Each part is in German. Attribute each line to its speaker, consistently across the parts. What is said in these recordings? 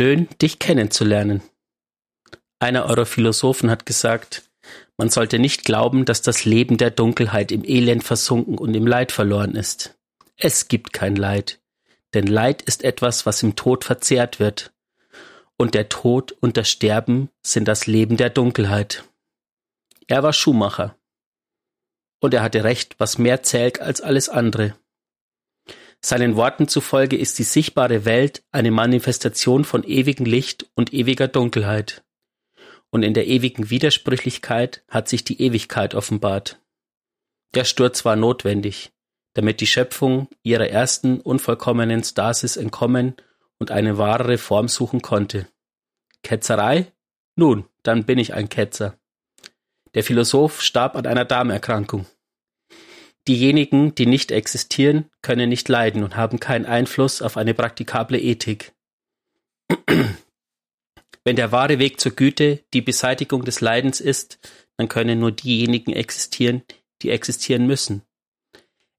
Speaker 1: schön, dich kennenzulernen. Einer eurer Philosophen hat gesagt, man sollte nicht glauben, dass das Leben der Dunkelheit im Elend versunken und im Leid verloren ist. Es gibt kein Leid, denn Leid ist etwas, was im Tod verzehrt wird. Und der Tod und das Sterben sind das Leben der Dunkelheit. Er war Schuhmacher. Und er hatte recht, was mehr zählt als alles andere. Seinen Worten zufolge ist die sichtbare Welt eine Manifestation von ewigem Licht und ewiger Dunkelheit. Und in der ewigen Widersprüchlichkeit hat sich die Ewigkeit offenbart. Der Sturz war notwendig, damit die Schöpfung ihrer ersten unvollkommenen Stasis entkommen und eine wahrere Form suchen konnte. Ketzerei? Nun, dann bin ich ein Ketzer. Der Philosoph starb an einer Darmerkrankung. Diejenigen, die nicht existieren, können nicht leiden und haben keinen Einfluss auf eine praktikable Ethik. Wenn der wahre Weg zur Güte die Beseitigung des Leidens ist, dann können nur diejenigen existieren, die existieren müssen.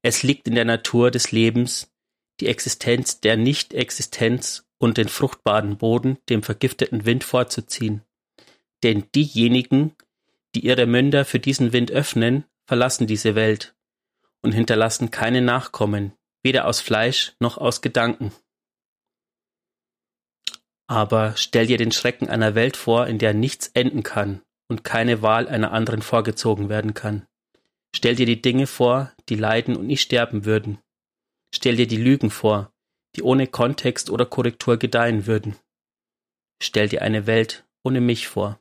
Speaker 1: Es liegt in der Natur des Lebens, die Existenz der Nicht-Existenz und den fruchtbaren Boden dem vergifteten Wind vorzuziehen. Denn diejenigen, die ihre Münder für diesen Wind öffnen, verlassen diese Welt und hinterlassen keine Nachkommen, weder aus Fleisch noch aus Gedanken. Aber stell dir den Schrecken einer Welt vor, in der nichts enden kann und keine Wahl einer anderen vorgezogen werden kann. Stell dir die Dinge vor, die leiden und nicht sterben würden. Stell dir die Lügen vor, die ohne Kontext oder Korrektur gedeihen würden. Stell dir eine Welt ohne mich vor.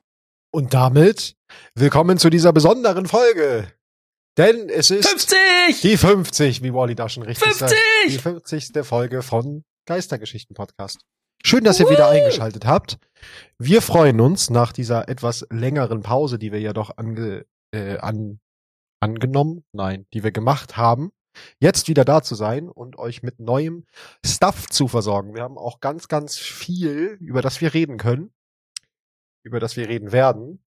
Speaker 2: Und damit willkommen zu dieser besonderen Folge. Denn es ist
Speaker 1: 50!
Speaker 2: die 50, wie Wally da schon richtig
Speaker 1: 50!
Speaker 2: sagt. Die 50. Folge von Geistergeschichten Podcast. Schön, dass ihr wieder eingeschaltet habt. Wir freuen uns nach dieser etwas längeren Pause, die wir ja doch ange, äh, an, angenommen, nein, die wir gemacht haben, jetzt wieder da zu sein und euch mit neuem Stuff zu versorgen. Wir haben auch ganz, ganz viel, über das wir reden können, über das wir reden werden.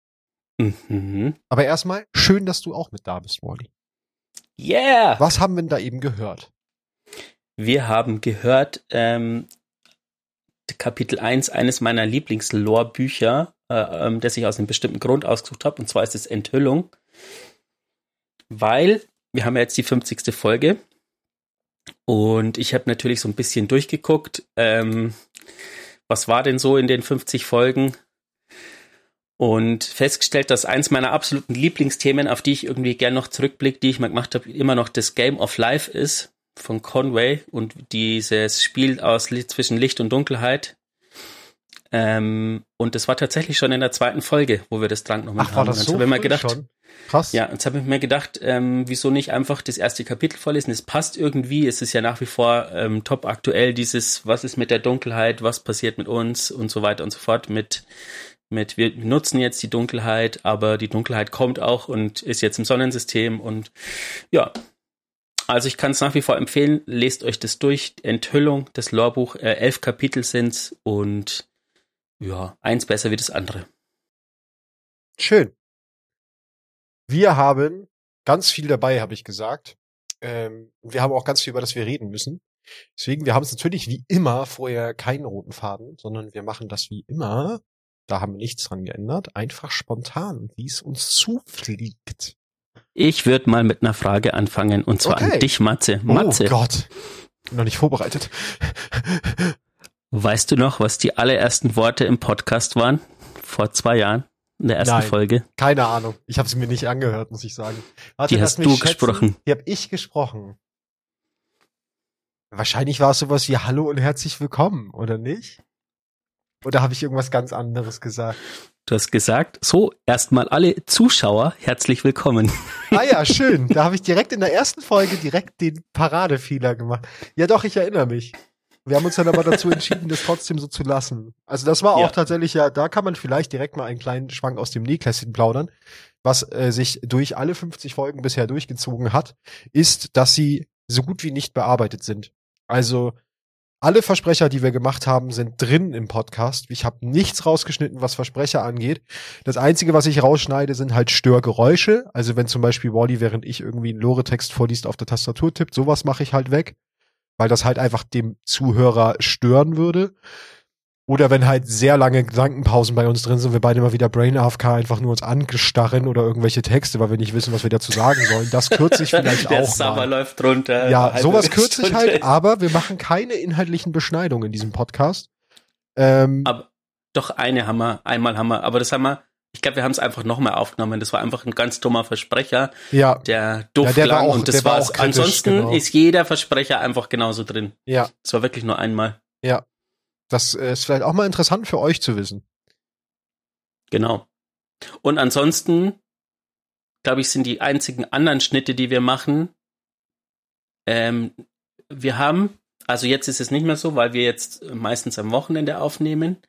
Speaker 1: Mhm.
Speaker 2: Aber erstmal, schön, dass du auch mit da bist, Wally.
Speaker 1: Yeah!
Speaker 2: Was haben wir denn da eben gehört?
Speaker 1: Wir haben gehört, ähm, Kapitel 1 eines meiner Lieblings-Lore-Bücher, äh, ähm, das ich aus einem bestimmten Grund ausgesucht habe, und zwar ist es Enthüllung. Weil wir haben ja jetzt die 50. Folge und ich habe natürlich so ein bisschen durchgeguckt, ähm, was war denn so in den 50 Folgen und festgestellt, dass eins meiner absoluten Lieblingsthemen, auf die ich irgendwie gern noch zurückblicke, die ich mal gemacht habe, immer noch das Game of Life ist von Conway und dieses Spiel aus zwischen Licht und Dunkelheit. Ähm, und das war tatsächlich schon in der zweiten Folge, wo wir das dran genommen
Speaker 2: Ach, war
Speaker 1: haben.
Speaker 2: das
Speaker 1: und
Speaker 2: so
Speaker 1: jetzt habe ich mir gedacht,
Speaker 2: schon? Krass.
Speaker 1: ja, und jetzt habe ich mir gedacht, ähm, wieso nicht einfach das erste Kapitel vorlesen? Es passt irgendwie, es ist ja nach wie vor ähm, top aktuell, dieses, was ist mit der Dunkelheit, was passiert mit uns und so weiter und so fort, mit, mit, wir nutzen jetzt die Dunkelheit, aber die Dunkelheit kommt auch und ist jetzt im Sonnensystem und ja. Also ich kann es nach wie vor empfehlen, lest euch das durch. Enthüllung, das Lorbuch, äh, elf Kapitel sind's und ja, eins besser wie das andere.
Speaker 2: Schön. Wir haben ganz viel dabei, habe ich gesagt. Ähm, wir haben auch ganz viel, über das wir reden müssen. Deswegen, wir haben es natürlich wie immer vorher keinen roten Faden, sondern wir machen das wie immer. Da haben wir nichts dran geändert. Einfach spontan, wie es uns zufliegt.
Speaker 1: Ich würde mal mit einer Frage anfangen und zwar
Speaker 2: Okay.
Speaker 1: an dich, Matze. Matze,
Speaker 2: Oh Gott. Bin noch nicht vorbereitet.
Speaker 1: weißt du noch, was die allerersten Worte im Podcast waren? Vor zwei Jahren, in der ersten
Speaker 2: Nein.
Speaker 1: Folge.
Speaker 2: Keine Ahnung. Ich habe sie mir nicht angehört, muss ich sagen. Warte,
Speaker 1: Die hast du
Speaker 2: schätzen.
Speaker 1: gesprochen.
Speaker 2: Die habe ich gesprochen. Wahrscheinlich war es sowas wie Hallo und herzlich willkommen, oder nicht? Oder habe ich irgendwas ganz anderes gesagt?
Speaker 1: Du hast gesagt, so, erstmal alle Zuschauer, herzlich willkommen.
Speaker 2: Ah ja, schön. Da habe ich direkt in der ersten Folge direkt den Paradefehler gemacht. Ja doch, ich erinnere mich. Wir haben uns dann aber dazu entschieden, das trotzdem so zu lassen. Also das war auch
Speaker 1: Ja.
Speaker 2: tatsächlich ja, da kann man vielleicht direkt mal einen kleinen Schwank aus dem Nähkästchen plaudern. Was äh, sich durch alle 50 Folgen bisher durchgezogen hat, ist, dass sie so gut wie nicht bearbeitet sind. Also alle Versprecher, die wir gemacht haben, sind drin im Podcast. Ich habe nichts rausgeschnitten, was Versprecher angeht. Das Einzige, was ich rausschneide, sind halt Störgeräusche. Also wenn zum Beispiel Wally, während ich irgendwie einen Lore-Text vorliest, auf der Tastatur tippt, sowas mache ich halt weg, weil das halt einfach dem Zuhörer stören würde. Oder wenn halt sehr lange Gedankenpausen bei uns drin sind, wir beide mal wieder Brain AFK einfach nur uns angestarren oder irgendwelche Texte, weil wir nicht wissen, was wir dazu sagen sollen. Das kürze ich vielleicht
Speaker 1: Der
Speaker 2: auch
Speaker 1: Summer
Speaker 2: mal.
Speaker 1: läuft runter.
Speaker 2: Ja, sowas kürze ich halt, aber wir machen keine inhaltlichen Beschneidungen in diesem Podcast. Ähm,
Speaker 1: Aber doch eine haben wir, einmal haben wir, aber das haben wir, ich glaube, wir haben es einfach nochmal aufgenommen. Das war einfach ein ganz dummer Versprecher,
Speaker 2: ja,
Speaker 1: der doof
Speaker 2: Ja, der war auch-
Speaker 1: und das
Speaker 2: der war
Speaker 1: war's.
Speaker 2: kritisch,
Speaker 1: Ansonsten
Speaker 2: genau.
Speaker 1: ist jeder Versprecher einfach genauso drin.
Speaker 2: ja,
Speaker 1: Es war wirklich nur einmal.
Speaker 2: Das äh, ist vielleicht auch mal interessant für euch zu wissen.
Speaker 1: Genau. Und ansonsten, glaube ich, sind die einzigen anderen Schnitte, die wir machen. Ähm, wir haben, also jetzt ist es nicht mehr so, weil wir jetzt meistens am Wochenende aufnehmen.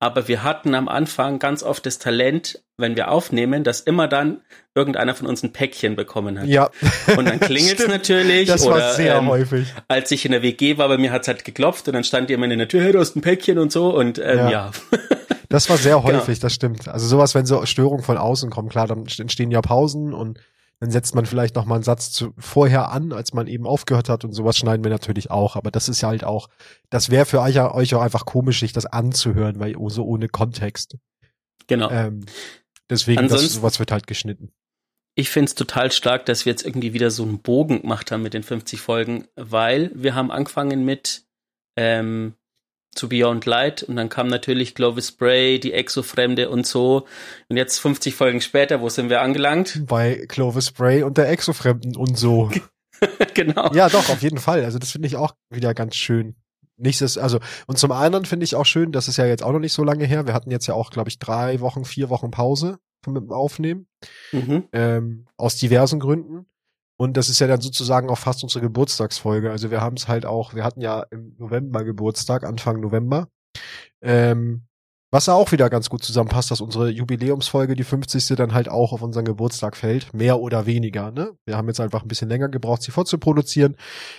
Speaker 1: Aber wir hatten am Anfang ganz oft das Talent, wenn wir aufnehmen, dass immer dann irgendeiner von uns ein Päckchen bekommen hat.
Speaker 2: Ja,
Speaker 1: Und dann klingelt es natürlich.
Speaker 2: das
Speaker 1: oder,
Speaker 2: war sehr
Speaker 1: ähm,
Speaker 2: häufig.
Speaker 1: als ich in der WG war, bei mir hat's halt geklopft und dann stand jemand in der Tür, hey, du hast ein Päckchen und so und ähm,
Speaker 2: Ja.
Speaker 1: ja.
Speaker 2: Das war sehr
Speaker 1: Genau.
Speaker 2: häufig, das stimmt. Also sowas, wenn so Störungen von außen kommen, klar, dann entstehen ja Pausen und dann setzt man vielleicht noch mal einen Satz zu, vorher an, als man eben aufgehört hat und sowas schneiden wir natürlich auch. Aber das ist ja halt auch, das wäre für euch, euch auch einfach komisch, sich das anzuhören, weil so ohne Kontext.
Speaker 1: Genau.
Speaker 2: Ähm, deswegen, das, sowas wird halt geschnitten.
Speaker 1: Ich find's total stark, dass wir jetzt irgendwie wieder so einen Bogen gemacht haben mit den 50 Folgen, weil wir haben angefangen mit ähm, zu Beyond Light und dann kam natürlich Clovis Spray, die Exofremde und so. Und jetzt 50 Folgen später, wo sind wir angelangt?
Speaker 2: Bei Clovis Spray und der Exofremden und so.
Speaker 1: genau.
Speaker 2: Ja, doch, auf jeden Fall. Also das finde ich auch wieder ganz schön. Nichtsdes, also, und zum anderen finde ich auch schön, das ist ja jetzt auch noch nicht so lange her. Wir hatten jetzt ja auch, glaube ich, drei Wochen, vier Wochen Pause mit dem Aufnehmen.
Speaker 1: Mhm.
Speaker 2: ähm, aus diversen Gründen. Und das ist ja dann sozusagen auch fast unsere Geburtstagsfolge. Also wir haben es halt auch, wir hatten ja im November Geburtstag, Anfang November. Ähm, was auch wieder ganz gut zusammenpasst, dass unsere Jubiläumsfolge, die 50. dann halt auch auf unseren Geburtstag fällt. Mehr oder weniger, ne? Wir haben jetzt einfach ein bisschen länger gebraucht, sie vorzuproduzieren.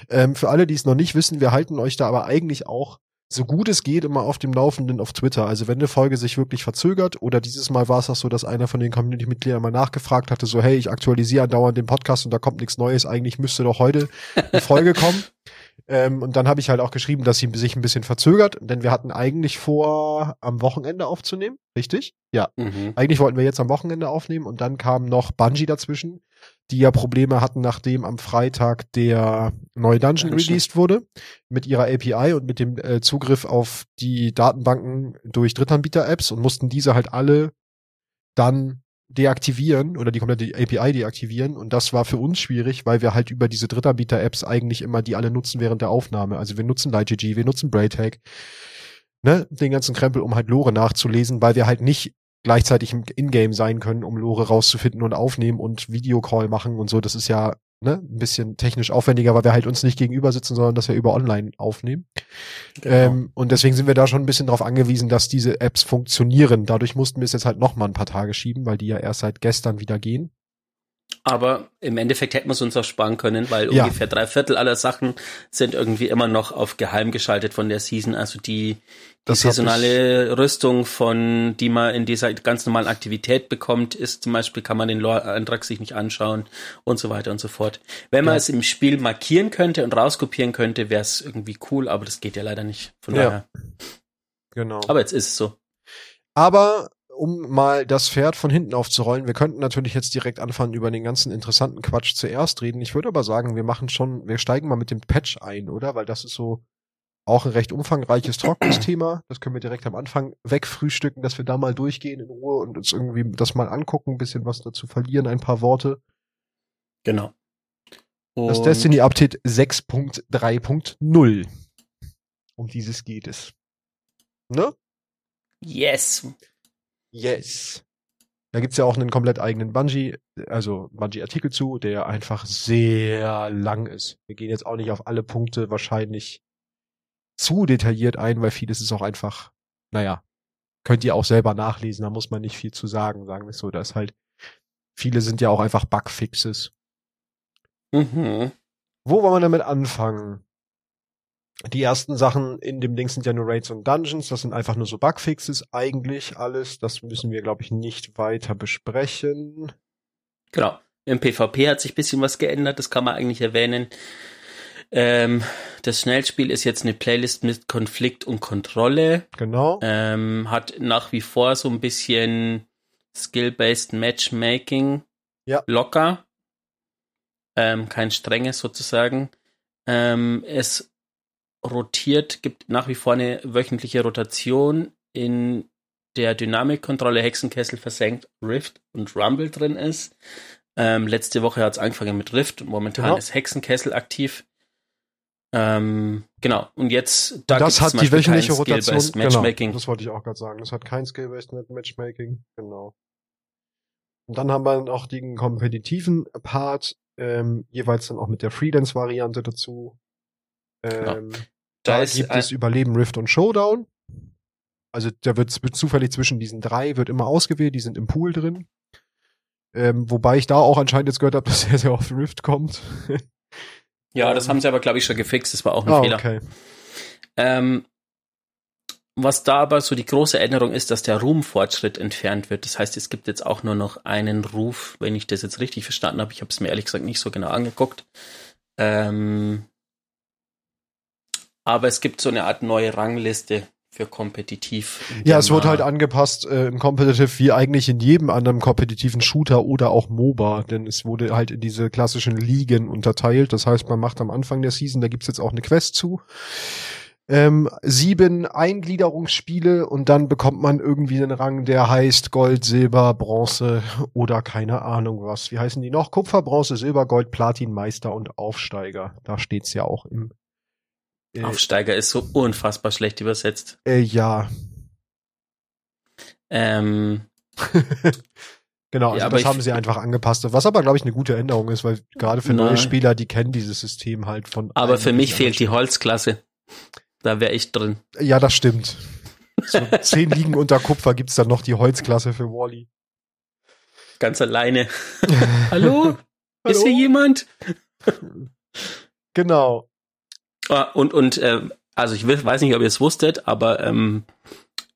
Speaker 2: Ähm, für alle, die es noch nicht wissen, wir halten euch da aber eigentlich auch so gut es geht immer auf dem Laufenden auf Twitter. Also wenn eine Folge sich wirklich verzögert oder dieses Mal war es auch so, dass einer von den Community-Mitgliedern mal nachgefragt hatte, so hey, ich aktualisiere andauernd den Podcast und da kommt nichts Neues, eigentlich müsste doch heute eine Folge kommen. Ähm, und dann habe ich halt auch geschrieben, dass sie sich ein bisschen verzögert, denn wir hatten eigentlich vor, am Wochenende aufzunehmen, richtig? Ja.
Speaker 1: Mhm.
Speaker 2: Eigentlich wollten wir jetzt am Wochenende aufnehmen und dann kam noch Bungie dazwischen, die ja Probleme hatten, nachdem am Freitag der neue Dungeon
Speaker 1: Dungeon.
Speaker 2: released wurde, mit ihrer API und mit dem äh, Zugriff auf die Datenbanken durch Drittanbieter-Apps und mussten diese halt alle dann deaktivieren oder die komplette API deaktivieren und das war für uns schwierig, weil wir halt über diese Drittanbieter-Apps eigentlich immer die alle nutzen während der Aufnahme. Also wir nutzen LightGG, wir nutzen Braytag, ne, den ganzen Krempel, um halt Lore nachzulesen, weil wir halt nicht gleichzeitig im Ingame sein können, um Lore rauszufinden und aufnehmen und Videocall machen und so. Das ist ja ne, ein bisschen technisch aufwendiger, weil wir halt uns nicht gegenüber sitzen, sondern dass wir über online aufnehmen.
Speaker 1: Genau.
Speaker 2: Ähm, und deswegen sind wir da schon ein bisschen darauf angewiesen, dass diese Apps funktionieren. Dadurch mussten wir es jetzt halt noch mal ein paar Tage schieben, weil die ja erst seit gestern wieder gehen.
Speaker 1: Aber im Endeffekt hätten wir es uns auch sparen können, weil
Speaker 2: Ja.
Speaker 1: ungefähr drei Viertel aller Sachen sind irgendwie immer noch auf geheim geschaltet von der Season. Also die, die
Speaker 2: Das
Speaker 1: saisonale Rüstung von, die man in dieser ganz normalen Aktivität bekommt, ist zum Beispiel, kann man den Lore-Eintrag sich nicht anschauen und so weiter und so fort. Wenn man
Speaker 2: Ja.
Speaker 1: es im Spiel markieren könnte und rauskopieren könnte, wäre es irgendwie cool, aber das geht ja leider nicht. Von
Speaker 2: Ja.
Speaker 1: daher.
Speaker 2: Genau.
Speaker 1: Aber jetzt ist es so.
Speaker 2: Aber um mal das Pferd von hinten aufzurollen, wir könnten natürlich jetzt direkt anfangen, über den ganzen interessanten Quatsch zuerst reden. Ich würde aber sagen, wir machen schon, wir steigen mal mit dem Patch ein, oder? Weil das ist so auch ein recht umfangreiches, trockenes Thema. Das können wir direkt am Anfang wegfrühstücken, dass wir da mal durchgehen in Ruhe und uns irgendwie das mal angucken, ein bisschen was dazu verlieren, ein paar Worte.
Speaker 1: Genau.
Speaker 2: Das
Speaker 1: Und-
Speaker 2: Destiny Update 6.3.0. Um dieses geht es. Ne?
Speaker 1: Yes.
Speaker 2: Yes. Da gibt's ja auch einen komplett eigenen Bungee, also Bungee-Artikel zu, der einfach sehr lang ist. Wir gehen jetzt auch nicht auf alle Punkte wahrscheinlich zu detailliert ein, weil vieles ist auch einfach, naja, könnt ihr auch selber nachlesen, da muss man nicht viel zu sagen, sagen wir es so. Da ist halt, viele sind ja auch einfach Bugfixes.
Speaker 1: Mhm.
Speaker 2: Wo wollen wir damit anfangen? Die ersten Sachen in dem Ding sind ja nur Raids und Dungeons. Das sind einfach nur so Bugfixes eigentlich alles. Das müssen wir, glaube ich, nicht weiter besprechen.
Speaker 1: Genau. Im PvP hat sich bisschen was geändert, das kann man eigentlich erwähnen. Ähm, das Schnellspiel ist jetzt eine Playlist mit Konflikt und Kontrolle.
Speaker 2: Genau.
Speaker 1: Ähm, hat nach wie vor so ein bisschen Skill-based Matchmaking.
Speaker 2: Ja.
Speaker 1: Locker. Ähm, kein strenges sozusagen. Ähm, es rotiert, gibt nach wie vor eine wöchentliche Rotation, in der Dynamikkontrolle Hexenkessel versenkt, Rift und Rumble drin ist. Ähm, letzte Woche hat es angefangen mit Rift momentan
Speaker 2: Genau.
Speaker 1: ist Hexenkessel aktiv. Ähm, genau. Und jetzt da
Speaker 2: das
Speaker 1: gibt's
Speaker 2: hat die wöchentliche Rotation.
Speaker 1: Skill-based Matchmaking.
Speaker 2: Genau, das wollte ich auch gerade sagen. Das hat kein Skill-based Matchmaking. Genau. Und dann haben wir noch den kompetitiven Part, ähm, jeweils dann auch mit der Freelance-Variante dazu. Ähm,
Speaker 1: Da
Speaker 2: Da
Speaker 1: ist
Speaker 2: gibt es Überleben, Rift und Showdown. Also da wird zufällig zwischen diesen drei wird immer ausgewählt, die sind im Pool drin. Ähm, wobei ich da auch anscheinend jetzt gehört habe, dass sehr, sehr oft Rift kommt.
Speaker 1: Ja, das haben sie aber, glaube ich, schon gefixt. Das war auch ein
Speaker 2: ah,
Speaker 1: Fehler.
Speaker 2: okay.
Speaker 1: Ähm, was da aber so die große Änderung ist, dass der Ruhmfortschritt entfernt wird. Das heißt, es gibt jetzt auch nur noch einen Ruf, wenn ich das jetzt richtig verstanden habe. Ich habe es mir ehrlich gesagt nicht so genau angeguckt. Ähm, aber es gibt so eine Art neue Rangliste für kompetitiv.
Speaker 2: Ja, es wurde halt angepasst äh, im Competitive wie eigentlich in jedem anderen kompetitiven Shooter oder auch MOBA, denn es wurde halt in diese klassischen Ligen unterteilt. Das heißt, man macht am Anfang der Season, da gibt's jetzt auch eine Quest zu. Ähm, sieben Eingliederungsspiele und dann bekommt man irgendwie einen Rang, der heißt Gold, Silber, Bronze oder keine Ahnung was. Wie heißen die noch? Kupfer, Bronze, Silber, Gold, Platin, Meister und Aufsteiger. Da steht's ja auch im äh,
Speaker 1: Aufsteiger ist so unfassbar schlecht übersetzt.
Speaker 2: äh, ja,
Speaker 1: Ähm,
Speaker 2: Genau,
Speaker 1: Ja,
Speaker 2: also
Speaker 1: aber
Speaker 2: das haben sie einfach angepasst. Was aber, glaube ich, eine gute Änderung ist, weil gerade für neue
Speaker 1: Nein.
Speaker 2: Spieler, die kennen dieses System halt von.
Speaker 1: aber für mich fehlt die
Speaker 2: anderen
Speaker 1: Holzklasse. Da wäre ich drin.
Speaker 2: Ja, das stimmt. So zehn Ligen unter Kupfer gibt's dann noch die Holzklasse für Wally.
Speaker 1: Ganz alleine. Hallo? Ist hier jemand?
Speaker 2: Genau.
Speaker 1: Ah, und und äh, also ich weiß nicht, ob ihr es wusstet, aber ähm,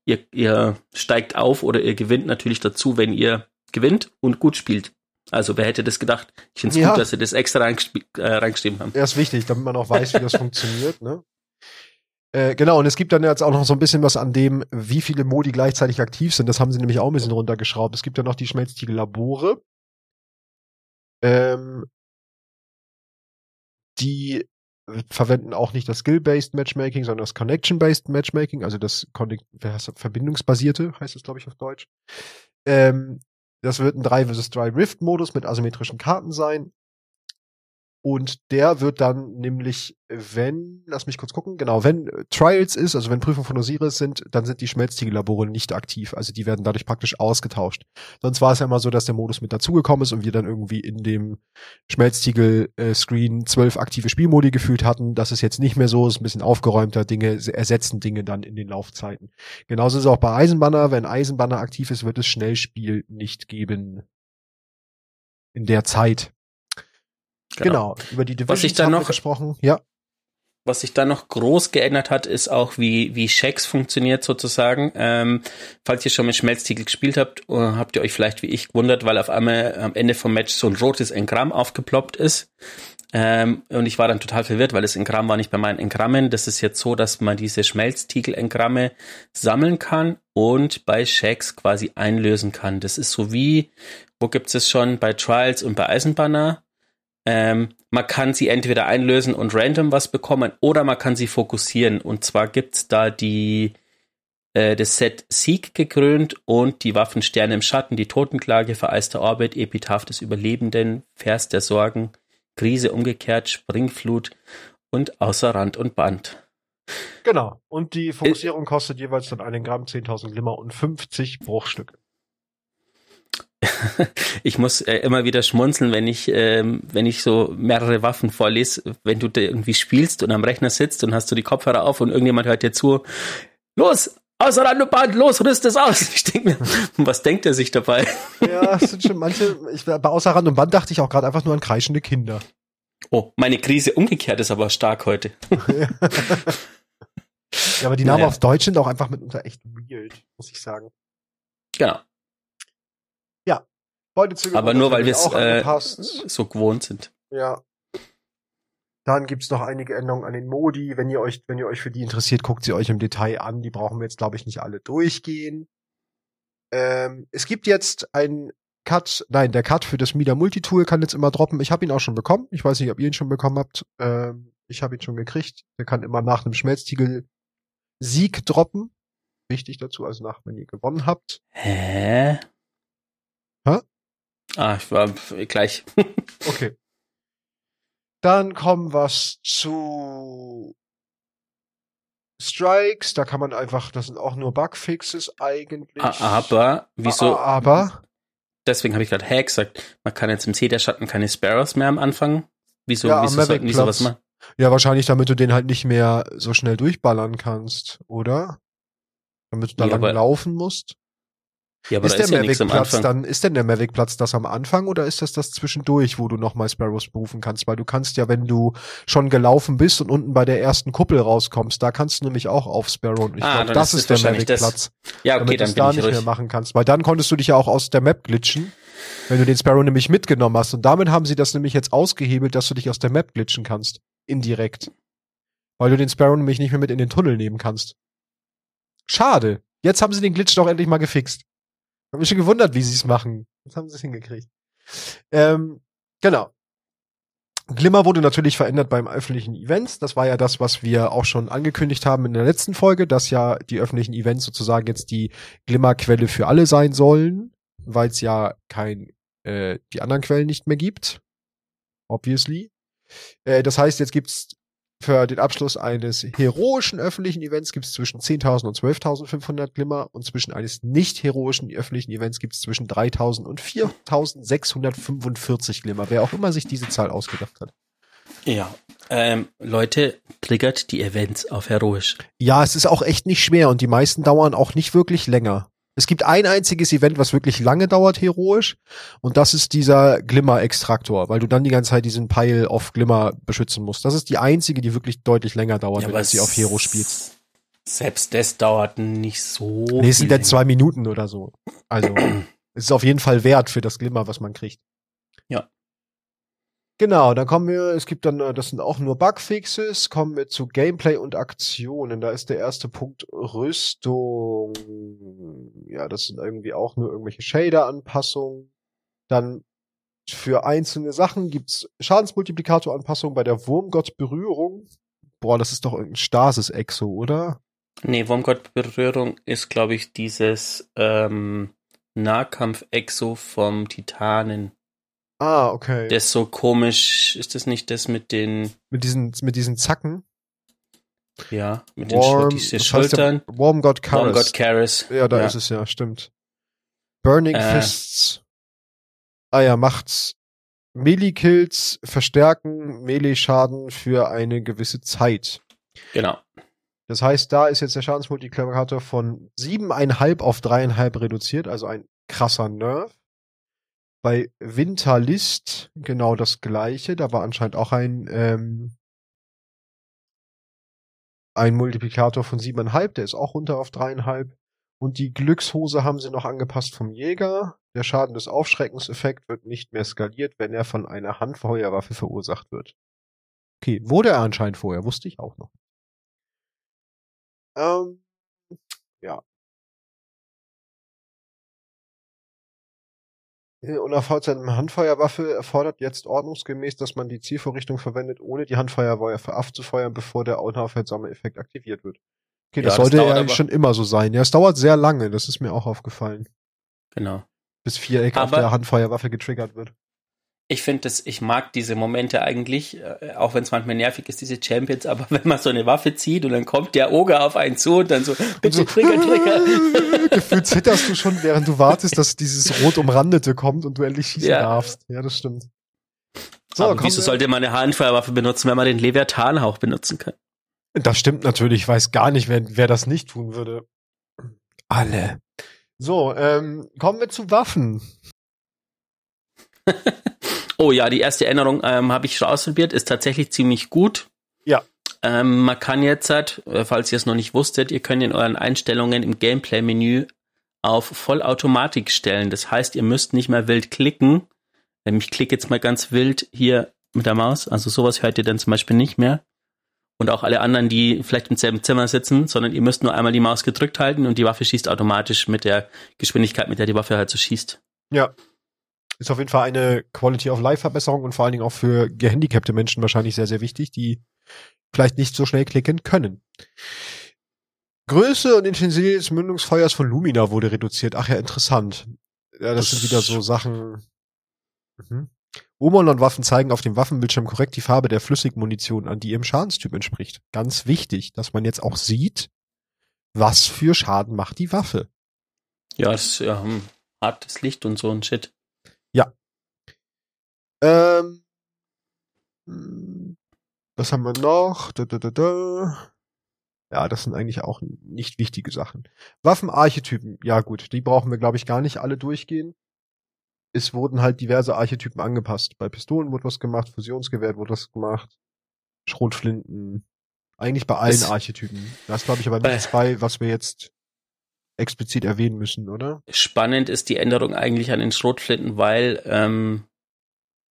Speaker 1: ihr, ihr steigt auf oder ihr gewinnt natürlich dazu, wenn ihr gewinnt und gut spielt. Also wer hätte das gedacht? Ich finde es
Speaker 2: Ja.
Speaker 1: gut, dass sie das extra äh, reingeschrieben haben.
Speaker 2: Er ist wichtig, damit man auch weiß, wie das funktioniert, ne? Äh, genau, und es gibt dann jetzt auch noch so ein bisschen was an dem, wie viele Modi gleichzeitig aktiv sind. Das haben sie nämlich auch ein bisschen runtergeschraubt. Es gibt ja noch die Schmelztiegel-Labore. Ähm, die verwenden auch nicht das Skill-Based Matchmaking, sondern das Connection-Based Matchmaking, also das? Verbindungsbasierte, heißt es, glaube ich, auf Deutsch. Ähm, das wird ein 3 vs 3 Rift-Modus mit asymmetrischen Karten sein. Und der wird dann nämlich, wenn, lass mich kurz gucken, genau, wenn äh, Trials ist, also wenn Prüfungen von Osiris sind, dann sind die Schmelztiegellabore nicht aktiv. Also die werden dadurch praktisch ausgetauscht. Sonst war es ja immer so, dass der Modus mit dazugekommen ist und wir dann irgendwie in dem Schmelztiegel-Screen zwölf aktive Spielmodi gefühlt hatten. Das ist jetzt nicht mehr so, ist ein bisschen aufgeräumter. Dinge ersetzen Dinge dann in den Laufzeiten. Genauso ist es auch bei Eisenbanner. Wenn Eisenbanner aktiv ist, wird es Schnellspiel nicht geben in der Zeit. Genau. Über die
Speaker 1: Was ich
Speaker 2: Divisions
Speaker 1: da
Speaker 2: haben wir
Speaker 1: noch-
Speaker 2: gesprochen. Ja.
Speaker 1: Was sich dann noch groß geändert hat, ist auch, wie, wie Shacks funktioniert sozusagen. Ähm, falls ihr schon mit Schmelztiegel gespielt habt, äh, habt ihr euch vielleicht wie ich gewundert, weil auf einmal am Ende vom Match so ein rotes Engramm aufgeploppt ist. Ähm, und ich war dann total verwirrt, weil das Engramm war nicht bei meinen Engrammen. Das ist jetzt so, dass man diese Schmelztiegel-Engramme sammeln kann und bei Shacks quasi einlösen kann. Das ist so wie, wo gibt's es schon? Bei Trials und bei Eisenbanner. Ähm, man kann sie entweder einlösen und random was bekommen oder man kann sie fokussieren. Und zwar gibt's da die äh, das Set Sieg gekrönt und die Waffensterne im Schatten, die Totenklage, vereister Orbit, Epitaph des Überlebenden, Vers der Sorgen, Krise umgekehrt, Springflut und außer Rand und Band.
Speaker 2: Genau. Und die Fokussierung kostet jeweils dann einen Gramm, 10.000 Glimmer und 50 Bruchstücke.
Speaker 1: Ich muss äh, immer wieder schmunzeln, wenn ich, ähm, wenn ich so mehrere Waffen vorlese, wenn du da irgendwie spielst und am Rechner sitzt und hast du die Kopfhörer auf und irgendjemand hört dir zu, los, außer Rand und Band, los, rüst es aus. Ich denke mir, was denkt er sich dabei?
Speaker 2: Ja, es sind schon manche, ich, bei außer Rand und Band dachte ich auch gerade einfach nur an kreischende Kinder.
Speaker 1: Oh, meine Krise umgekehrt ist aber stark heute.
Speaker 2: Ja, aber die Namen
Speaker 1: Naja.
Speaker 2: auf Deutsch sind auch einfach mitunter echt weird, muss ich sagen.
Speaker 1: Genau.
Speaker 2: Beutezüge
Speaker 1: Aber nur weil wir es äh, so gewohnt sind.
Speaker 2: Ja. Dann gibt's noch einige Änderungen an den Modi. Wenn ihr euch, wenn ihr euch für die interessiert, guckt sie euch im Detail an. Die brauchen wir jetzt, glaube ich, nicht alle durchgehen. Ähm, es gibt jetzt ein Cut, nein, der Cut für das Mida Multitool kann jetzt immer droppen. Ich habe ihn auch schon bekommen. Ich weiß nicht, ob ihr ihn schon bekommen habt. Ähm, ich habe ihn schon gekriegt. Der kann immer nach einem Schmelztiegel Sieg droppen. Wichtig dazu, also nach, wenn ihr gewonnen habt.
Speaker 1: Hä?
Speaker 2: Hä?
Speaker 1: Ah, ich war gleich.
Speaker 2: Okay. Dann kommen was zu Strikes. Da kann man einfach, das sind auch nur Bugfixes eigentlich.
Speaker 1: Ah, Aber, wieso?
Speaker 2: Ah, Aber
Speaker 1: Deswegen habe ich gerade hä gesagt. Man kann jetzt im See der Schatten keine Sparrows mehr am Anfang. Wieso,
Speaker 2: Ja,
Speaker 1: wieso sollten die sowas machen?
Speaker 2: Ja, wahrscheinlich, damit du den halt nicht mehr so schnell durchballern kannst, oder? Damit du da
Speaker 1: Ja,
Speaker 2: lang laufen musst.
Speaker 1: Ja, aber
Speaker 2: ist der
Speaker 1: ist ja
Speaker 2: Mavic-Platz dann, ist denn der Mavic-Platz das am Anfang oder ist das das zwischendurch, wo du nochmal Sparrows berufen kannst? Weil du kannst ja, wenn du schon gelaufen bist und unten bei der ersten Kuppel rauskommst, da kannst du nämlich auch auf Sparrow. Und ich
Speaker 1: Ah,
Speaker 2: glaube, das
Speaker 1: ist
Speaker 2: der. Mavic-Platz.
Speaker 1: Ja, okay,
Speaker 2: damit du
Speaker 1: dann
Speaker 2: es
Speaker 1: bin
Speaker 2: da
Speaker 1: ich
Speaker 2: nicht mehr
Speaker 1: ruhig.
Speaker 2: machen kannst. Weil dann konntest du dich ja auch aus der Map glitschen, wenn du den Sparrow nämlich mitgenommen hast. Und damit haben sie das nämlich jetzt ausgehebelt, dass du dich aus der Map glitschen kannst. Indirekt. Weil du den Sparrow nämlich nicht mehr mit in den Tunnel nehmen kannst. Schade. Jetzt haben sie den Glitch doch endlich mal gefixt. Hab mich schon gewundert, wie sie es machen. Jetzt haben sie es hingekriegt. Ähm, genau. Glimmer wurde natürlich verändert beim öffentlichen Events. Das war ja das, was wir auch schon angekündigt haben in der letzten Folge, dass ja die öffentlichen Events sozusagen jetzt die Glimmerquelle für alle sein sollen, weil es ja kein äh, die anderen Quellen nicht mehr gibt. Obviously. Äh, das heißt, jetzt gibt's für den Abschluss eines heroischen öffentlichen Events gibt's zwischen 10.000 und 12.500 Glimmer und zwischen eines nicht heroischen öffentlichen Events gibt's zwischen 3.000 und 4.645 Glimmer. Wer auch immer sich diese Zahl ausgedacht hat.
Speaker 1: Ja. Ähm, Leute, triggert die Events auf heroisch.
Speaker 2: Ja, es ist auch echt nicht schwer und die meisten dauern auch nicht wirklich länger. Es gibt ein einziges Event, was wirklich lange dauert, heroisch, und das ist dieser Glimmer-Extraktor, weil du dann die ganze Zeit diesen Pile of Glimmer beschützen musst. Das ist die einzige, die wirklich deutlich länger dauert, wenn du sie auf Hero spielst.
Speaker 1: Selbst das dauert nicht so.
Speaker 2: Nee, es sind ja
Speaker 1: länger.
Speaker 2: zwei Minuten oder so. Also, es ist auf jeden Fall wert für das Glimmer, was man kriegt.
Speaker 1: Ja.
Speaker 2: Genau, dann kommen wir, es gibt dann, äh, das sind auch nur Bugfixes, kommen wir zu Gameplay und Aktionen. Da ist der erste Punkt Rüstung. Ja, das sind irgendwie auch nur irgendwelche Shader-Anpassungen. Dann für einzelne Sachen gibt's Schadensmultiplikator-Anpassungen bei der Wurmgott-Berührung. Boah, das ist doch irgendein Stasis-Exo, oder?
Speaker 1: Nee, Wurmgott-Berührung ist, glaube ich, dieses ähm, Nahkampf-Exo vom Titanen.
Speaker 2: Ah, okay.
Speaker 1: Das ist so komisch. Ist das nicht das mit den,
Speaker 2: mit diesen, mit diesen Zacken.
Speaker 1: ja, mit den
Speaker 2: Warm, der?
Speaker 1: Schultern?
Speaker 2: Warm God Karis.
Speaker 1: Wurmgott Karis.
Speaker 2: Ja, da
Speaker 1: Ja.
Speaker 2: ist es ja, stimmt. Burning
Speaker 1: Äh.
Speaker 2: Fists. Ah ja, macht's Melee-Kills verstärken Melee-Schaden für eine gewisse Zeit.
Speaker 1: Genau.
Speaker 2: Das heißt, da ist jetzt der Schadensmultiplikator von 7,5 auf 3,5 reduziert, also ein krasser Nerf. Bei Winterlist genau das gleiche. Da war anscheinend auch ein, ähm, ein Multiplikator von 7,5, der ist auch runter auf 3,5. Und die Glückshose haben sie noch angepasst vom Jäger. Der Schaden des Aufschreckenseffekt wird nicht mehr skaliert, wenn er von einer Handfeuerwaffe verursacht wird. Okay, wurde er anscheinend vorher, wusste ich auch noch. Ähm, ja. Äh, Unerfolgt seine Handfeuerwaffe erfordert jetzt ordnungsgemäß, dass man die Zielvorrichtung verwendet, ohne die Handfeuerwaffe abzufeuern, bevor der unaufhaltsame Effekt aktiviert wird. Okay, das
Speaker 1: Ja, das
Speaker 2: sollte ja eigentlich schon immer so sein. Ja, es dauert sehr lange, das ist mir auch aufgefallen.
Speaker 1: Genau.
Speaker 2: Bis Viereck auf
Speaker 1: Aber-
Speaker 2: der Handfeuerwaffe getriggert wird.
Speaker 1: Ich finde das, ich mag diese Momente eigentlich, äh, auch wenn es manchmal nervig ist, diese Champions, aber wenn man so eine Waffe zieht und dann kommt der Oger auf einen zu und dann so, bitte
Speaker 2: so,
Speaker 1: trigger, trigger.
Speaker 2: Gefühlt zitterst du schon, während du wartest, dass dieses rot umrandete kommt und du endlich schießen
Speaker 1: Ja.
Speaker 2: darfst. Ja, das stimmt. So,
Speaker 1: aber wieso
Speaker 2: wir-
Speaker 1: sollte man eine Handfeuerwaffe benutzen, wenn man den Leviathan-Hauch benutzen kann?
Speaker 2: Das stimmt natürlich. Ich weiß gar nicht, wer, wer das nicht tun würde. Alle. So, ähm, kommen wir zu Waffen.
Speaker 1: Oh ja, die erste Änderung ähm, habe ich schon ausprobiert, ist tatsächlich ziemlich gut.
Speaker 2: Ja.
Speaker 1: Ähm, man kann jetzt halt, äh, falls ihr es noch nicht wusstet, ihr könnt in euren Einstellungen im Gameplay-Menü auf Vollautomatik stellen. Das heißt, ihr müsst nicht mehr wild klicken. Ähm, Ich klicke jetzt mal ganz wild hier mit der Maus. Also sowas hört ihr dann zum Beispiel nicht mehr. Und auch alle anderen, die vielleicht im selben Zimmer sitzen, sondern ihr müsst nur einmal die Maus gedrückt halten und die Waffe schießt automatisch mit der Geschwindigkeit, mit der die Waffe halt so schießt.
Speaker 2: Ja. Ist auf jeden Fall eine Quality of Life Verbesserung und vor allen Dingen auch für gehandicapte Menschen wahrscheinlich sehr, sehr wichtig, die vielleicht nicht so schnell klicken können. Größe und Intensität des Mündungsfeuers von Lumina wurde reduziert. Ach ja, interessant. Ja, das, das sind wieder so Sachen. Mhm. Omolon-Waffen zeigen auf dem Waffenbildschirm korrekt die Farbe der Flüssigmunition an, die ihrem Schadenstyp entspricht. Ganz wichtig, dass man jetzt auch sieht, was für Schaden macht die Waffe.
Speaker 1: Ja, das ist ja um, hartes Licht und so ein Shit.
Speaker 2: Ähm, hm, was haben wir noch? Da, da, da, da. Ja, das sind eigentlich auch nicht wichtige Sachen. Waffenarchetypen, ja gut, die brauchen wir, glaube ich, gar nicht alle durchgehen. Es wurden halt diverse Archetypen angepasst. Bei Pistolen wurde was gemacht, Fusionsgewehr wurde was gemacht, Schrotflinten, eigentlich bei allen das, Archetypen. Das glaube ich aber nichts bei, was wir jetzt explizit erwähnen müssen, oder?
Speaker 1: Spannend ist die Änderung eigentlich an den Schrotflinten, weil ähm,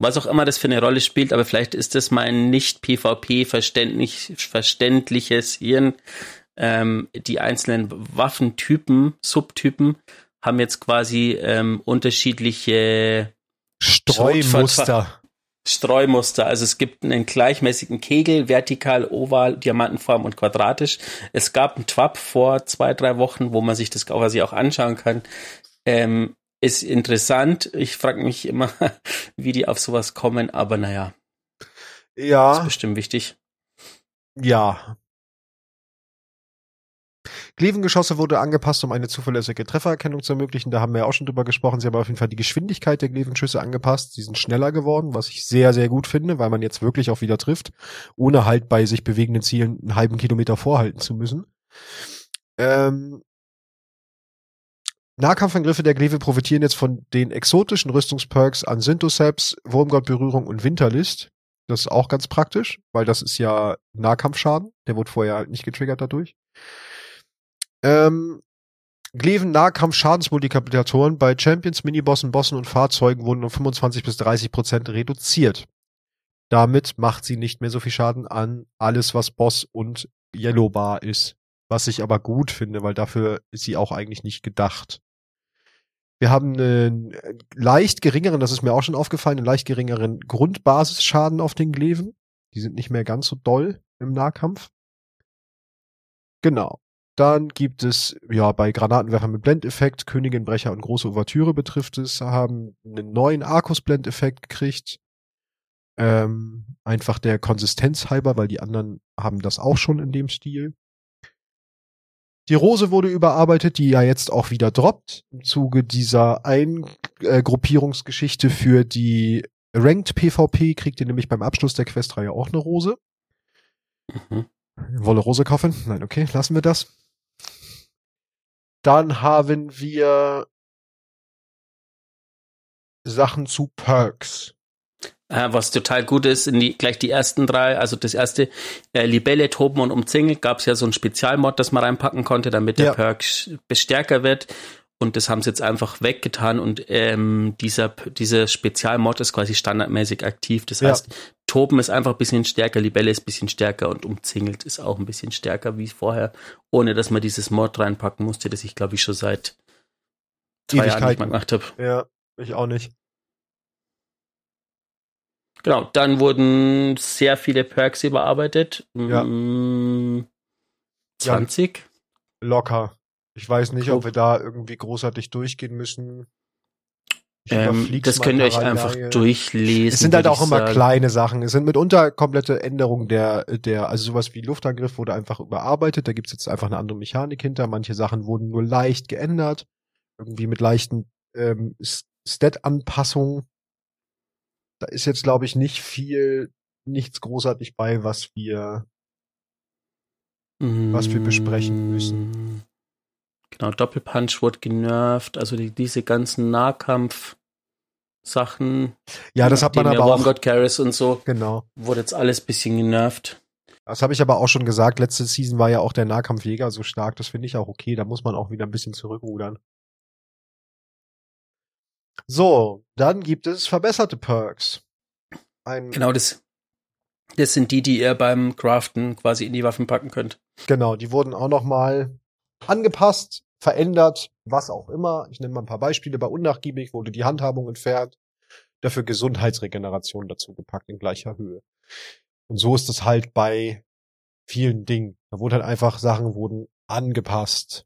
Speaker 1: was auch immer das für eine Rolle spielt, aber vielleicht ist das mein nicht PvP verständlich, verständliches Hirn. Ähm, die einzelnen Waffentypen, Subtypen haben jetzt quasi ähm, unterschiedliche
Speaker 2: Streumuster.
Speaker 1: Streumuster. Also es gibt einen gleichmäßigen Kegel, vertikal, oval, Diamantenform und quadratisch. Es gab einen Twap vor zwei, drei Wochen, wo man sich das quasi auch anschauen kann. Ähm, ist interessant. Ich frage mich immer, wie die auf sowas kommen, aber naja.
Speaker 2: Ja.
Speaker 1: Ist bestimmt wichtig.
Speaker 2: Ja. Glevengeschosse wurde angepasst, um eine zuverlässige Treffererkennung zu ermöglichen. Da haben wir ja auch schon drüber gesprochen. Sie haben auf jeden Fall die Geschwindigkeit der Glevenschüsse angepasst. Sie sind schneller geworden, was ich sehr, sehr gut finde, weil man jetzt wirklich auch wieder trifft, ohne halt bei sich bewegenden Zielen einen halben Kilometer vorhalten zu müssen. Ähm, Nahkampfangriffe der Glaive profitieren jetzt von den exotischen Rüstungsperks an Synthoceps, Wurmgottberührung und Winterlist. Das ist auch ganz praktisch, weil das ist ja Nahkampfschaden. Der wurde vorher halt nicht getriggert dadurch. Ähm, Gleven Nahkampf-Schadensmultiplikatoren bei Champions, Minibossen, Bossen und Fahrzeugen wurden um 25 bis 30 Prozent reduziert. Damit macht sie nicht mehr so viel Schaden an alles, was Boss und Yellow Bar ist. Was ich aber gut finde, weil dafür ist sie auch eigentlich nicht gedacht. Wir haben einen leicht geringeren, das ist mir auch schon aufgefallen, einen leicht geringeren Grundbasisschaden auf den Gleven. Die sind nicht mehr ganz so doll im Nahkampf. Genau. Dann gibt es, ja, bei Granatenwerfern mit Blendeffekt, Königinbrecher und große Ouvertüre betrifft es, haben einen neuen Arkus-Blendeffekt gekriegt. Ähm, einfach der Konsistenz halber, weil die anderen haben das auch schon in dem Stil. Die Rose wurde überarbeitet, die ja jetzt auch wieder droppt im Zuge dieser Eingruppierungsgeschichte für die Ranked PvP kriegt ihr nämlich beim Abschluss der Questreihe auch eine Rose. Mhm. Wolle Rose kaufen? Nein, okay, lassen wir das. Dann haben wir Sachen zu Perks.
Speaker 1: Äh, was total gut ist, in die, gleich die ersten drei, also das erste, äh, Libelle, Toben und Umzingelt, gab es ja so ein Spezialmod, das man reinpacken konnte, damit der ja. Perk stärker wird. Und das haben sie jetzt einfach weggetan und ähm, dieser, dieser Spezialmod ist quasi standardmäßig aktiv. Das heißt, ja. Toben ist einfach ein bisschen stärker, Libelle ist ein bisschen stärker und Umzingelt ist auch ein bisschen stärker wie vorher, ohne dass man dieses Mod reinpacken musste, das ich glaube ich schon seit zwei Jahren nicht mehr gemacht habe.
Speaker 2: Ja, ich auch nicht.
Speaker 1: Genau, dann wurden sehr viele Perks überarbeitet.
Speaker 2: Ja.
Speaker 1: 20? Ja,
Speaker 2: locker. Ich weiß nicht, ob wir da irgendwie großartig durchgehen müssen.
Speaker 1: Ähm, das könnt ihr euch einfach durchlesen.
Speaker 2: Es sind halt auch immer sagen. kleine Sachen. Es sind mitunter komplette Änderungen der, der, also sowas wie Luftangriff wurde einfach überarbeitet. Da gibt's jetzt einfach eine andere Mechanik hinter. Manche Sachen wurden nur leicht geändert. Irgendwie mit leichten ähm, Stat-Anpassungen da ist jetzt, glaube ich, nicht viel, nichts großartig bei, was wir, mm. was wir besprechen müssen. Mm.
Speaker 1: Genau, Doppelpunch wurde genervt, also die, diese ganzen Nahkampf- Sachen.
Speaker 2: Ja, das hat man aber auch.
Speaker 1: God Carries und so.
Speaker 2: Genau.
Speaker 1: Wurde jetzt alles bisschen genervt.
Speaker 2: Das habe ich aber auch schon gesagt. Letzte Season war ja auch der Nahkampfjäger so stark. Das finde ich auch okay. Da muss man auch wieder ein bisschen zurückrudern. So, dann gibt es verbesserte Perks. Ein,
Speaker 1: Genau, das, das sind die, die ihr beim Craften quasi in die Waffen packen könnt.
Speaker 2: Genau, die wurden auch noch mal angepasst, verändert, was auch immer. Ich nenne mal ein paar Beispiele. Bei unnachgiebig wurde die Handhabung entfernt, dafür Gesundheitsregeneration dazu gepackt in gleicher Höhe. Und so ist es halt bei vielen Dingen. Da wurde halt einfach Sachen wurden angepasst.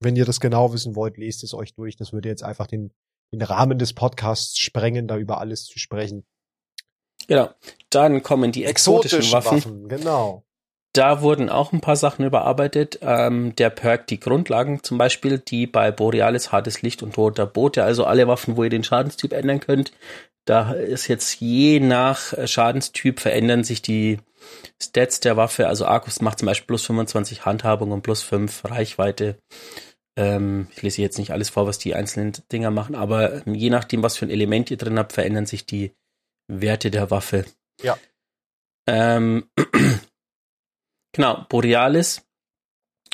Speaker 2: Wenn ihr das genau wissen wollt, lest es euch durch. Das würde jetzt einfach den, den Rahmen des Podcasts sprengen, da über alles zu sprechen.
Speaker 1: Genau. Dann kommen die exotischen, Waffen.
Speaker 2: Genau.
Speaker 1: Da wurden auch ein paar Sachen überarbeitet. Ähm, der Perk, die Grundlagen zum Beispiel, die bei Borealis, hartes Licht und roter Bote, also alle Waffen, wo ihr den Schadenstyp ändern könnt. Da ist jetzt je nach Schadenstyp verändern sich die Stats der Waffe. Also Arcus macht zum Beispiel plus 25 Handhabung und plus 5 Reichweite. Ähm, ich lese jetzt nicht alles vor, was die einzelnen Dinger machen, aber je nachdem, was für ein Element ihr drin habt, verändern sich die Werte der Waffe.
Speaker 2: Ja.
Speaker 1: Ähm, genau, Borealis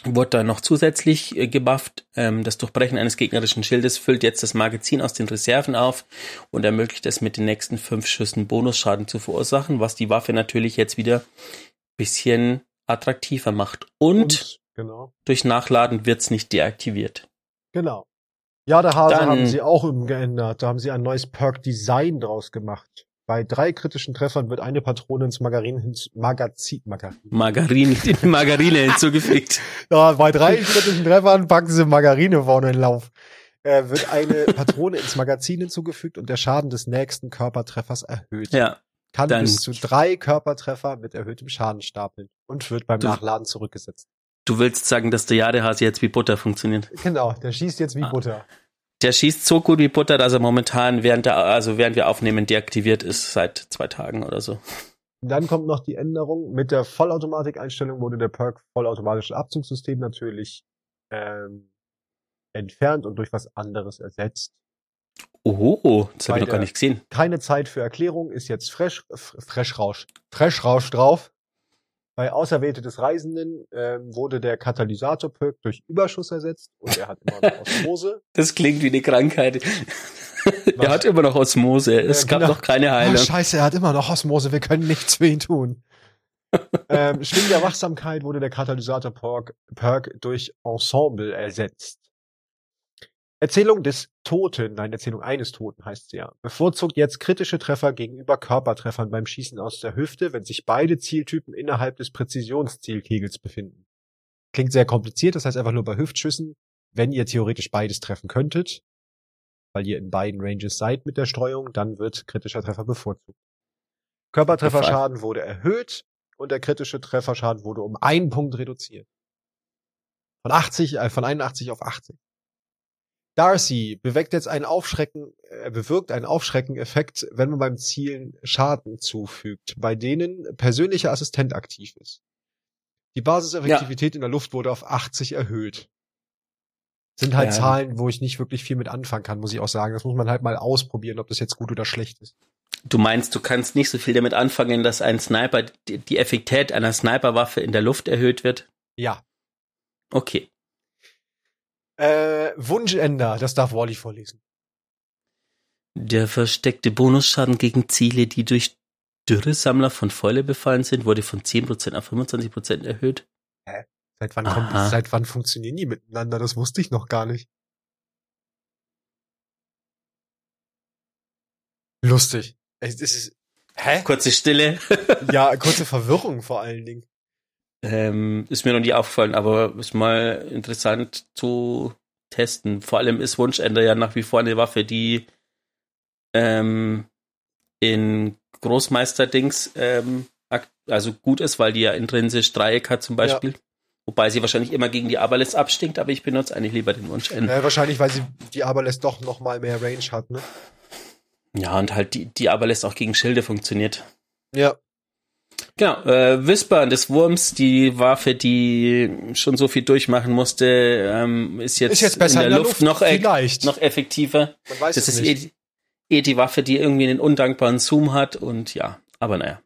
Speaker 1: wurde dann noch zusätzlich äh, gebufft. Ähm, das Durchbrechen eines gegnerischen Schildes füllt jetzt das Magazin aus den Reserven auf und ermöglicht es mit den nächsten fünf Schüssen Bonusschaden zu verursachen, was die Waffe natürlich jetzt wieder bisschen attraktiver macht. Und,
Speaker 2: Und genau.
Speaker 1: durch Nachladen wird's nicht deaktiviert.
Speaker 2: Genau. Ja, der Hase
Speaker 1: Dann-
Speaker 2: haben sie auch umgeändert. Da haben sie ein neues Perk-Design draus gemacht. Bei drei kritischen Treffern wird eine Patrone ins Magarin ins Magazin, Magarin.
Speaker 1: Margarine, die Margarine hinzugefügt.
Speaker 2: Ja, bei drei kritischen Treffern packen sie Margarine vorne in den Lauf. Äh, wird eine Patrone ins Magazin hinzugefügt und der Schaden des nächsten Körpertreffers erhöht.
Speaker 1: Ja,
Speaker 2: Kann bis zu drei Körpertreffer mit erhöhtem Schaden stapeln und wird beim Nachladen zurückgesetzt.
Speaker 1: Du willst sagen, dass der Jadehase jetzt wie Butter funktioniert.
Speaker 2: Genau, der schießt jetzt wie
Speaker 1: Ah.
Speaker 2: Butter.
Speaker 1: Der schießt so gut wie Butter, dass er momentan während der, also während wir aufnehmen, deaktiviert ist seit zwei Tagen oder so.
Speaker 2: Dann kommt noch die Änderung. Mit der Vollautomatik-Einstellung wurde der Perk vollautomatisches Abzugssystem natürlich ähm, entfernt und durch was anderes ersetzt.
Speaker 1: Oh, das habe ich noch gar nicht gesehen.
Speaker 2: Keine Zeit für Erklärung ist jetzt Fresh, F- Fresh-Rausch, Fresh-Rausch drauf. Bei Auserwählte des Reisenden ähm, wurde der Katalysator-Perk durch Überschuss ersetzt und er hat immer noch Osmose.
Speaker 1: Das klingt wie eine Krankheit. Er hat immer noch Osmose. Es
Speaker 2: Ja,
Speaker 1: gab
Speaker 2: genau.
Speaker 1: noch keine Heilung.
Speaker 2: scheiße, er hat immer noch Osmose, wir können nichts für ihn tun. ähm, Schwing der Wachsamkeit wurde der Katalysator-Perk Perk durch Ensemble ersetzt. Erzählung des Toten, nein, Erzählung eines Toten heißt sie ja, bevorzugt jetzt kritische Treffer gegenüber Körpertreffern beim Schießen aus der Hüfte, wenn sich beide Zieltypen innerhalb des Präzisionszielkegels befinden. Klingt sehr kompliziert, das heißt einfach nur bei Hüftschüssen, wenn ihr theoretisch beides treffen könntet, weil ihr in beiden Ranges seid mit der Streuung, dann wird kritischer Treffer bevorzugt. Körpertrefferschaden wurde erhöht und der kritische Trefferschaden wurde um einen Punkt reduziert. Von 80, äh, von 81 auf 80. Darcy bewirkt jetzt einen Aufschrecken, äh, bewirkt einen Aufschrecken-Effekt, wenn man beim Zielen Schaden zufügt, bei denen persönlicher Assistent aktiv ist. Die Basiseffektivität in der Luft wurde auf 80 erhöht. Sind halt
Speaker 1: Ja.
Speaker 2: Zahlen, wo ich nicht wirklich viel mit anfangen kann, muss ich auch sagen. Das muss man halt mal ausprobieren, ob das jetzt gut oder schlecht ist.
Speaker 1: Du meinst, du kannst nicht so viel damit anfangen, dass ein Sniper, die, Effektät einer Sniperwaffe in der Luft erhöht wird?
Speaker 2: Ja.
Speaker 1: Okay.
Speaker 2: Äh, Wunschender, das darf Wally vorlesen.
Speaker 1: Der versteckte Bonusschaden gegen Ziele, die durch Dürresammler von Fäule befallen sind, wurde von 10% auf 25% erhöht.
Speaker 2: Seit wann kommt seit wann funktionieren die miteinander? Das wusste ich noch gar nicht. Lustig. Es ist, hä?
Speaker 1: Kurze Stille.
Speaker 2: Ja, kurze Verwirrung vor allen Dingen.
Speaker 1: Ähm, ist mir noch nie aufgefallen, aber ist mal interessant zu testen. Vor allem ist Wunschender ja nach wie vor eine Waffe, die ähm, in Großmeister-Dings ähm, also gut ist, weil die ja intrinsisch Dreieck hat zum Beispiel. Wobei sie wahrscheinlich immer gegen die Aberlist abstinkt, aber ich benutze eigentlich lieber den Wunschender.
Speaker 2: Ja, wahrscheinlich, weil sie die Aberless doch noch mal mehr Range hat, ne?
Speaker 1: Ja, und halt die, die Aberlist auch gegen Schilde funktioniert.
Speaker 2: Ja.
Speaker 1: Genau, äh, Whisper des Wurms, die Waffe, die schon so viel durchmachen musste, ähm, ist jetzt,
Speaker 2: Ist jetzt besser
Speaker 1: in der, Luft, noch, e
Speaker 2: vielleicht.
Speaker 1: noch effektiver.
Speaker 2: Man weiß
Speaker 1: Das
Speaker 2: es
Speaker 1: ist
Speaker 2: nicht.
Speaker 1: eh, eh die Waffe, die irgendwie einen undankbaren Zoom hat und ja, aber naja.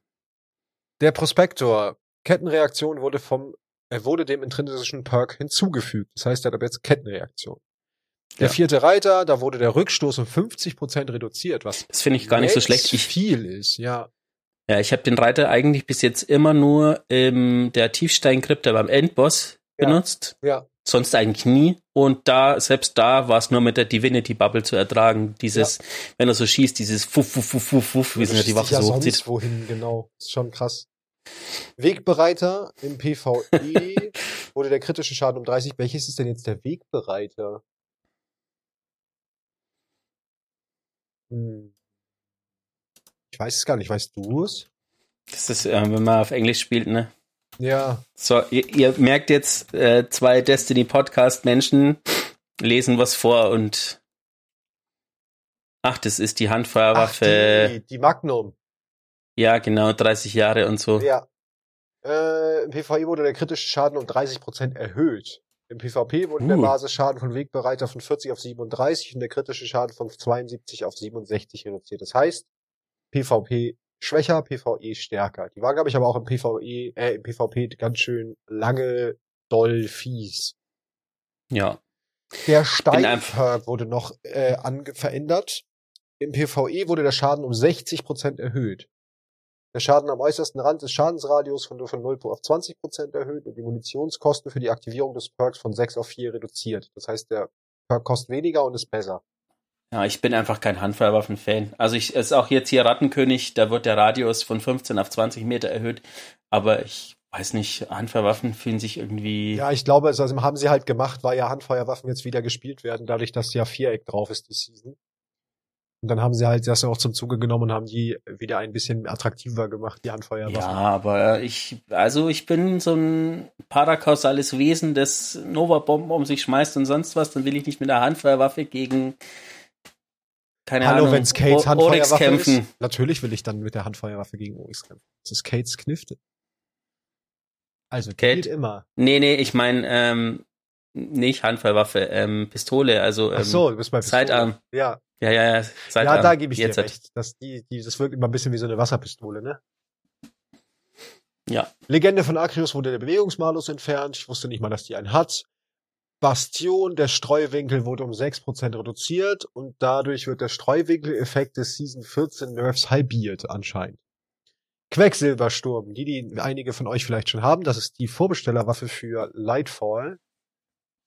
Speaker 2: Der Prospektor. Kettenreaktion wurde vom, er wurde dem intrinsischen Perk hinzugefügt. Das heißt, er hat ab jetzt Kettenreaktion. Der
Speaker 1: Ja.
Speaker 2: vierte Reiter, da wurde der Rückstoß um 50% reduziert, was
Speaker 1: Das finde ich gar nicht so
Speaker 2: echt
Speaker 1: schlecht. Ich,
Speaker 2: viel ist, ja.
Speaker 1: Ja, ich habe den Reiter eigentlich bis jetzt immer nur in der Tiefsteinkrypta beim Endboss
Speaker 2: Ja.
Speaker 1: benutzt.
Speaker 2: Ja.
Speaker 1: Sonst eigentlich nie. Und da, selbst da war es nur mit der Divinity Bubble zu ertragen. Dieses, wenn er so schießt, dieses Fuff, Fuff, Fuff, Fuff, Fuff, wie sie ja die Waffe
Speaker 2: ja
Speaker 1: so hochzieht.
Speaker 2: wohin, genau. Ist schon krass. Wegbereiter im PvE wurde der kritische Schaden um 30. Welches ist denn jetzt der Wegbereiter? Hm. Weiß es gar nicht. Weißt du es?
Speaker 1: Das ist, äh, wenn man auf Englisch spielt, ne?
Speaker 2: Ja.
Speaker 1: So, ihr, ihr merkt jetzt, äh, zwei Destiny Podcast Menschen lesen was vor und ach, das ist die
Speaker 2: Ach,
Speaker 1: Handfeuerwaffe.
Speaker 2: die, die Magnum.
Speaker 1: Ja, genau, 30 Jahre und so.
Speaker 2: Ja. Äh, Im PvE wurde der kritische Schaden um 30% erhöht. Im PvP wurde der
Speaker 1: Uh.
Speaker 2: Basisschaden von Wegbereiter von 40 auf 37 und der kritische Schaden von 72 auf 67 reduziert. Das heißt, PvP schwächer, PvE stärker. Die waren, glaube ich, aber auch im PvE, äh, im PvP ganz schön lange, doll, fies.
Speaker 1: Ja.
Speaker 2: Der Steinperk wurde noch äh, ange verändert. Im PvE wurde der Schaden um 60% erhöht. Der Schaden am äußersten Rand des Schadensradius von, von 0 auf 20% erhöht und die Munitionskosten für die Aktivierung des Perks von 6 auf 4 reduziert. Das heißt, der Perk kostet weniger und ist besser.
Speaker 1: Ja, ich bin einfach kein Handfeuerwaffen-Fan. Also ich es ist auch jetzt hier Rattenkönig, da wird der Radius von 15 auf 20 Meter erhöht. Aber ich weiß nicht, Handfeuerwaffen fühlen sich irgendwie.
Speaker 2: Ja, ich glaube, also haben sie halt gemacht, weil ja Handfeuerwaffen jetzt wieder gespielt werden, dadurch, dass ja Viereck drauf ist, die Season. Und dann haben sie halt das auch zum Zuge genommen und haben die wieder ein bisschen attraktiver gemacht, die Handfeuerwaffen.
Speaker 1: Ja, aber ich, also ich bin so ein parakausales Wesen, das Nova-Bomben um sich schmeißt und sonst was, dann will ich nicht mit einer Handfeuerwaffe gegen, keine
Speaker 2: Hallo,
Speaker 1: Ahnung,
Speaker 2: wenn es Kates
Speaker 1: O- Oryx
Speaker 2: Handfeuerwaffe
Speaker 1: kämpfen.
Speaker 2: ist. Natürlich will ich dann mit der Handfeuerwaffe gegen Oryx kämpfen. Das ist Kates Knifte. Also,
Speaker 1: Kate?
Speaker 2: geht immer.
Speaker 1: Nee, nee, ich meine, ähm, nicht Handfeuerwaffe, ähm, Pistole, also ähm,
Speaker 2: Ach so, du bist bei Pistole.
Speaker 1: Sidearm.
Speaker 2: Ja,
Speaker 1: Ja, ja, ja, Sidearm.
Speaker 2: ja, da gebe ich
Speaker 1: Jetzt
Speaker 2: dir recht. Das, die, die, das wirkt immer ein bisschen wie so eine Wasserpistole, ne?
Speaker 1: Ja.
Speaker 2: Legende von Akrius wurde der Bewegungsmalus entfernt. Ich wusste nicht mal, dass die einen hat. Bastion, der Streuwinkel wurde um 6% reduziert und dadurch wird der Streuwinkeleffekt des Season 14 Nerfs halbiert anscheinend. Quecksilbersturm, die, die einige von euch vielleicht schon haben, das ist die Vorbestellerwaffe für Lightfall.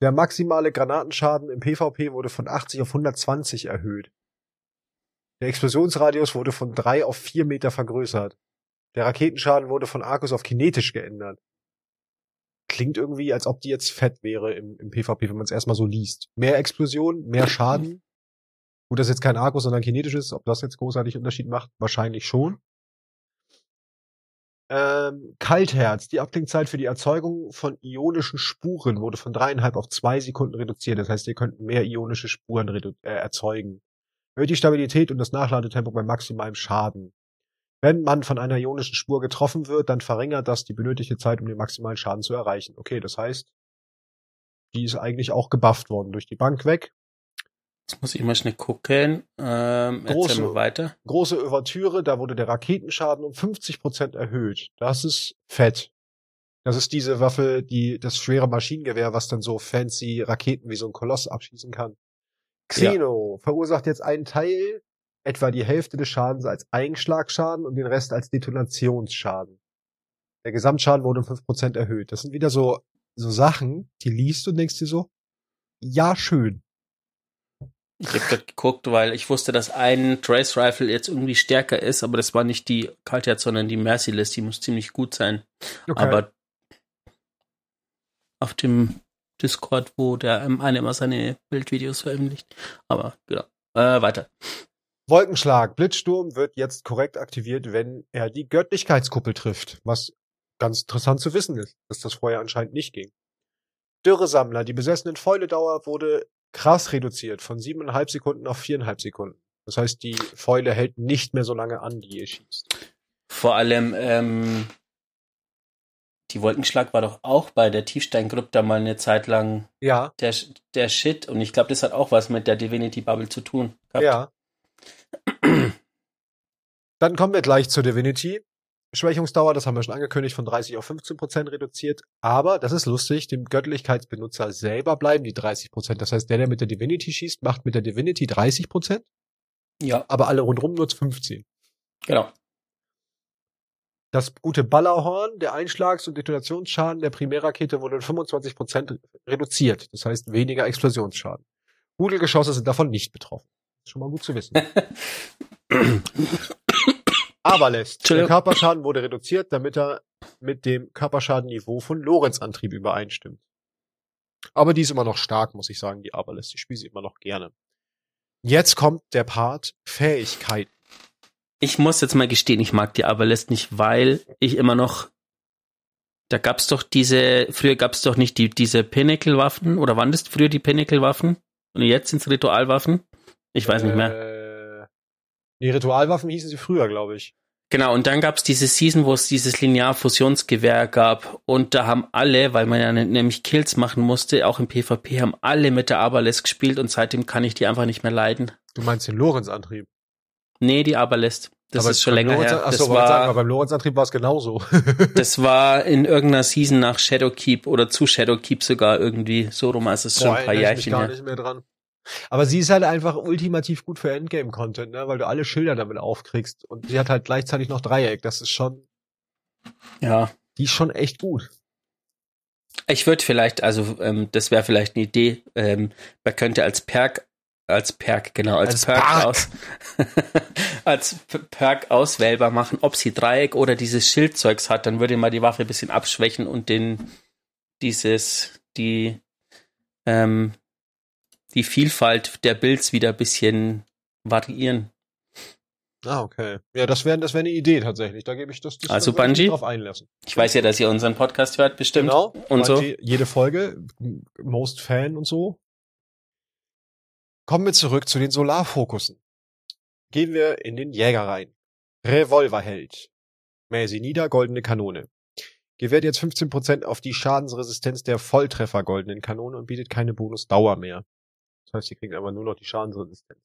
Speaker 2: Der maximale Granatenschaden im PvP wurde von 80 auf 120 erhöht. Der Explosionsradius wurde von 3 auf 4 Meter vergrößert. Der Raketenschaden wurde von Arcus auf kinetisch geändert. Klingt irgendwie, als ob die jetzt fett wäre im, im PvP, wenn man es erstmal so liest. Mehr Explosion, mehr Schaden. Gut, dass jetzt kein Arcus, sondern kinetisch ist. Ob das jetzt großartig Unterschied macht? Wahrscheinlich schon. Ähm, Kaltherz. Die Abklingzeit für die Erzeugung von ionischen Spuren wurde von dreieinhalb auf zwei Sekunden reduziert. Das heißt, ihr könnt mehr ionische Spuren äh, erzeugen. Erhöht die Stabilität und das Nachladetempo bei maximalem Schaden. Wenn man von einer ionischen Spur getroffen wird, dann verringert das die benötigte Zeit, um den maximalen Schaden zu erreichen. Okay, das heißt, die ist eigentlich auch gebufft worden durch die Bank weg.
Speaker 1: Jetzt muss ich mal schnell gucken. Ähm,
Speaker 2: Große-
Speaker 1: mal weiter.
Speaker 2: Große Ouvertüre, da wurde der Raketenschaden um 50% erhöht. Das ist fett. Das ist diese Waffe, die das schwere Maschinengewehr, was dann so fancy Raketen wie so ein Koloss abschießen kann. Xeno verursacht jetzt einen Teil, etwa die Hälfte des Schadens als Einschlagschaden und den Rest als Detonationsschaden. Der Gesamtschaden wurde um 5% erhöht. Das sind wieder so, so Sachen, die liest und denkst dir so, ja, schön.
Speaker 1: Ich habe gerade geguckt, weil ich wusste, dass ein Trace Rifle jetzt irgendwie stärker ist, aber das war nicht die Kaltherz, sondern die Merciless. Die muss ziemlich gut sein.
Speaker 2: Okay.
Speaker 1: Aber auf dem Discord, wo der eine immer seine Bildvideos veröffentlicht. Aber genau. Äh, weiter.
Speaker 2: Wolkenschlag, Blitzsturm wird jetzt korrekt aktiviert, wenn er die Göttlichkeitskuppel trifft, was ganz interessant zu wissen ist, dass das vorher anscheinend nicht ging. Dürresammler, die besessenen Fäuledauer wurde krass reduziert, von siebeneinhalb Sekunden auf viereinhalb Sekunden. Das heißt, die Fäule hält nicht mehr so lange an, die ihr schießt.
Speaker 1: Vor allem, ähm, die Wolkenschlag war doch auch bei der Tiefsteingrypta mal eine Zeit lang
Speaker 2: Ja,
Speaker 1: der, der Shit. Und ich glaube, das hat auch was mit der Divinity Bubble zu tun. gehabt.
Speaker 2: ja. Dann kommen wir gleich zur Divinity. Schwächungsdauer, das haben wir schon angekündigt, von 30 auf 15 Prozent reduziert. Aber, das ist lustig, dem Göttlichkeitsbenutzer selber bleiben die 30 Prozent. Das heißt, der, der mit der Divinity schießt, macht mit der Divinity 30 Prozent,
Speaker 1: Ja,
Speaker 2: aber alle rundrum nur 15.
Speaker 1: genau.
Speaker 2: Das gute Ballerhorn, der Einschlags- und Detonationsschaden der Primärrakete wurde um 25% reduziert. Das heißt weniger Explosionsschaden. Kugelgeschosse sind davon nicht betroffen. Schon mal gut zu wissen. Aber lässt. Der Körperschaden wurde reduziert, damit er mit dem Körperschadenniveau von Lorenzantrieb übereinstimmt. Aber die ist immer noch stark, muss ich sagen, die Aberlässt. Ich spiele sie immer noch gerne. Jetzt kommt der Part Fähigkeiten.
Speaker 1: Ich muss jetzt mal gestehen, ich mag die Aberlässt nicht, weil ich immer noch da gab's doch diese, früher gab's doch nicht die, diese Pinnacle-Waffen, oder waren das früher die Pinnacle-Waffen? Und jetzt sind's Ritualwaffen? Ich weiß äh, nicht mehr.
Speaker 2: Äh, die Ritualwaffen hießen sie früher, glaube ich.
Speaker 1: Genau, und dann gab's diese Season, wo es dieses Linear-Fusionsgewehr gab. Und da haben alle, weil man ja nämlich Kills machen musste, auch im PvP, haben alle mit der Aberless gespielt und seitdem kann ich die einfach nicht mehr leiden.
Speaker 2: Du meinst den Lorenz-Antrieb?
Speaker 1: Nee, die Aberless. Das aber ist schon länger Lorenz, her.
Speaker 2: Achso,
Speaker 1: das war,
Speaker 2: sagen, aber beim Lorenzantrieb war es genauso.
Speaker 1: das war in irgendeiner Season nach Shadowkeep oder zu Shadowkeep sogar irgendwie so rum, als es Boah, schon ein paar Jährchen
Speaker 2: her. gar nicht mehr dran. Aber sie ist halt einfach ultimativ gut für Endgame-Content, ne? weil du alle Schilder damit aufkriegst. Und sie hat halt gleichzeitig noch Dreieck. Das ist schon.
Speaker 1: Ja.
Speaker 2: Die ist schon echt gut.
Speaker 1: Ich würde vielleicht, also ähm, das wäre vielleicht eine Idee, ähm, man könnte als Perk als Perk, genau, als, als Perk Park. aus, als Perk auswählbar machen, ob sie Dreieck oder dieses Schildzeugs hat, dann würde man die Waffe ein bisschen abschwächen und den, dieses, die, ähm, die Vielfalt der Builds wieder ein bisschen variieren.
Speaker 2: Ah, okay. Ja, das wäre das wäre eine Idee tatsächlich. Da gebe ich das, das
Speaker 1: Also Bungie
Speaker 2: drauf einlassen.
Speaker 1: Ich weiß ja, dass ihr unseren Podcast hört, bestimmt.
Speaker 2: Genau.
Speaker 1: Und
Speaker 2: Bungie, so. Jede Folge, most Fan und so. Kommen wir zurück zu den Solarfokussen. Gehen wir in den Jäger rein. Revolverheld. Mäßig nieder, goldene Kanone. Gewährt jetzt 15% auf die Schadensresistenz der Volltreffer goldenen Kanone und bietet keine Bonusdauer mehr. Das heißt, ihr kriegt aber nur noch die Schadensresistenz.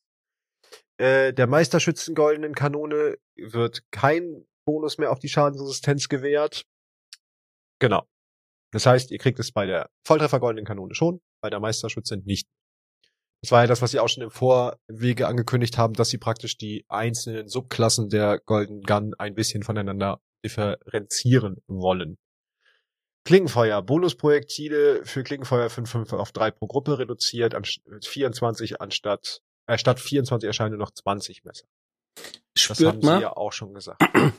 Speaker 2: Äh, der Meisterschützen goldenen Kanone wird kein Bonus mehr auf die Schadensresistenz gewährt. Genau. Das heißt, ihr kriegt es bei der Volltreffer goldenen Kanone schon, bei der Meisterschütze nicht. Das war ja das, was sie auch schon im Vorwege angekündigt haben, dass sie praktisch die einzelnen Subklassen der Golden Gun ein bisschen voneinander differenzieren wollen. Klingenfeuer, Bonusprojektile für Klingenfeuer 5,5 auf 3 pro Gruppe reduziert, an 24 anstatt, äh, statt 24 erscheinen nur noch 20 Messer.
Speaker 1: Spürt
Speaker 2: das haben
Speaker 1: man.
Speaker 2: sie ja auch schon gesagt.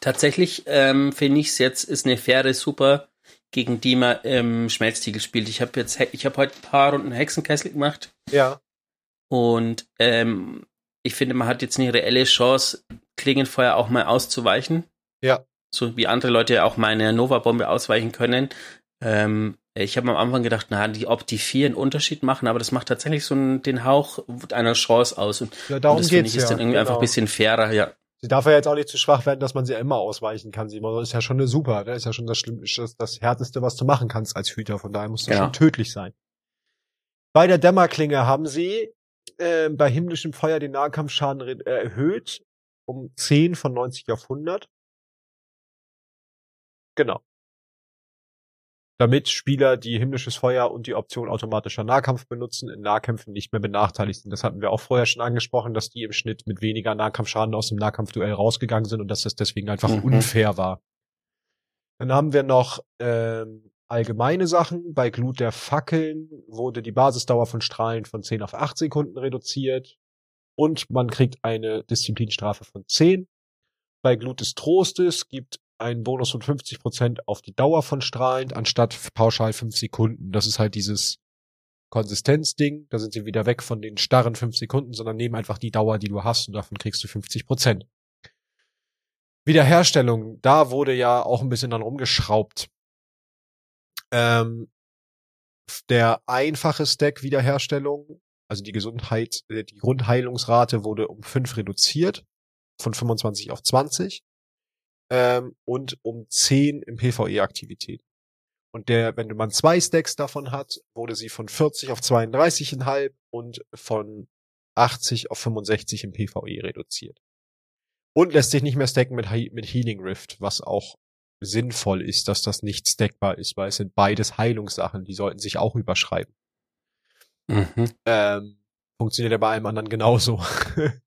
Speaker 1: Tatsächlich ähm, finde ich es jetzt ist eine faire super gegen die man im Schmelztiegel spielt. Ich habe jetzt, ich habe heute ein paar Runden Hexenkessel gemacht.
Speaker 2: Ja.
Speaker 1: Und ähm, ich finde, man hat jetzt eine reelle Chance, Klingenfeuer auch mal auszuweichen.
Speaker 2: Ja.
Speaker 1: So wie andere Leute auch meine Nova-Bombe ausweichen können. Ähm, ich habe am Anfang gedacht, na, die, ob die vier einen Unterschied machen, aber das macht tatsächlich so einen, den Hauch einer Chance aus. Und,
Speaker 2: ja, darum
Speaker 1: und das
Speaker 2: finde ich
Speaker 1: ist
Speaker 2: ja,
Speaker 1: dann irgendwie
Speaker 2: genau.
Speaker 1: einfach ein bisschen fairer, ja.
Speaker 2: Sie darf ja jetzt auch nicht zu schwach werden, dass man sie immer ausweichen kann. Sie ist ja schon eine super, ne? ist ja schon das, das, das härteste, was du machen kannst als Hüter. Von daher muss das
Speaker 1: Genau.
Speaker 2: schon tödlich sein. Bei der Dämmerklinge haben sie äh, bei himmlischem Feuer den Nahkampfschaden äh, erhöht um 10 von 90 auf 100. Genau. Damit Spieler, die himmlisches Feuer und die Option automatischer Nahkampf benutzen, in Nahkämpfen nicht mehr benachteiligt sind. Das hatten wir auch vorher schon angesprochen, dass die im Schnitt mit weniger Nahkampfschaden aus dem Nahkampfduell rausgegangen sind und dass das deswegen einfach
Speaker 1: Mhm.
Speaker 2: unfair war. Dann haben wir noch ähm, allgemeine Sachen. Bei Glut der Fackeln wurde die Basisdauer von Strahlen von 10 auf 8 Sekunden reduziert und man kriegt eine Disziplinstrafe von 10. Bei Glut des Trostes gibt einen Bonus von 50% auf die Dauer von strahlend, anstatt pauschal 5 Sekunden. Das ist halt dieses Konsistenzding. Da sind sie wieder weg von den starren 5 Sekunden, sondern nehmen einfach die Dauer, die du hast und davon kriegst du 50%. Wiederherstellung, da wurde ja auch ein bisschen dann rumgeschraubt. Ähm, der einfache Stack Wiederherstellung, also die Gesundheit, äh, die Grundheilungsrate wurde um 5 reduziert, von 25 auf 20 ähm, und um 10 im PvE-Aktivität. Und der, wenn man zwei Stacks davon hat, wurde sie von 40 auf 32,5 und von 80 auf 65 im PvE reduziert. Und lässt sich nicht mehr stacken mit, He- mit Healing Rift, was auch sinnvoll ist, dass das nicht stackbar ist, weil es sind beides Heilungssachen, die sollten sich auch überschreiben.
Speaker 1: Mhm.
Speaker 2: Ähm, funktioniert ja bei allem anderen genauso.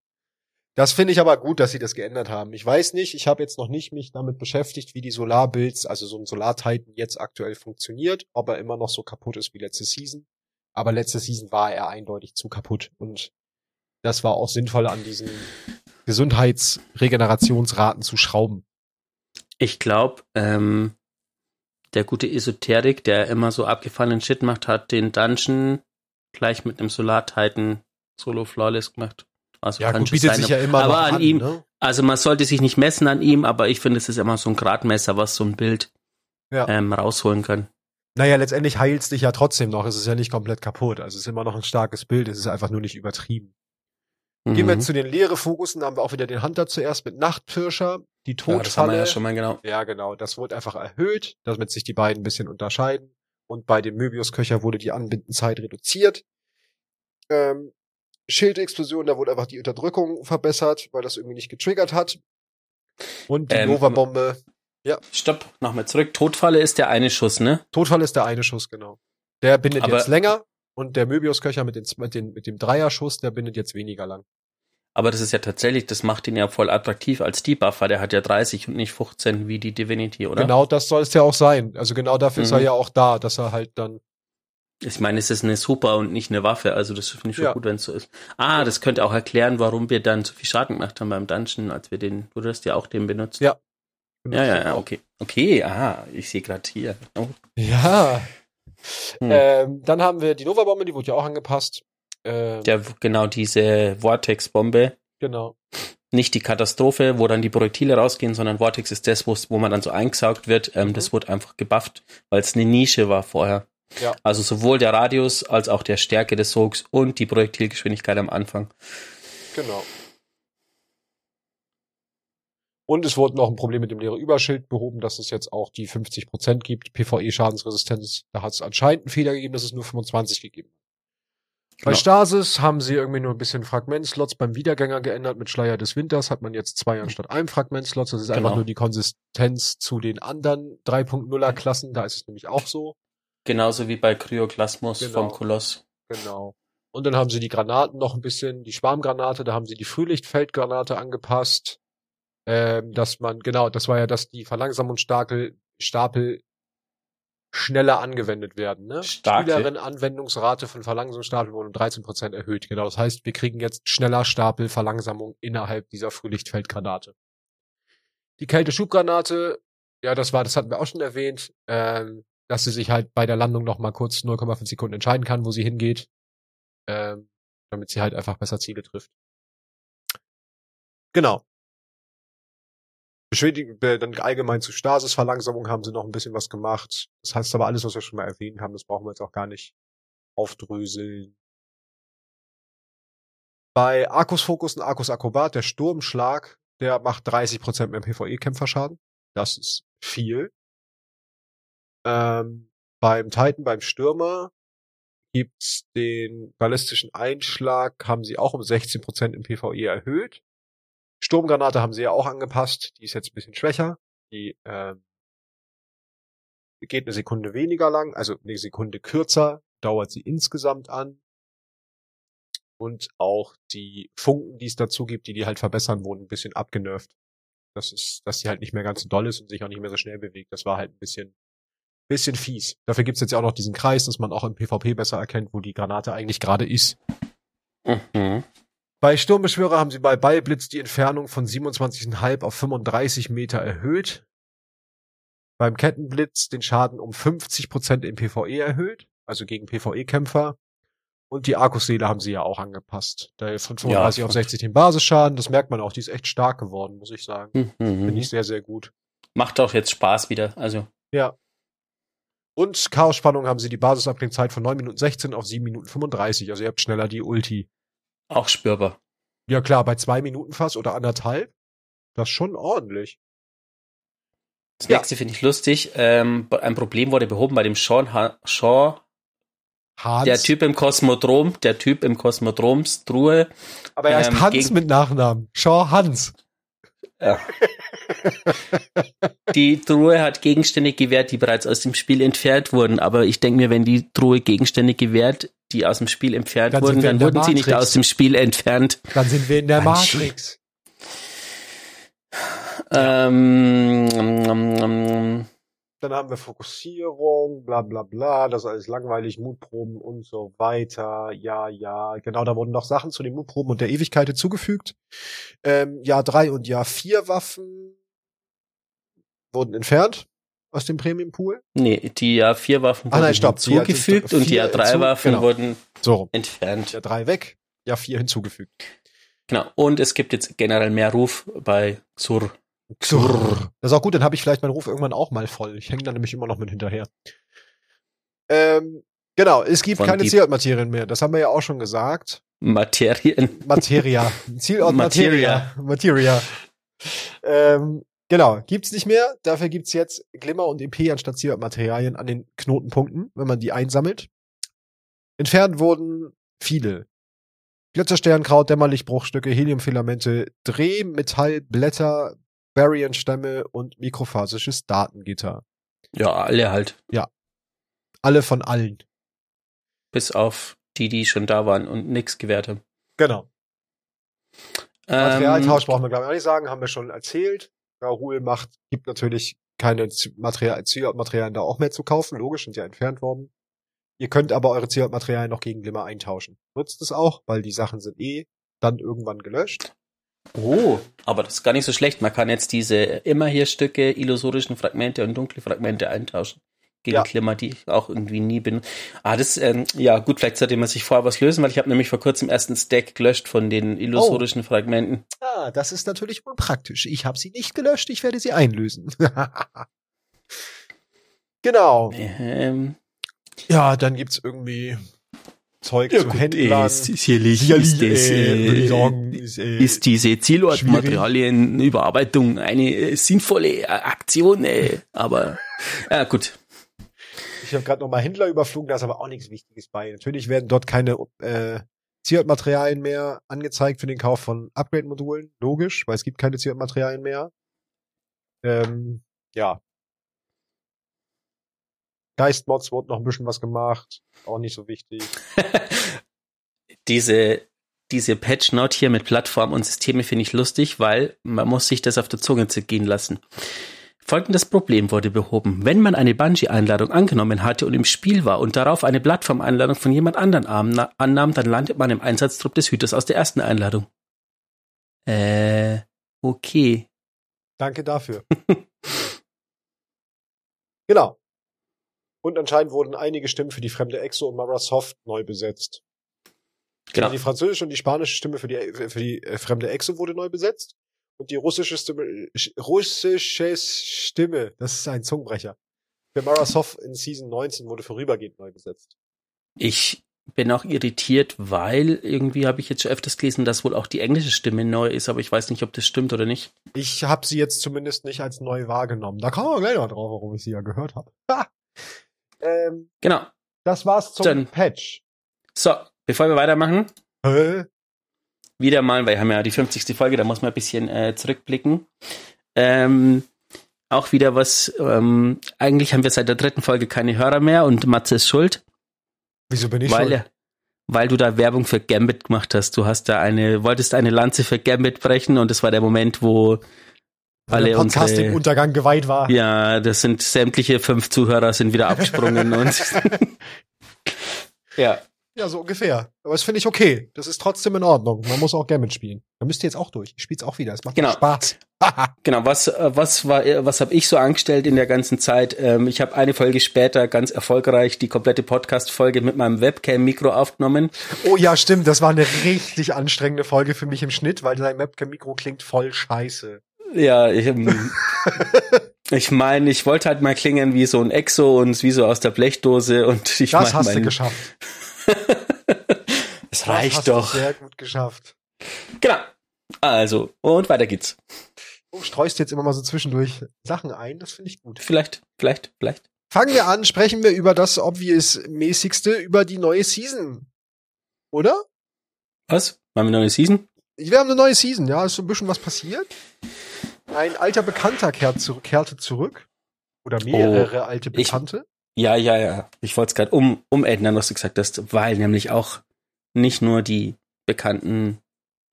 Speaker 2: Das finde ich aber gut, dass sie das geändert haben. Ich weiß nicht, ich habe jetzt noch nicht mich damit beschäftigt, wie die Solarbuilds, also so ein Solar-Titan jetzt aktuell funktioniert, ob er immer noch so kaputt ist wie letzte Season. Aber letzte Season war er eindeutig zu kaputt und das war auch sinnvoll an diesen Gesundheitsregenerationsraten zu schrauben.
Speaker 1: Ich glaube, ähm, der gute Esoterik, der immer so abgefallenen Shit macht, hat den Dungeon gleich mit einem Solar Titan Solo Flawless gemacht.
Speaker 2: Also ja, gut, bietet sein, sich ja immer
Speaker 1: aber an, an ihm, ne? also man sollte sich nicht messen an ihm, aber ich finde, es ist immer so ein Gradmesser, was so ein Bild ja. ähm, rausholen kann.
Speaker 2: Naja, letztendlich heilst dich ja trotzdem noch. Es ist ja nicht komplett kaputt. Also es ist immer noch ein starkes Bild. Es ist einfach nur nicht übertrieben. Mhm. Gehen wir mhm. zu den leere Fokussen. Da haben wir auch wieder den Hunter zuerst mit Nachtpirscher. Die Todfalle. Ja, das haben wir
Speaker 1: ja schon mal genau.
Speaker 2: Ja, genau. Das wurde einfach erhöht, damit sich die beiden ein bisschen unterscheiden. Und bei dem Möbius-Köcher wurde die Anbindenzeit reduziert. Ähm, Schildexplosion, da wurde einfach die Unterdrückung verbessert, weil das irgendwie nicht getriggert hat. Und die ähm, Nova-Bombe.
Speaker 1: Ja. Stopp, nochmal zurück. Todfalle ist der eine Schuss, ne?
Speaker 2: Todfalle ist der eine Schuss, genau. Der bindet Aber jetzt länger und der Möbius-Köcher mit, den, mit, den, mit dem Dreierschuss, der bindet jetzt weniger lang.
Speaker 1: Aber das ist ja tatsächlich, das macht ihn ja voll attraktiv als Debuffer. Der hat ja 30 und nicht 15 wie die Divinity, oder?
Speaker 2: Genau, das soll es ja auch sein. Also genau dafür mhm. ist er mhm. ja auch da, dass er halt dann
Speaker 1: ich meine, es ist eine Super und nicht eine Waffe, also das finde ich schon ja. gut, wenn es so ist. Ah, das könnte auch erklären, warum wir dann so viel Schaden gemacht haben beim Dungeon, als wir den, du hast ja auch den benutzt.
Speaker 2: Ja.
Speaker 1: Ja, ja, ja, okay. Okay, aha, ich sehe gerade hier. Oh.
Speaker 2: Ja. Hm. Ähm, dann haben wir die Nova-Bombe, die wurde ja auch angepasst.
Speaker 1: Ähm, Der, genau, diese Vortex-Bombe.
Speaker 2: Genau.
Speaker 1: Nicht die Katastrophe, wo dann die Projektile rausgehen, sondern Vortex ist das, wo man dann so eingesaugt wird. Ähm, mhm. Das wurde einfach gebufft, weil es eine Nische war vorher. Ja. Also sowohl der Radius als auch der Stärke des Sogs und die Projektilgeschwindigkeit am Anfang.
Speaker 2: Genau. Und es wurde noch ein Problem mit dem leeren Überschild behoben, dass es jetzt auch die 50% gibt. PvE-Schadensresistenz, da hat es anscheinend einen Fehler gegeben, dass es nur 25 gegeben Genau. Bei Stasis haben sie irgendwie nur ein bisschen Fragmentslots beim Wiedergänger geändert. Mit Schleier des Winters hat man jetzt zwei anstatt einem Fragmentslots. Das ist genau. einfach nur die Konsistenz zu den anderen 3.0er Klassen. Da ist es nämlich auch so.
Speaker 1: Genauso wie bei Kryoklasmus genau. vom Koloss.
Speaker 2: Genau. Und dann haben sie die Granaten noch ein bisschen, die Schwarmgranate, da haben sie die Frühlichtfeldgranate angepasst. Ähm, dass man, genau, das war ja, dass die Verlangsamungsstapel Stapel schneller angewendet werden. Ne?
Speaker 1: Starke.
Speaker 2: Spielerin Anwendungsrate von Verlangsamungsstapel wurde um 13% erhöht. Genau, das heißt, wir kriegen jetzt schneller Stapel Verlangsamung innerhalb dieser Frühlichtfeldgranate. Die Kälteschubgranate, ja, das war, das hatten wir auch schon erwähnt. Ähm, dass sie sich halt bei der Landung noch mal kurz 0,5 Sekunden entscheiden kann, wo sie hingeht, ähm, damit sie halt einfach besser Ziele trifft. Genau. Beschädigung, dann allgemein zu Stasis-Verlangsamung haben sie noch ein bisschen was gemacht. Das heißt aber alles, was wir schon mal erwähnt haben, das brauchen wir jetzt auch gar nicht aufdröseln. Bei Arcus Focus und Arcus Akrobat, der Sturmschlag, der macht 30% mehr PvE-Kämpferschaden. Das ist viel. Ähm, beim Titan, beim Stürmer gibt's den ballistischen Einschlag, haben sie auch um 16% im PvE erhöht. Sturmgranate haben sie ja auch angepasst, die ist jetzt ein bisschen schwächer. Die äh, geht eine Sekunde weniger lang, also eine Sekunde kürzer, dauert sie insgesamt an. Und auch die Funken, die es dazu gibt, die die halt verbessern, wurden ein bisschen abgenervt. Das ist, dass sie halt nicht mehr ganz so doll ist und sich auch nicht mehr so schnell bewegt. Das war halt ein bisschen bisschen fies. Dafür gibt's jetzt ja auch noch diesen Kreis, dass man auch im PvP besser erkennt, wo die Granate eigentlich gerade ist. Mhm. Bei Sturmbeschwörer haben sie bei Ballblitz die Entfernung von 27,5 auf 35 Meter erhöht. Beim Kettenblitz den Schaden um 50 Prozent im PvE erhöht, also gegen PvE-Kämpfer. Und die Akkuseele haben sie ja auch angepasst. Da von 35 ja, auf 60 den Basisschaden, das merkt man auch, die ist echt stark geworden, muss ich sagen. Mhm. Finde ich sehr, sehr gut.
Speaker 1: Macht auch jetzt Spaß wieder, also.
Speaker 2: Ja, und Chaos-Spannung haben sie die Basisabklingzeit von 9 Minuten 16 auf 7 Minuten 35. Also ihr habt schneller die Ulti.
Speaker 1: Auch spürbar.
Speaker 2: Ja klar, bei zwei Minuten fast oder anderthalb. Das ist schon ordentlich.
Speaker 1: Das nächste ja. finde ich lustig. Ähm, ein Problem wurde behoben bei dem Sean, ha Sean Hans. Der Typ im Kosmodrom, der Typ im Kosmodromstruhe.
Speaker 2: Aber er heißt ähm, Hans mit Nachnamen. Sean Hans. Ja.
Speaker 1: die Truhe hat Gegenstände gewährt, die bereits aus dem Spiel entfernt wurden. Aber ich denke mir, wenn die Truhe Gegenstände gewährt, die aus dem Spiel entfernt dann wurden, dann wurden sie nicht aus dem Spiel entfernt.
Speaker 2: Dann sind wir in der Matrix.
Speaker 1: Ähm, ähm, ähm, ähm.
Speaker 2: Dann haben wir Fokussierung, bla bla bla, das ist alles langweilig, Mutproben und so weiter. Ja, ja, genau, da wurden noch Sachen zu den Mutproben und der Ewigkeit hinzugefügt. Ähm, Jahr drei und Jahr vier Waffen wurden entfernt aus dem Premium-Pool.
Speaker 1: nee, die ja vier Waffen
Speaker 2: Ah, nein,
Speaker 1: wurden
Speaker 2: stopp, die
Speaker 1: hinzugefügt und die ja
Speaker 2: vier
Speaker 1: drei
Speaker 2: hinzu-
Speaker 1: Waffen
Speaker 2: genau.
Speaker 1: wurden
Speaker 2: So
Speaker 1: entfernt.
Speaker 2: Jahr drei weg, Jahr vier hinzugefügt.
Speaker 1: Genau. Und es gibt jetzt generell mehr Ruf bei Xur.
Speaker 2: Xurr. Das ist auch gut, dann habe ich vielleicht meinen Ruf irgendwann auch mal voll. Ich hänge da nämlich immer noch mit hinterher. Ähm, genau, es gibt
Speaker 1: Von
Speaker 2: keine Zielortmaterien mehr. Das haben wir ja auch schon gesagt.
Speaker 1: Materien.
Speaker 2: Materia. Zielort Materia. Materia. Ähm, genau, gibt's nicht mehr. Dafür gibt's jetzt Glimmer und EP anstatt Zielortmaterialien an den Knotenpunkten, wenn man die einsammelt. Entfernt wurden viele. Glitzersternkraut, Dämmerlichtbruchstücke, Heliumfilamente, Drehmetallblätter, Barrienstämme und mikrofasisches Datengitter.
Speaker 1: Ja, alle halt.
Speaker 2: Alle von allen.
Speaker 1: Bis auf die, die schon da waren und nix gewährt haben.
Speaker 2: Genau. Materialtausch
Speaker 1: Ähm,
Speaker 2: brauchen wir, glaube ich, auch nicht sagen, haben wir schon erzählt. Raoul macht, gibt natürlich keine Material, da auch mehr zu kaufen, logisch, sind ja entfernt worden. Ihr könnt aber eure Zielortmaterialien noch gegen Glimmer eintauschen. Nutzt es auch, weil die Sachen sind eh dann irgendwann gelöscht.
Speaker 1: Oh, aber das ist gar nicht so schlecht. Man kann jetzt diese immer hier Stücke, illusorischen Fragmente und dunkle Fragmente eintauschen. Gegen
Speaker 2: Ja.
Speaker 1: Glimmer, die ich auch irgendwie nie bin. Ah, das, ähm, ja, gut, vielleicht sollte man sich vorher was lösen, weil ich habe nämlich vor kurzem erst einen Stack gelöscht von den illusorischen Fragmenten.
Speaker 2: Ah, das ist natürlich unpraktisch. Ich habe sie nicht gelöscht, ich werde sie einlösen. genau.
Speaker 1: Ähm,
Speaker 2: Ja, dann gibt's irgendwie Zeug zu Händlern.
Speaker 1: sicherlich
Speaker 2: Sicherlich, äh, würde ich sagen, ist, äh,
Speaker 1: ist diese Zielortmaterialienüberarbeitung eine äh, sinnvolle äh, Aktion, äh, aber ja gut.
Speaker 2: Ich habe gerade noch mal Händler überflogen, da ist aber auch nichts Wichtiges bei. Natürlich werden dort keine äh, Zielortmaterialien mehr angezeigt für den Kauf von Upgrade-Modulen. Logisch, weil es gibt keine Zielortmaterialien mehr. Ähm, ja. Geistmods wurde noch ein bisschen was gemacht. Auch nicht so wichtig.
Speaker 1: diese diese Patch Note hier mit Plattform und Systeme finde ich lustig, weil man muss sich das auf der Zunge zergehen lassen. Folgendes Problem wurde behoben. Wenn man eine Bungee-Einladung angenommen hatte und im Spiel war und darauf eine Plattform-Einladung von jemand anderen anna- annahm, dann landet man im Einsatztrupp des Hüters aus der ersten Einladung. Äh, okay.
Speaker 2: Danke dafür. genau. Und anscheinend wurden einige Stimmen für die fremde Exo und Mara Soft neu besetzt.
Speaker 1: Genau.
Speaker 2: Die französische und die spanische Stimme für die, für die äh, fremde Exo wurde neu besetzt. Und die russische Stimme, sch- russische Stimme, das ist ein Zungenbrecher. Für Mara Soft in Season 19 wurde vorübergehend neu besetzt.
Speaker 1: Ich bin auch irritiert, weil irgendwie habe ich jetzt schon öfters gelesen, dass wohl auch die englische Stimme neu ist, aber ich weiß nicht, ob das stimmt oder nicht.
Speaker 2: Ich habe sie jetzt zumindest nicht als neu wahrgenommen. Da kommen wir gleich noch drauf, warum ich sie ja gehört habe. Ha! Ähm,
Speaker 1: Genau.
Speaker 2: das war's zum
Speaker 1: Dann-
Speaker 2: Patch.
Speaker 1: So, bevor wir weitermachen,
Speaker 2: Hä?
Speaker 1: wieder mal, weil wir haben ja die 50. Folge, da muss man ein bisschen äh, zurückblicken. Ähm, auch wieder was, ähm, eigentlich haben wir seit der dritten Folge keine Hörer mehr und Matze ist schuld,
Speaker 2: Wieso bin ich
Speaker 1: weil,
Speaker 2: schuld?
Speaker 1: weil du da Werbung für Gambit gemacht hast. Du hast da eine, wolltest eine Lanze für Gambit brechen und das war der Moment, wo alle
Speaker 2: der Podcast
Speaker 1: unsere,
Speaker 2: Untergang geweiht war.
Speaker 1: ja, das sind sämtliche fünf Zuhörer sind wieder abgesprungen und ja.
Speaker 2: Ja, so ungefähr. Aber das finde ich okay. Das ist trotzdem in Ordnung. Man muss auch Gambit spielen. Da müsst ihr jetzt auch durch. Ich spiel's auch wieder. Es macht
Speaker 1: Genau.
Speaker 2: Spaß.
Speaker 1: Genau, was äh, was war äh, was habe ich so angestellt in der ganzen Zeit? Ähm, ich habe eine Folge später ganz erfolgreich die komplette Podcast Folge mit meinem Webcam Mikro aufgenommen.
Speaker 2: oh ja, stimmt. Das war eine richtig anstrengende Folge für mich im Schnitt, weil dein Webcam-Mikro klingt voll scheiße.
Speaker 1: Ja, ich ähm, ich meine, ich wollte halt mal klingen wie so ein Exo und wie so aus der Blechdose und ich
Speaker 2: das
Speaker 1: mein,
Speaker 2: hast du
Speaker 1: mein,
Speaker 2: geschafft.
Speaker 1: Es reicht
Speaker 2: hast du
Speaker 1: doch.
Speaker 2: sehr gut geschafft.
Speaker 1: Genau. Also, und weiter geht's.
Speaker 2: Du streust jetzt immer mal so zwischendurch Sachen ein. Das finde ich gut.
Speaker 1: Vielleicht, vielleicht, vielleicht.
Speaker 2: Fangen wir an. Sprechen wir über das obvious-mäßigste, über die neue Season. Oder?
Speaker 1: Was? Machen wir eine Season?
Speaker 2: Wir haben eine neue Season, ja, ist so ein bisschen was passiert. Ein alter Bekannter kehrt zurück, kehrte zurück. Oder mehrere alte
Speaker 1: ich-
Speaker 2: Bekannte.
Speaker 1: Ja, ja, ja. Ich wollte es gerade um, umändern, was du gesagt hast, weil nämlich auch nicht nur die bekannten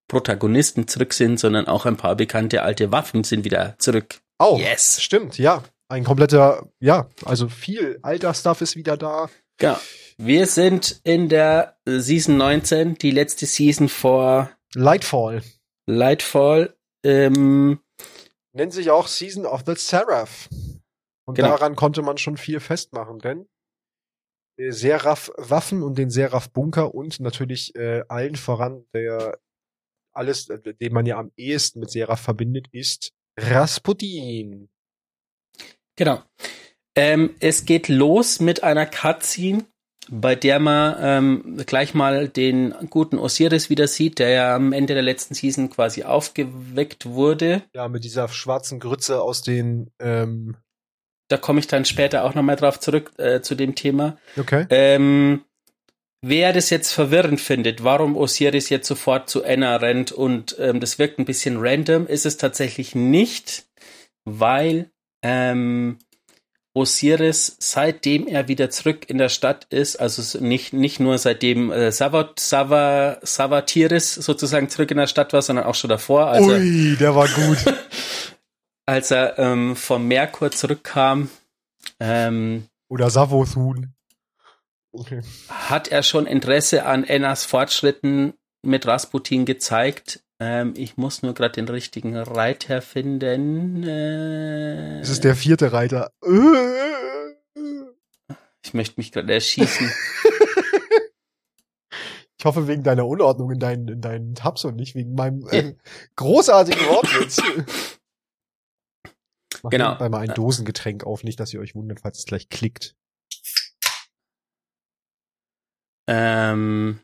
Speaker 1: Protagonisten zurück sind, sondern auch ein paar bekannte alte Waffen sind wieder zurück.
Speaker 2: Oh, yes. Stimmt, ja. Ein kompletter, ja, also viel alter Stuff ist wieder da.
Speaker 1: Genau. Wir sind in der Season 19, die letzte Season vor
Speaker 2: Lightfall.
Speaker 1: Lightfall. Ähm,
Speaker 2: Nennt sich auch Season of the Seraph. Und genau. daran konnte man schon viel festmachen, denn Seraph-Waffen und den Seraph-Bunker und natürlich äh, allen voran der alles, den man ja am ehesten mit Seraph verbindet, ist Rasputin.
Speaker 1: Genau. Ähm, es geht los mit einer Cutscene, bei der man ähm, gleich mal den guten Osiris wieder sieht, der ja am Ende der letzten Season quasi aufgeweckt wurde.
Speaker 2: Ja, mit dieser schwarzen Grütze aus den ähm
Speaker 1: da komme ich dann später auch nochmal drauf zurück äh, zu dem Thema.
Speaker 2: Okay.
Speaker 1: Ähm, wer das jetzt verwirrend findet, warum Osiris jetzt sofort zu Enna rennt und ähm, das wirkt ein bisschen random, ist es tatsächlich nicht, weil ähm, Osiris, seitdem er wieder zurück in der Stadt ist, also nicht, nicht nur seitdem äh, Savat, Sava, Savatiris sozusagen zurück in der Stadt war, sondern auch schon davor.
Speaker 2: Also, Ui, der war gut.
Speaker 1: als er ähm, vom Merkur zurückkam. Ähm,
Speaker 2: Oder Savothun.
Speaker 1: Okay. Hat er schon Interesse an Ennas Fortschritten mit Rasputin gezeigt? Ähm, ich muss nur gerade den richtigen Reiter finden.
Speaker 2: Äh, es ist der vierte Reiter.
Speaker 1: Ich möchte mich gerade erschießen.
Speaker 2: ich hoffe wegen deiner Unordnung in deinen, in deinen Tabs und nicht wegen meinem äh, großartigen Wortwitz. Mach genau. Bei mal ein Dosengetränk auf, nicht, dass ihr euch wundert, falls es gleich klickt.
Speaker 1: Ähm,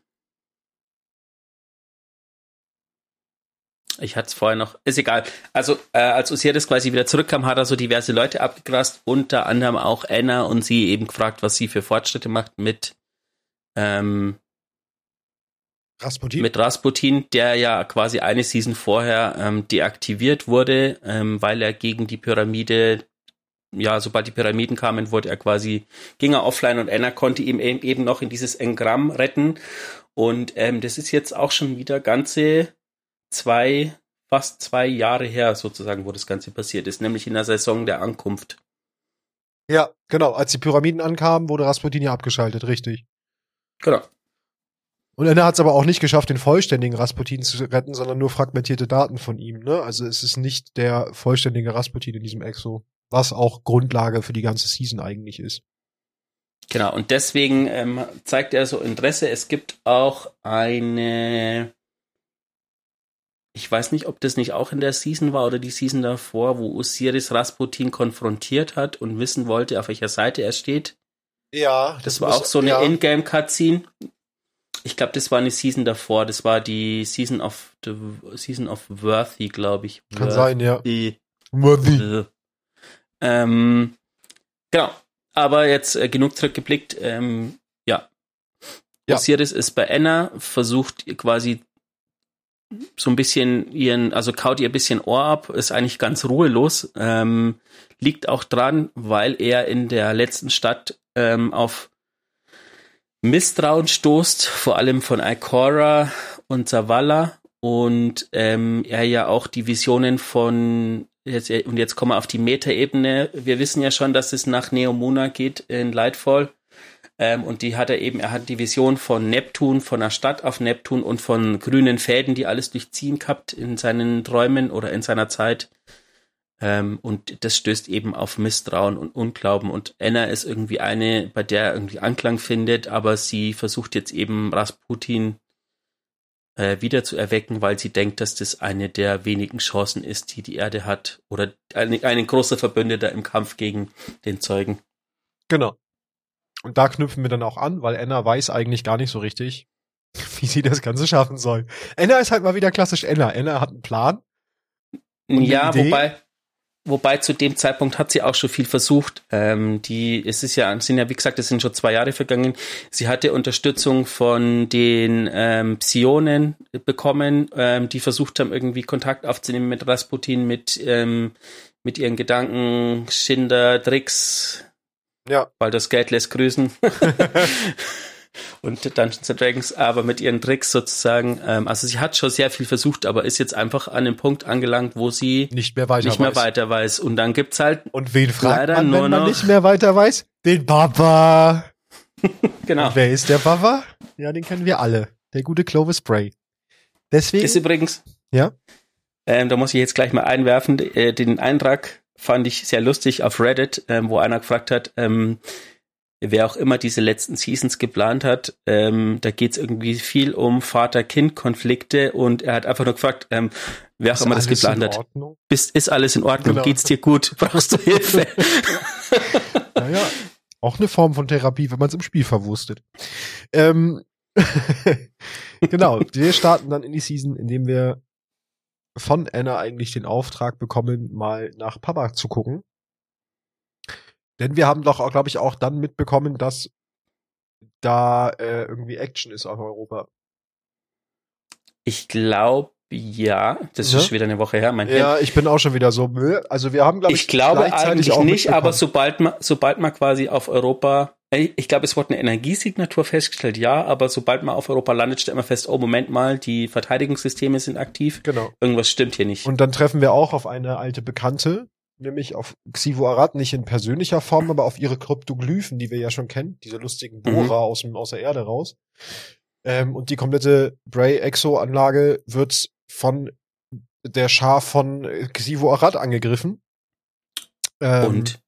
Speaker 1: ich hatte es vorher noch, ist egal. Also äh, als Osiris quasi wieder zurückkam, hat er so diverse Leute abgegrast, unter anderem auch Anna und sie eben gefragt, was sie für Fortschritte macht mit ähm,
Speaker 2: Rasputin.
Speaker 1: Mit Rasputin, der ja quasi eine Season vorher ähm, deaktiviert wurde, ähm, weil er gegen die Pyramide, ja, sobald die Pyramiden kamen, wurde er quasi, ging er offline und Anna konnte ihm eben noch in dieses Engramm retten. Und ähm, das ist jetzt auch schon wieder ganze zwei, fast zwei Jahre her, sozusagen, wo das Ganze passiert ist, nämlich in der Saison der Ankunft.
Speaker 2: Ja, genau. Als die Pyramiden ankamen, wurde Rasputin ja abgeschaltet, richtig.
Speaker 1: Genau.
Speaker 2: Und er hat es aber auch nicht geschafft, den vollständigen Rasputin zu retten, sondern nur fragmentierte Daten von ihm. Ne? Also es ist nicht der vollständige Rasputin in diesem Exo, was auch Grundlage für die ganze Season eigentlich ist.
Speaker 1: Genau, und deswegen ähm, zeigt er so Interesse. Es gibt auch eine, ich weiß nicht, ob das nicht auch in der Season war oder die Season davor, wo Osiris Rasputin konfrontiert hat und wissen wollte, auf welcher Seite er steht.
Speaker 2: Ja,
Speaker 1: das, das war muss, auch so eine ja. Ingame-Cutscene. Ich glaube, das war eine Season davor. Das war die Season of the Season of Worthy, glaube ich.
Speaker 2: Kann Worthy. sein, ja.
Speaker 1: Worthy. Ähm, genau. Aber jetzt äh, genug zurückgeblickt. Ähm, ja. ja. Osiris ist bei Anna, versucht quasi so ein bisschen ihren, also kaut ihr ein bisschen Ohr ab, ist eigentlich ganz ruhelos. Ähm, liegt auch dran, weil er in der letzten Stadt ähm, auf Misstrauen stoßt, vor allem von Ikora und Zavala und ähm, er ja auch die Visionen von jetzt, und jetzt kommen wir auf die Metaebene. Wir wissen ja schon, dass es nach Neomuna geht in Lightfall. Ähm, und die hat er eben, er hat die Vision von Neptun, von einer Stadt auf Neptun und von grünen Fäden, die alles durchziehen gehabt in seinen Träumen oder in seiner Zeit. Ähm, und das stößt eben auf Misstrauen und Unglauben. Und Anna ist irgendwie eine, bei der er irgendwie Anklang findet, aber sie versucht jetzt eben Rasputin äh, wieder zu erwecken, weil sie denkt, dass das eine der wenigen Chancen ist, die die Erde hat. Oder ein, ein großer Verbündeter im Kampf gegen den Zeugen.
Speaker 2: Genau. Und da knüpfen wir dann auch an, weil Anna weiß eigentlich gar nicht so richtig, wie sie das Ganze schaffen soll. Anna ist halt mal wieder klassisch Anna. Anna hat einen Plan.
Speaker 1: Ja, wobei, Wobei zu dem Zeitpunkt hat sie auch schon viel versucht. Ähm, die, es ist ja, sind ja, wie gesagt, es sind schon zwei Jahre vergangen. Sie hatte Unterstützung von den ähm, Psionen bekommen, ähm, die versucht haben, irgendwie Kontakt aufzunehmen mit Rasputin, mit, ähm, mit ihren Gedanken, Schinder, Tricks.
Speaker 2: Ja.
Speaker 1: Weil das Geld lässt grüßen. und Dungeons and Dragons, aber mit ihren Tricks sozusagen, ähm, also sie hat schon sehr viel versucht, aber ist jetzt einfach an dem Punkt angelangt, wo sie
Speaker 2: nicht mehr weiter,
Speaker 1: nicht mehr weiß. weiter weiß. Und dann gibt's halt.
Speaker 2: Und wen fragt man, wenn man nicht mehr weiter weiß? Den Papa. genau. Und wer ist der Papa? Ja, den kennen wir alle. Der gute Clovis Spray. Deswegen.
Speaker 1: Ist übrigens.
Speaker 2: Ja.
Speaker 1: Ähm, da muss ich jetzt gleich mal einwerfen. Äh, den Eintrag fand ich sehr lustig auf Reddit, ähm, wo einer gefragt hat, ähm, wer auch immer diese letzten Seasons geplant hat, ähm, da geht's irgendwie viel um Vater-Kind-Konflikte und er hat einfach nur gefragt, ähm, wer auch immer das geplant hat. Bist, ist alles in Ordnung? Genau. Geht's dir gut? Brauchst du Hilfe?
Speaker 2: naja, auch eine Form von Therapie, wenn man es im Spiel verwurstet. Ähm, genau, wir starten dann in die Season, indem wir von Anna eigentlich den Auftrag bekommen, mal nach Papa zu gucken. Denn wir haben doch, glaube ich, auch dann mitbekommen, dass da äh, irgendwie Action ist auf Europa.
Speaker 1: Ich glaube, ja. Das ne? ist wieder eine Woche her, mein
Speaker 2: Ja, ich bin auch schon wieder so müde. Also wir haben, glaube
Speaker 1: ich, ich glaube eigentlich nicht, aber sobald man, sobald man quasi auf Europa ich glaube, es wurde eine Energiesignatur festgestellt, ja, aber sobald man auf Europa landet, stellt man fest, oh, Moment mal, die Verteidigungssysteme sind aktiv.
Speaker 2: Genau.
Speaker 1: Irgendwas stimmt hier nicht.
Speaker 2: Und dann treffen wir auch auf eine alte Bekannte, nämlich auf Xivo Arad, nicht in persönlicher Form, aber auf ihre Kryptoglyphen, die wir ja schon kennen, diese lustigen Bohrer mhm. aus, dem, aus der Erde raus. Ähm, und die komplette Bray-Exo-Anlage wird von der Schar von Xivo Arad angegriffen.
Speaker 1: Ähm, und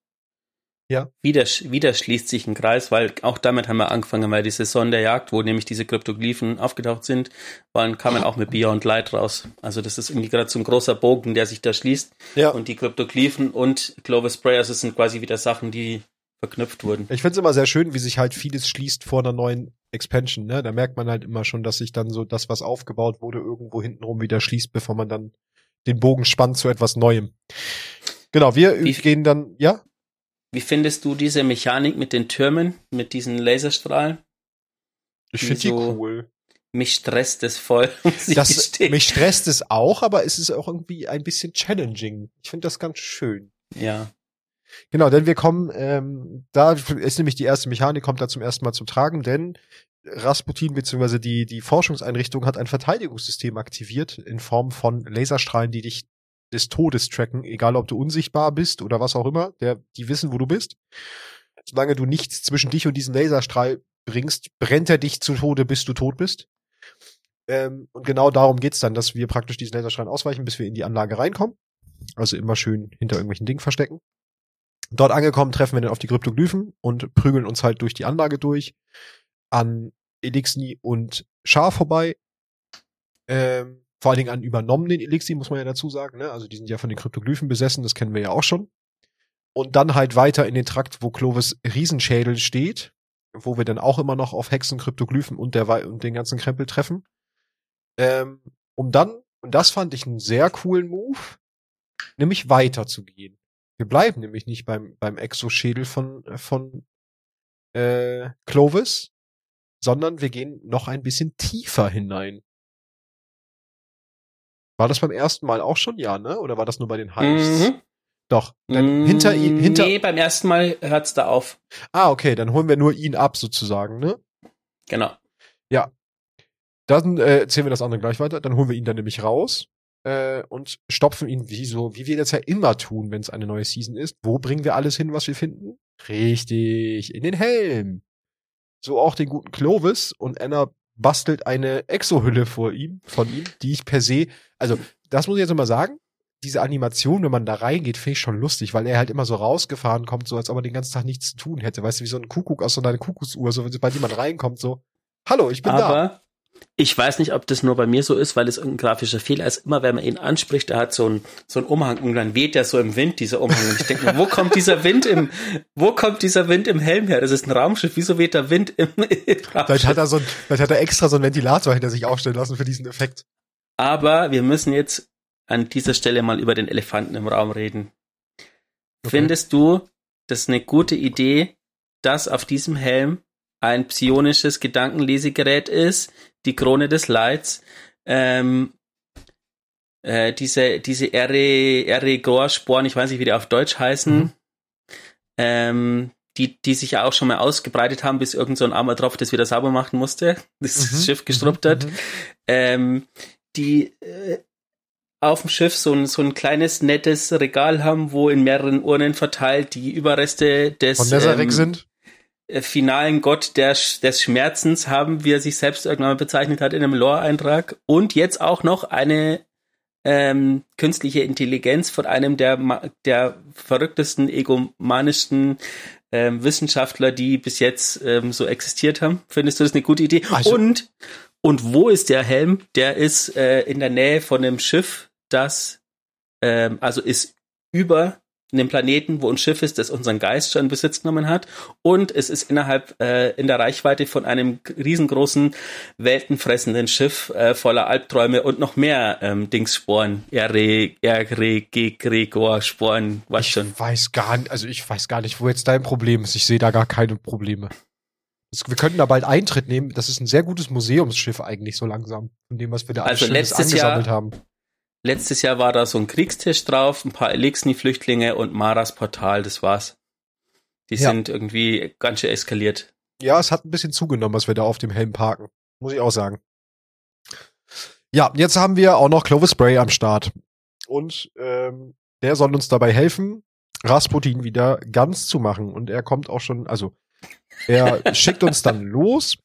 Speaker 1: ja. Wieder, wieder schließt sich ein Kreis, weil auch damit haben wir angefangen, weil diese Sonderjagd, wo nämlich diese Kryptoglyphen aufgetaucht sind, waren, kamen auch mit Beyond Light raus. Also das ist irgendwie gerade so ein großer Bogen, der sich da schließt.
Speaker 2: Ja.
Speaker 1: Und die Kryptoglyphen und Clovis Spray, also sind quasi wieder Sachen, die verknüpft wurden.
Speaker 2: Ich finde es immer sehr schön, wie sich halt vieles schließt vor einer neuen Expansion. Ne? Da merkt man halt immer schon, dass sich dann so das, was aufgebaut wurde, irgendwo hintenrum wieder schließt, bevor man dann den Bogen spannt zu etwas Neuem. Genau, wir wie, gehen dann, ja?
Speaker 1: Wie findest du diese Mechanik mit den Türmen, mit diesen Laserstrahlen?
Speaker 2: Ich finde die so, cool.
Speaker 1: Mich stresst es voll.
Speaker 2: Das, mich stresst es auch, aber es ist auch irgendwie ein bisschen challenging. Ich finde das ganz schön.
Speaker 1: Ja.
Speaker 2: Genau, denn wir kommen, ähm, da ist nämlich die erste Mechanik, kommt da zum ersten Mal zum Tragen, denn Rasputin bzw. die, die Forschungseinrichtung hat ein Verteidigungssystem aktiviert in Form von Laserstrahlen, die dich des Todes tracken, egal ob du unsichtbar bist oder was auch immer, der, die wissen, wo du bist. Solange du nichts zwischen dich und diesen Laserstrahl bringst, brennt er dich zu Tode, bis du tot bist. Ähm, und genau darum geht's dann, dass wir praktisch diesen Laserstrahl ausweichen, bis wir in die Anlage reinkommen. Also immer schön hinter irgendwelchen Dingen verstecken. Dort angekommen treffen wir dann auf die Kryptoglyphen und prügeln uns halt durch die Anlage durch an Elixni und Schar vorbei. Ähm, vor allen Dingen an übernommenen Elixir, muss man ja dazu sagen. Ne? Also die sind ja von den Kryptoglyphen besessen, das kennen wir ja auch schon. Und dann halt weiter in den Trakt, wo Clovis Riesenschädel steht, wo wir dann auch immer noch auf Hexen, Kryptoglyphen und, der, und den ganzen Krempel treffen. Ähm, um dann, und das fand ich einen sehr coolen Move, nämlich weiter zu gehen. Wir bleiben nämlich nicht beim, beim Exoschädel von, von äh, Clovis, sondern wir gehen noch ein bisschen tiefer hinein. War das beim ersten Mal auch schon, ja, ne? Oder war das nur bei den Heists? Mhm. Doch. Dann hinter ihm, hinter.
Speaker 1: Nee, beim ersten Mal hört's da auf.
Speaker 2: Ah, okay, dann holen wir nur ihn ab, sozusagen, ne?
Speaker 1: Genau.
Speaker 2: Ja. Dann äh, erzählen wir das andere gleich weiter. Dann holen wir ihn dann nämlich raus äh, und stopfen ihn wie so, wie wir das ja immer tun, wenn es eine neue Season ist. Wo bringen wir alles hin, was wir finden? Richtig, in den Helm. So auch den guten Clovis und Anna bastelt eine Exohülle vor ihm, von ihm, die ich per se, also das muss ich jetzt mal sagen, diese Animation, wenn man da reingeht, finde ich schon lustig, weil er halt immer so rausgefahren kommt, so als ob er den ganzen Tag nichts zu tun hätte. Weißt du, wie so ein Kuckuck aus so einer Kuckucksuhr, so bei jemand reinkommt, so, hallo, ich bin
Speaker 1: Aber
Speaker 2: da.
Speaker 1: Ich weiß nicht, ob das nur bei mir so ist, weil es irgendein grafischer Fehler ist. Immer wenn man ihn anspricht, er hat so einen so einen Umhang und dann weht der so im Wind, dieser Umhang. Und ich denke mir, wo kommt dieser Wind im, wo kommt dieser Wind im Helm her? Das ist ein Raumschiff. Wieso weht der Wind im, im
Speaker 2: Raumschiff? Vielleicht hat er so ein, vielleicht hat er extra so einen Ventilator hinter sich aufstellen lassen für diesen Effekt.
Speaker 1: Aber wir müssen jetzt an dieser Stelle mal über den Elefanten im Raum reden. Okay. Findest du das eine gute Idee, dass auf diesem Helm ein psionisches Gedankenlesegerät ist, die Krone des Leids, ähm, äh, diese, diese Ere, Eregor-Sporen, ich weiß nicht, wie die auf Deutsch heißen, mhm. ähm, die, die sich ja auch schon mal ausgebreitet haben, bis irgend so ein armer Tropf das wieder sauber machen musste, das mhm. Schiff gestruppt hat, mhm. ähm, die äh, auf dem Schiff so ein, so ein kleines, nettes Regal haben, wo in mehreren Urnen verteilt die Überreste des
Speaker 2: Von ähm, sind?
Speaker 1: Äh, finalen Gott der, des Schmerzens haben, wie er sich selbst irgendwann mal bezeichnet hat in einem Lore-Eintrag. Und jetzt auch noch eine ähm, künstliche Intelligenz von einem der, der verrücktesten, egomanischsten ähm, Wissenschaftler, die bis jetzt ähm, so existiert haben. Findest du das eine gute Idee? Also, und, und wo ist der Helm? Der ist äh, in der Nähe von einem Schiff, das ähm, also ist über in dem Planeten, wo ein Schiff ist, das unseren Geist schon in Besitz genommen hat. Und es ist innerhalb äh, in der Reichweite von einem riesengroßen, weltenfressenden Schiff äh, voller Albträume und noch mehr ähm, Dingssporen. Ere, Ere, Gregor, Sporen, was
Speaker 2: ich
Speaker 1: schon.
Speaker 2: Ich weiß gar nicht, also ich weiß gar nicht, wo jetzt dein Problem ist. Ich sehe da gar keine Probleme. Wir könnten da bald Eintritt nehmen. Das ist ein sehr gutes Museumsschiff eigentlich so langsam, von dem, was wir da
Speaker 1: also alles angesammelt
Speaker 2: Jahr, haben.
Speaker 1: Letztes Jahr war da so ein Kriegstisch drauf, ein paar Elixni-Flüchtlinge und Maras Portal, das war's. Die ja. sind irgendwie ganz schön eskaliert.
Speaker 2: Ja, es hat ein bisschen zugenommen, was wir da auf dem Helm parken. Muss ich auch sagen. Ja, jetzt haben wir auch noch Clovis Spray am Start. Und ähm, der soll uns dabei helfen, Rasputin wieder ganz zu machen. Und er kommt auch schon, also er schickt uns dann los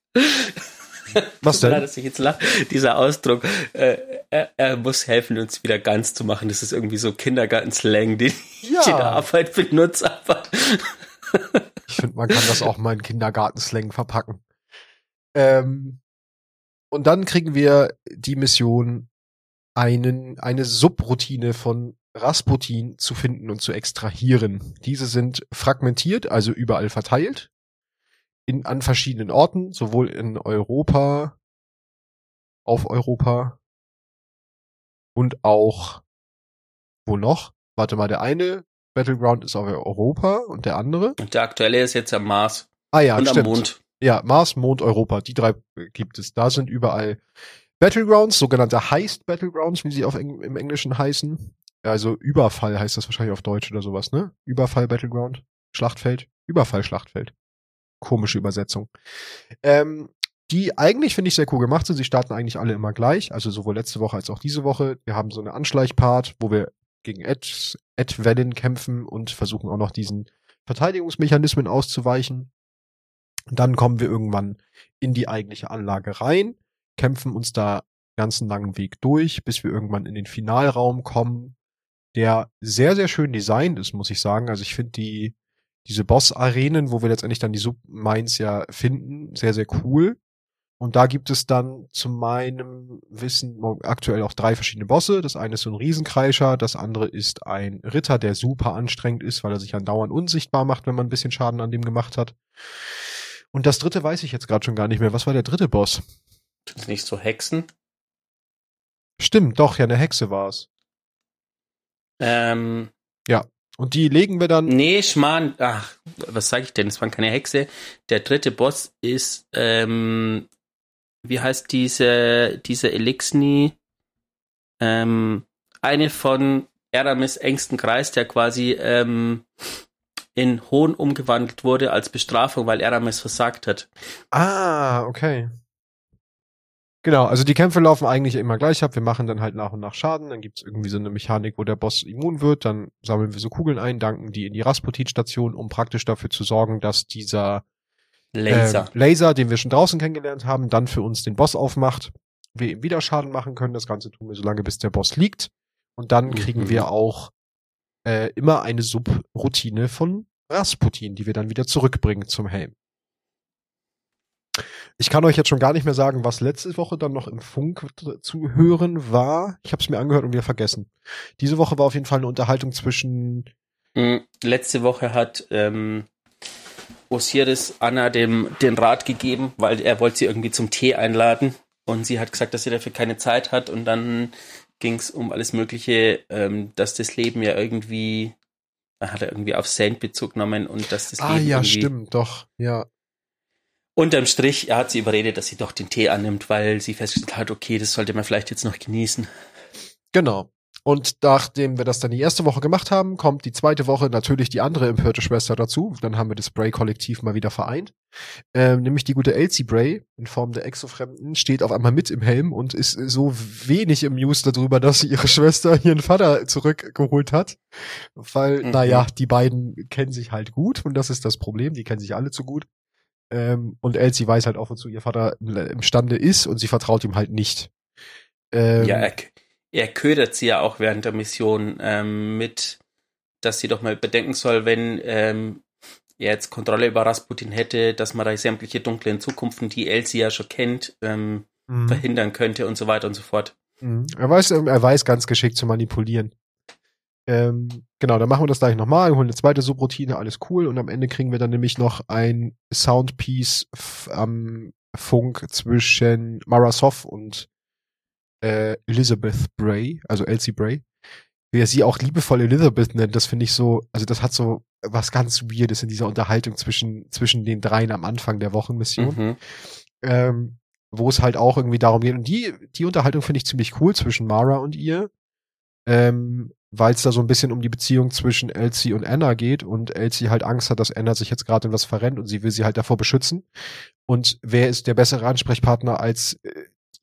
Speaker 1: Was denn? dass ich jetzt lache. Dieser Ausdruck, äh, er, er, muss helfen, uns wieder ganz zu machen. Das ist irgendwie so Kindergartenslang, den ja. ich in der Arbeit benutze. Aber
Speaker 2: ich finde, man kann das auch mal in Kindergartenslang verpacken. Ähm, und dann kriegen wir die Mission, einen, eine Subroutine von Rasputin zu finden und zu extrahieren. Diese sind fragmentiert, also überall verteilt in, an verschiedenen Orten, sowohl in Europa, auf Europa und auch, wo noch? Warte mal, der eine Battleground ist auf Europa und der andere?
Speaker 1: Und der aktuelle ist jetzt am Mars.
Speaker 2: Ah ja,
Speaker 1: und
Speaker 2: stimmt.
Speaker 1: am Mond.
Speaker 2: Ja, Mars, Mond, Europa. Die drei gibt es. Da sind überall Battlegrounds, sogenannte Heist Battlegrounds, wie sie auf Eng im Englischen heißen. Also Überfall heißt das wahrscheinlich auf Deutsch oder sowas, ne? Überfall Battleground. Schlachtfeld. Überfall Schlachtfeld komische Übersetzung. Ähm, die eigentlich finde ich sehr cool gemacht sind. Sie starten eigentlich alle immer gleich, also sowohl letzte Woche als auch diese Woche. Wir haben so eine Anschleichpart, wo wir gegen Ed, Ed Wellen kämpfen und versuchen auch noch diesen Verteidigungsmechanismen auszuweichen. Dann kommen wir irgendwann in die eigentliche Anlage rein, kämpfen uns da ganzen langen Weg durch, bis wir irgendwann in den Finalraum kommen, der sehr, sehr schön designt ist, muss ich sagen. Also ich finde die, diese Boss-Arenen, wo wir letztendlich dann die Submines ja finden, sehr, sehr cool. Und da gibt es dann zu meinem Wissen aktuell auch drei verschiedene Bosse. Das eine ist so ein Riesenkreischer, das andere ist ein Ritter, der super anstrengend ist, weil er sich andauernd unsichtbar macht, wenn man ein bisschen Schaden an dem gemacht hat. Und das dritte weiß ich jetzt gerade schon gar nicht mehr. Was war der dritte Boss?
Speaker 1: Sind nicht so Hexen?
Speaker 2: Stimmt, doch, ja, eine Hexe war's.
Speaker 1: Ähm,
Speaker 2: ja, und die legen wir dann.
Speaker 1: Nee, Schmarrn, ach, was sag ich denn? Es waren keine Hexe. Der dritte Boss ist, ähm, wie heißt diese, diese Elixni? Ähm, eine von Eramis engsten Kreis, der quasi ähm, in Hohn umgewandelt wurde als Bestrafung, weil Eramis versagt hat.
Speaker 2: Ah, okay. Genau, also die Kämpfe laufen eigentlich immer gleich ab. Wir machen dann halt nach und nach Schaden. Dann gibt's irgendwie so eine Mechanik, wo der Boss immun wird. Dann sammeln wir so Kugeln ein, danken die in die Rasputin-Station, um praktisch dafür zu sorgen, dass dieser
Speaker 1: Laser.
Speaker 2: Äh, Laser, den wir schon draußen kennengelernt haben, dann für uns den Boss aufmacht. Wir ihm wieder Schaden machen können. Das Ganze tun wir so lange, bis der Boss liegt. Und dann kriegen mhm. wir auch äh, immer eine Subroutine von Rasputin, die wir dann wieder zurückbringen zum Helm. Ich kann euch jetzt schon gar nicht mehr sagen, was letzte Woche dann noch im Funk zu hören war. Ich habe es mir angehört und wieder vergessen. Diese Woche war auf jeden Fall eine Unterhaltung zwischen.
Speaker 1: Hm, letzte Woche hat ähm, Osiris Anna dem den Rat gegeben, weil er wollte sie irgendwie zum Tee einladen und sie hat gesagt, dass sie dafür keine Zeit hat und dann ging es um alles Mögliche, ähm, dass das Leben ja irgendwie hat er irgendwie auf Saint Bezug genommen und dass das
Speaker 2: ah,
Speaker 1: Leben
Speaker 2: ja, stimmt, doch, ja.
Speaker 1: Unterm Strich, er hat sie überredet, dass sie doch den Tee annimmt, weil sie festgestellt hat, okay, das sollte man vielleicht jetzt noch genießen.
Speaker 2: Genau. Und nachdem wir das dann die erste Woche gemacht haben, kommt die zweite Woche natürlich die andere empörte Schwester dazu. Dann haben wir das Bray-Kollektiv mal wieder vereint. Ähm, nämlich die gute Elsie Bray in Form der Exofremden steht auf einmal mit im Helm und ist so wenig im News darüber, dass sie ihre Schwester ihren Vater zurückgeholt hat. Weil, mhm. naja, die beiden kennen sich halt gut und das ist das Problem. Die kennen sich alle zu gut. Ähm, und Elsie weiß halt auch, wozu ihr Vater imstande ist und sie vertraut ihm halt nicht.
Speaker 1: Ähm, ja, er, er ködert sie ja auch während der Mission ähm, mit, dass sie doch mal bedenken soll, wenn ähm, er jetzt Kontrolle über Rasputin hätte, dass man da sämtliche dunklen Zukunften, die Elsie ja schon kennt, ähm, mhm. verhindern könnte und so weiter und so fort.
Speaker 2: Mhm. Er weiß, er weiß ganz geschickt zu manipulieren. Ähm, genau, dann machen wir das gleich nochmal, holen eine zweite Subroutine, alles cool. Und am Ende kriegen wir dann nämlich noch ein Soundpiece am Funk zwischen Marasov und äh, Elizabeth Bray, also Elsie Bray, wie er sie auch liebevoll Elizabeth nennt, das finde ich so, also das hat so was ganz Weirdes in dieser Unterhaltung zwischen, zwischen den dreien am Anfang der Wochenmission. Mhm. Ähm, wo es halt auch irgendwie darum geht. Und die, die Unterhaltung finde ich ziemlich cool zwischen Mara und ihr. Ähm, weil es da so ein bisschen um die Beziehung zwischen Elsie und Anna geht und Elsie halt Angst hat, dass Anna sich jetzt gerade in was verrennt und sie will sie halt davor beschützen. Und wer ist der bessere Ansprechpartner als äh,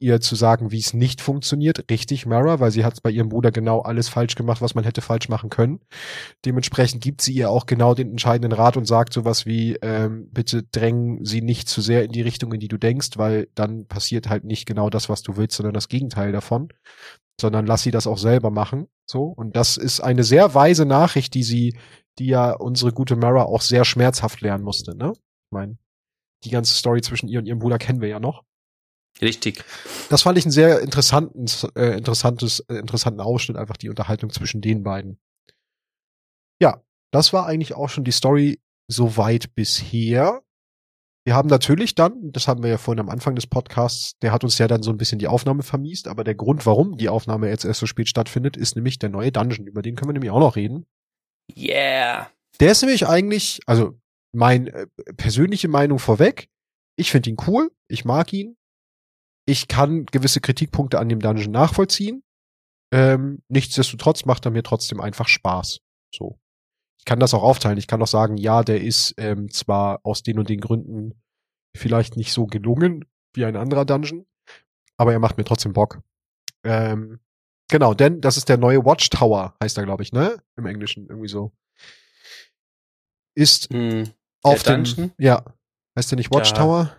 Speaker 2: ihr zu sagen, wie es nicht funktioniert. Richtig, Mara, weil sie hat bei ihrem Bruder genau alles falsch gemacht, was man hätte falsch machen können. Dementsprechend gibt sie ihr auch genau den entscheidenden Rat und sagt sowas wie, ähm, bitte drängen sie nicht zu sehr in die Richtung, in die du denkst, weil dann passiert halt nicht genau das, was du willst, sondern das Gegenteil davon. Sondern lass sie das auch selber machen. So. Und das ist eine sehr weise Nachricht, die sie, die ja unsere gute Mara auch sehr schmerzhaft lernen musste, ne? Ich meine, die ganze Story zwischen ihr und ihrem Bruder kennen wir ja noch.
Speaker 1: Richtig.
Speaker 2: Das fand ich einen sehr interessanten, äh, interessantes, äh, interessanten Ausschnitt, einfach die Unterhaltung zwischen den beiden. Ja, das war eigentlich auch schon die Story soweit bisher. Wir haben natürlich dann, das haben wir ja vorhin am Anfang des Podcasts, der hat uns ja dann so ein bisschen die Aufnahme vermiest, aber der Grund, warum die Aufnahme jetzt erst so spät stattfindet, ist nämlich der neue Dungeon. Über den können wir nämlich auch noch reden.
Speaker 1: Yeah.
Speaker 2: Der ist nämlich eigentlich, also mein äh, persönliche Meinung vorweg, ich finde ihn cool, ich mag ihn, ich kann gewisse Kritikpunkte an dem Dungeon nachvollziehen. Ähm, nichtsdestotrotz macht er mir trotzdem einfach Spaß. So. Ich kann das auch aufteilen. Ich kann auch sagen, ja, der ist ähm, zwar aus den und den Gründen vielleicht nicht so gelungen wie ein anderer Dungeon, aber er macht mir trotzdem Bock. Ähm, genau, denn das ist der neue Watchtower, heißt er, glaube ich, ne? Im Englischen irgendwie so. Ist hm, auf dem, Dungeon? ja, heißt der nicht Watchtower? Ja.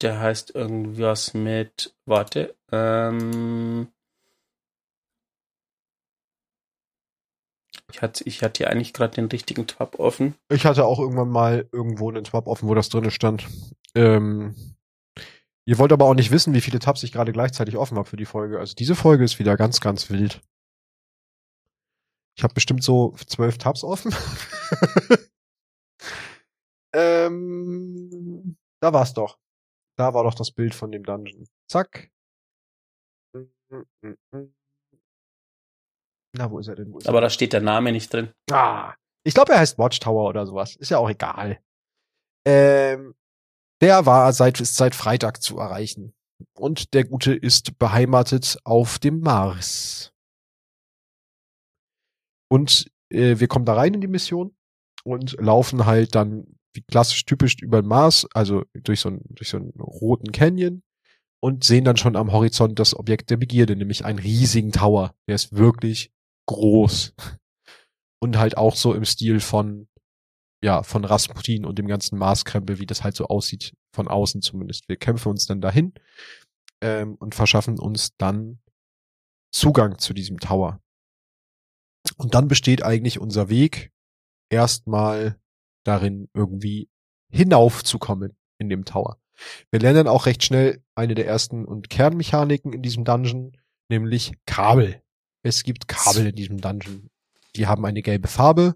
Speaker 1: Der heißt irgendwas mit, warte, ähm, ich hatte, ich hatte hier eigentlich gerade den richtigen Tab offen.
Speaker 2: Ich hatte auch irgendwann mal irgendwo einen Tab offen, wo das drin stand. Ähm, ihr wollt aber auch nicht wissen, wie viele Tabs ich gerade gleichzeitig offen habe für die Folge. Also diese Folge ist wieder ganz, ganz wild. Ich habe bestimmt so zwölf Tabs offen. ähm, da war's doch. Da war doch das Bild von dem Dungeon. Zack.
Speaker 1: Na, wo ist er denn? Ist Aber er? da steht der Name nicht drin.
Speaker 2: Ah, ich glaube, er heißt Watchtower oder sowas. Ist ja auch egal. Ähm, der war seit, ist seit Freitag zu erreichen. Und der Gute ist beheimatet auf dem Mars. Und äh, wir kommen da rein in die Mission und laufen halt dann wie klassisch typisch über den Mars, also durch so, einen, durch so einen roten Canyon und sehen dann schon am Horizont das Objekt der Begierde, nämlich einen riesigen Tower. Der ist wirklich groß. Und halt auch so im Stil von, ja, von Rasputin und dem ganzen Marskrempel, wie das halt so aussieht, von außen zumindest. Wir kämpfen uns dann dahin ähm, und verschaffen uns dann Zugang zu diesem Tower. Und dann besteht eigentlich unser Weg erstmal darin, irgendwie hinaufzukommen in dem Tower. Wir lernen auch recht schnell eine der ersten und Kernmechaniken in diesem Dungeon, nämlich Kabel. Es gibt Kabel in diesem Dungeon. Die haben eine gelbe Farbe.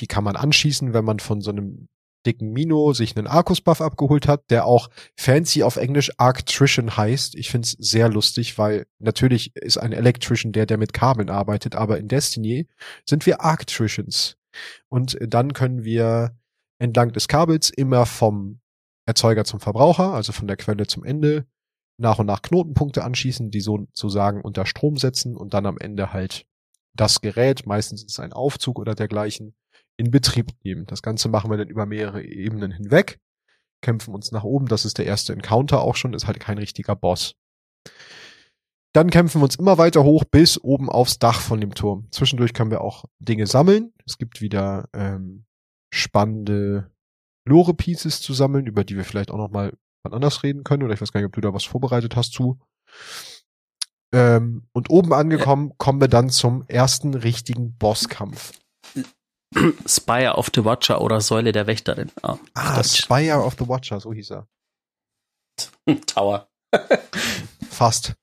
Speaker 2: Die kann man anschießen, wenn man von so einem dicken Mino sich einen Arcus-Buff abgeholt hat, der auch fancy auf Englisch Arctrician heißt. Ich find's sehr lustig, weil natürlich ist ein Electrician der, der mit Kabeln arbeitet, aber in Destiny sind wir Arctricians. Und dann können wir entlang des Kabels immer vom Erzeuger zum Verbraucher, also von der Quelle zum Ende, nach und nach Knotenpunkte anschießen, die sozusagen unter Strom setzen und dann am Ende halt das Gerät, meistens ist es ein Aufzug oder dergleichen, in Betrieb nehmen. Das Ganze machen wir dann über mehrere Ebenen hinweg, kämpfen uns nach oben, das ist der erste Encounter auch schon, ist halt kein richtiger Boss. Dann kämpfen wir uns immer weiter hoch bis oben aufs Dach von dem Turm. Zwischendurch können wir auch Dinge sammeln. Es gibt wieder ähm, spannende Lore-Pieces zu sammeln, über die wir vielleicht auch noch mal wann anders reden können. Oder ich weiß gar nicht, ob du da was vorbereitet hast zu. Ähm, und oben angekommen, kommen wir dann zum ersten richtigen Bosskampf.
Speaker 1: Spire of the Watcher oder Säule der Wächterin.
Speaker 2: Ah, ah Spire of the Watcher, so hieß er.
Speaker 1: Tower.
Speaker 2: Fast.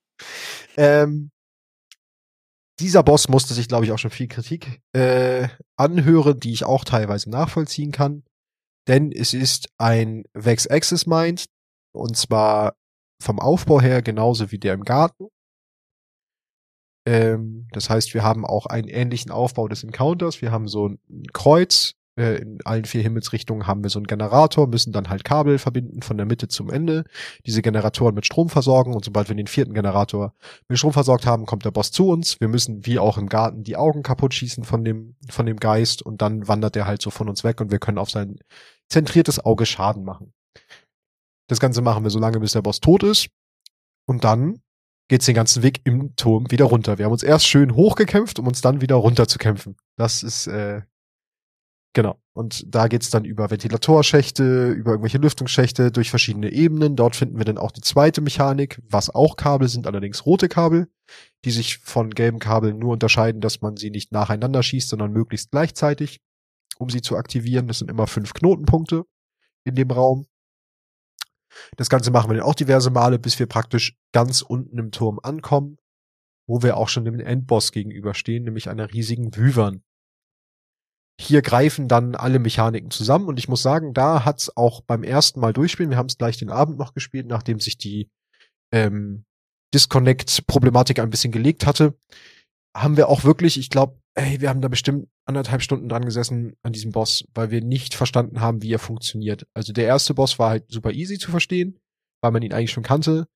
Speaker 2: Ähm, dieser Boss musste sich, glaube ich, auch schon viel Kritik äh, anhören, die ich auch teilweise nachvollziehen kann. Denn es ist ein Vex Access Mind, und zwar vom Aufbau her genauso wie der im Garten. Ähm, das heißt, wir haben auch einen ähnlichen Aufbau des Encounters. Wir haben so ein Kreuz. Äh, in allen vier Himmelsrichtungen haben wir so einen Generator, müssen dann halt Kabel verbinden von der Mitte zum Ende, diese Generatoren mit Strom versorgen und sobald wir den vierten Generator mit Strom versorgt haben, kommt der Boss zu uns. Wir müssen wie auch im Garten die Augen kaputt schießen von dem, von dem Geist und dann wandert der halt so von uns weg und wir können auf sein zentriertes Auge Schaden machen. Das Ganze machen wir so lange, bis der Boss tot ist. Und dann geht's den ganzen Weg im Turm wieder runter. Wir haben uns erst schön hochgekämpft, um uns dann wieder runter zu kämpfen. Das ist, äh, genau. Und da geht's dann über Ventilatorschächte, über irgendwelche Lüftungsschächte, durch verschiedene Ebenen. Dort finden wir dann auch die zweite Mechanik, was auch Kabel sind, allerdings rote Kabel, die sich von gelben Kabeln nur unterscheiden, dass man sie nicht nacheinander schießt, sondern möglichst gleichzeitig, um sie zu aktivieren. Das sind immer fünf Knotenpunkte in dem Raum. Das Ganze machen wir dann auch diverse Male, bis wir praktisch ganz unten im Turm ankommen, wo wir auch schon dem Endboss gegenüberstehen, nämlich einer riesigen Wyvern. Hier greifen dann alle Mechaniken zusammen und ich muss sagen, da hat's auch beim ersten Mal durchspielen, wir haben es gleich den Abend noch gespielt, nachdem sich die ähm, Disconnect-Problematik ein bisschen gelegt hatte, haben wir auch wirklich, ich glaube, ey, wir haben da bestimmt anderthalb Stunden dran gesessen an diesem Boss, weil wir nicht verstanden haben, wie er funktioniert. Also der erste Boss war halt super easy zu verstehen, weil man ihn eigentlich schon kannte.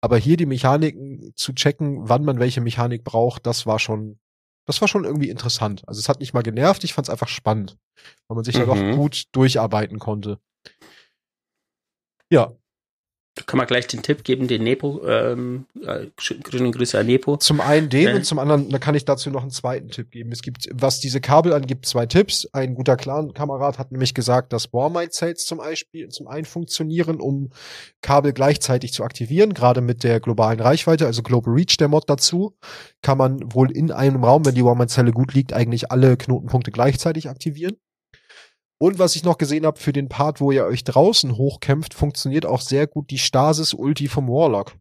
Speaker 2: Aber hier die Mechaniken zu checken, wann man welche Mechanik braucht, das war schon, das war schon irgendwie interessant. Also es hat nicht mal genervt, ich fand es einfach spannend, weil man sich mhm. da doch gut durcharbeiten konnte. Ja,
Speaker 1: kann man gleich den Tipp geben, den Nepo, ähm, äh, grüne Grüße an Nepo.
Speaker 2: Zum einen den äh. und zum anderen, da kann ich dazu noch einen zweiten Tipp geben. Es gibt, was diese Kabel angibt, zwei Tipps. Ein guter Clan-Kamerad hat nämlich gesagt, dass Warmite-Cells zum Beispiel zum einen funktionieren, um Kabel gleichzeitig zu aktivieren, gerade mit der globalen Reichweite, also Global Reach, der Mod dazu, kann man wohl in einem Raum, wenn die Warmite-Zelle gut liegt, eigentlich alle Knotenpunkte gleichzeitig aktivieren. Und was ich noch gesehen habe für den Part, wo ihr euch draußen hochkämpft, funktioniert auch sehr gut die Stasis-Ulti vom Warlock.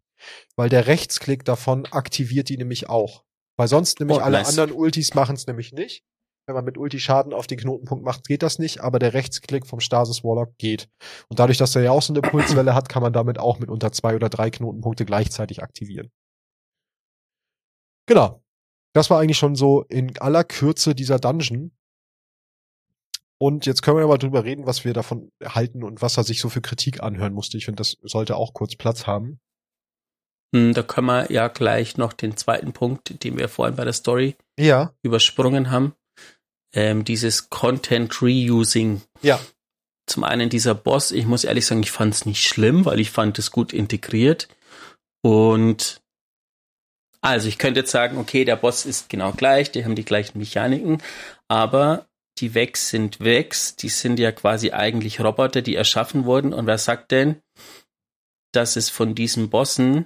Speaker 2: Weil der Rechtsklick davon aktiviert die nämlich auch. Weil sonst nämlich oh, alle nice. anderen Ultis machen es nämlich nicht. Wenn man mit Ulti Schaden auf den Knotenpunkt macht, geht das nicht, aber der Rechtsklick vom Stasis Warlock geht. Und dadurch, dass er ja auch so eine Pulswelle hat, kann man damit auch mit unter zwei oder drei Knotenpunkte gleichzeitig aktivieren. Genau. Das war eigentlich schon so in aller Kürze dieser Dungeon. Und jetzt können wir aber drüber reden, was wir davon halten und was er sich so für Kritik anhören musste. Ich finde, das sollte auch kurz Platz haben.
Speaker 1: Hm, da können wir ja gleich noch den zweiten Punkt, den wir vorhin bei der Story
Speaker 2: ja.
Speaker 1: übersprungen haben. Ähm, dieses Content Reusing.
Speaker 2: Ja.
Speaker 1: Zum einen dieser Boss, ich muss ehrlich sagen, ich fand es nicht schlimm, weil ich fand es gut integriert. Und also ich könnte jetzt sagen, okay, der Boss ist genau gleich, die haben die gleichen Mechaniken, aber die Vex sind Vex, die sind ja quasi eigentlich Roboter, die erschaffen wurden. Und wer sagt denn, dass es von diesen Bossen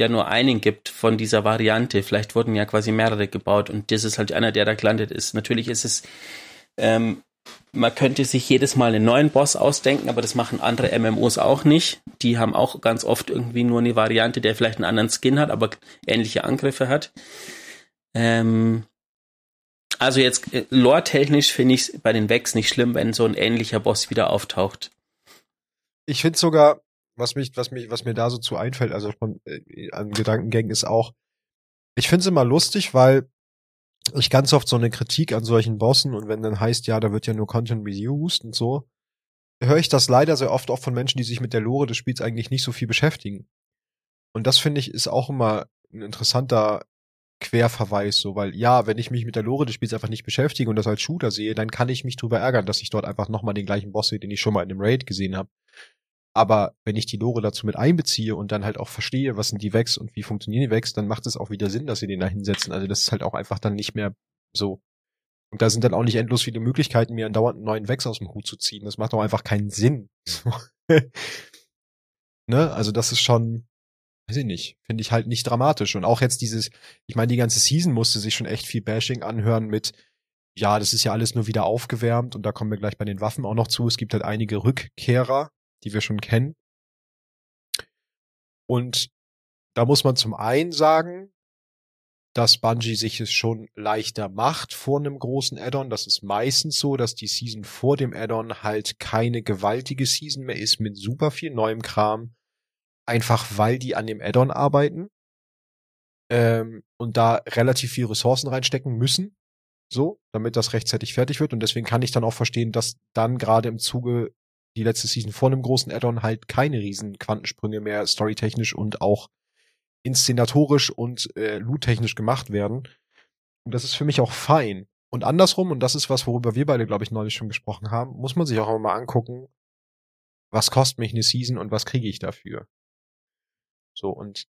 Speaker 1: ja nur einen gibt von dieser Variante? Vielleicht wurden ja quasi mehrere gebaut und das ist halt einer, der da gelandet ist. Natürlich ist es, ähm, man könnte sich jedes Mal einen neuen Boss ausdenken, aber das machen andere MMOs auch nicht. Die haben auch ganz oft irgendwie nur eine Variante, der vielleicht einen anderen Skin hat, aber ähnliche Angriffe hat. Ähm, also jetzt äh, lore-technisch finde ich es bei den Vex nicht schlimm, wenn so ein ähnlicher Boss wieder auftaucht.
Speaker 2: Ich finde sogar, was mich, was mich, was mir da so zu einfällt, also von, äh, an Gedankengängen ist auch, ich finde es immer lustig, weil ich ganz oft so eine Kritik an solchen Bossen und wenn dann heißt, ja, da wird ja nur Content reused und so, höre ich das leider sehr oft auch von Menschen, die sich mit der Lore des Spiels eigentlich nicht so viel beschäftigen. Und das finde ich ist auch immer ein interessanter Querverweis, so, weil ja, wenn ich mich mit der Lore des Spiels einfach nicht beschäftige und das als Shooter sehe, dann kann ich mich drüber ärgern, dass ich dort einfach nochmal den gleichen Boss sehe, den ich schon mal in dem Raid gesehen habe. Aber wenn ich die Lore dazu mit einbeziehe und dann halt auch verstehe, was sind die Vex und wie funktionieren die Vex, dann macht es auch wieder Sinn, dass sie den da hinsetzen. Also das ist halt auch einfach dann nicht mehr so. Und da sind dann auch nicht endlos viele Möglichkeiten, mir einen neuen Vex aus dem Hut zu ziehen. Das macht auch einfach keinen Sinn. ne? Also das ist schon, weiß ich nicht, finde ich halt nicht dramatisch. Und auch jetzt dieses, ich meine, die ganze Season musste sich schon echt viel Bashing anhören mit, ja, das ist ja alles nur wieder aufgewärmt und da kommen wir gleich bei den Waffen auch noch zu. Es gibt halt einige Rückkehrer, die wir schon kennen. Und da muss man zum einen sagen, dass Bungie sich es schon leichter macht vor einem großen Add-on. Das ist meistens so, dass die Season vor dem Add-on halt keine gewaltige Season mehr ist mit super viel neuem Kram. Einfach weil die an dem Add-on arbeiten ähm, und da relativ viel Ressourcen reinstecken müssen. So, damit das rechtzeitig fertig wird. Und deswegen kann ich dann auch verstehen, dass dann gerade im Zuge die letzte Season vor einem großen Add-on halt keine riesen Quantensprünge mehr storytechnisch und auch inszenatorisch und äh, loot-technisch gemacht werden. Und das ist für mich auch fein. Und andersrum, und das ist was, worüber wir beide, glaube ich, neulich schon gesprochen haben, muss man sich auch immer mal angucken, was kostet mich eine Season und was kriege ich dafür. So, und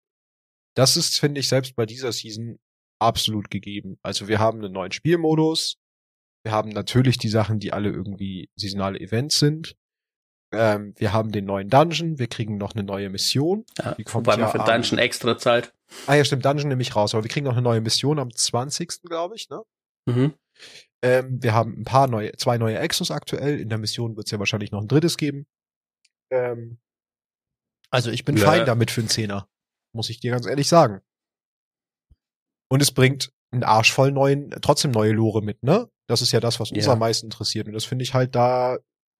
Speaker 2: das ist, finde ich, selbst bei dieser Season absolut gegeben. Also wir haben einen neuen Spielmodus, wir haben natürlich die Sachen, die alle irgendwie saisonale Events sind. Ähm, wir haben den neuen Dungeon, wir kriegen noch eine neue Mission.
Speaker 1: Ja, wobei man für Dungeon extra zahlt.
Speaker 2: Ah ja, stimmt, Dungeon nehme ich raus, aber wir kriegen noch eine neue Mission am 20. glaube ich, ne?
Speaker 1: Mhm.
Speaker 2: Ähm, wir haben ein paar neue, zwei neue Exos aktuell. In der Mission wird es ja wahrscheinlich noch ein drittes geben. Ähm, also ich bin ja. fein damit für einen Zehner. Muss ich dir ganz ehrlich sagen. Und es bringt einen Arsch voll neuen, trotzdem neue Lore mit, ne? Das ist ja das, was uns ja. am meisten interessiert. Und das finde ich halt da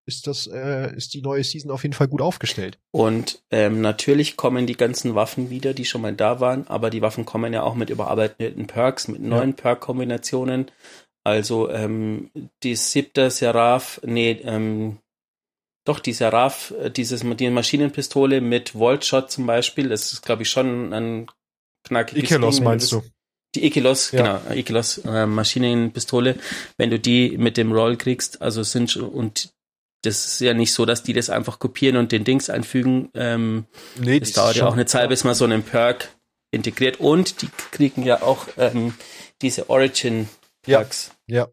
Speaker 2: ist das äh, ist die neue Season auf jeden Fall gut aufgestellt.
Speaker 1: Und ähm, natürlich kommen die ganzen Waffen wieder, die schon mal da waren, aber die Waffen kommen ja auch mit überarbeiteten Perks, mit neuen ja. Perk-Kombinationen. Also ähm, die siebte Seraph, nee, ähm, doch die Seraph, äh, dieses die Maschinenpistole mit Voltshot zum Beispiel, das ist glaube ich schon ein knackiges
Speaker 2: Ikelos Ding, meinst du?
Speaker 1: Die Ikilos, ja. genau, Ikilos äh, Maschinenpistole, wenn du die mit dem Roll kriegst, also sind und das ist ja nicht so, dass die das einfach kopieren und den Dings einfügen. Ähm, nee, das dauert ja auch eine Zeit, bis man so einen Perk integriert. Und die kriegen ja auch ähm, diese Origin Perks.
Speaker 2: Ja, ja.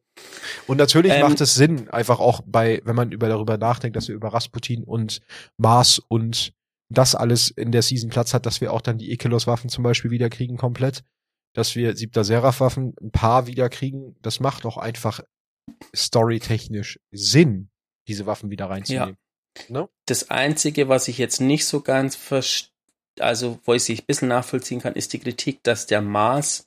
Speaker 2: Und natürlich ähm, macht es Sinn, einfach auch bei, wenn man über darüber nachdenkt, dass wir über Rasputin und Mars und das alles in der Season Platz hat, dass wir auch dann die Ekelos-Waffen zum Beispiel wieder kriegen komplett, dass wir siebter Seraph-Waffen ein paar wieder kriegen. Das macht auch einfach storytechnisch Sinn diese Waffen wieder reinzunehmen.
Speaker 1: Ja. Ne? Das Einzige, was ich jetzt nicht so ganz verstehe, also wo ich sich ein bisschen nachvollziehen kann, ist die Kritik, dass der Mars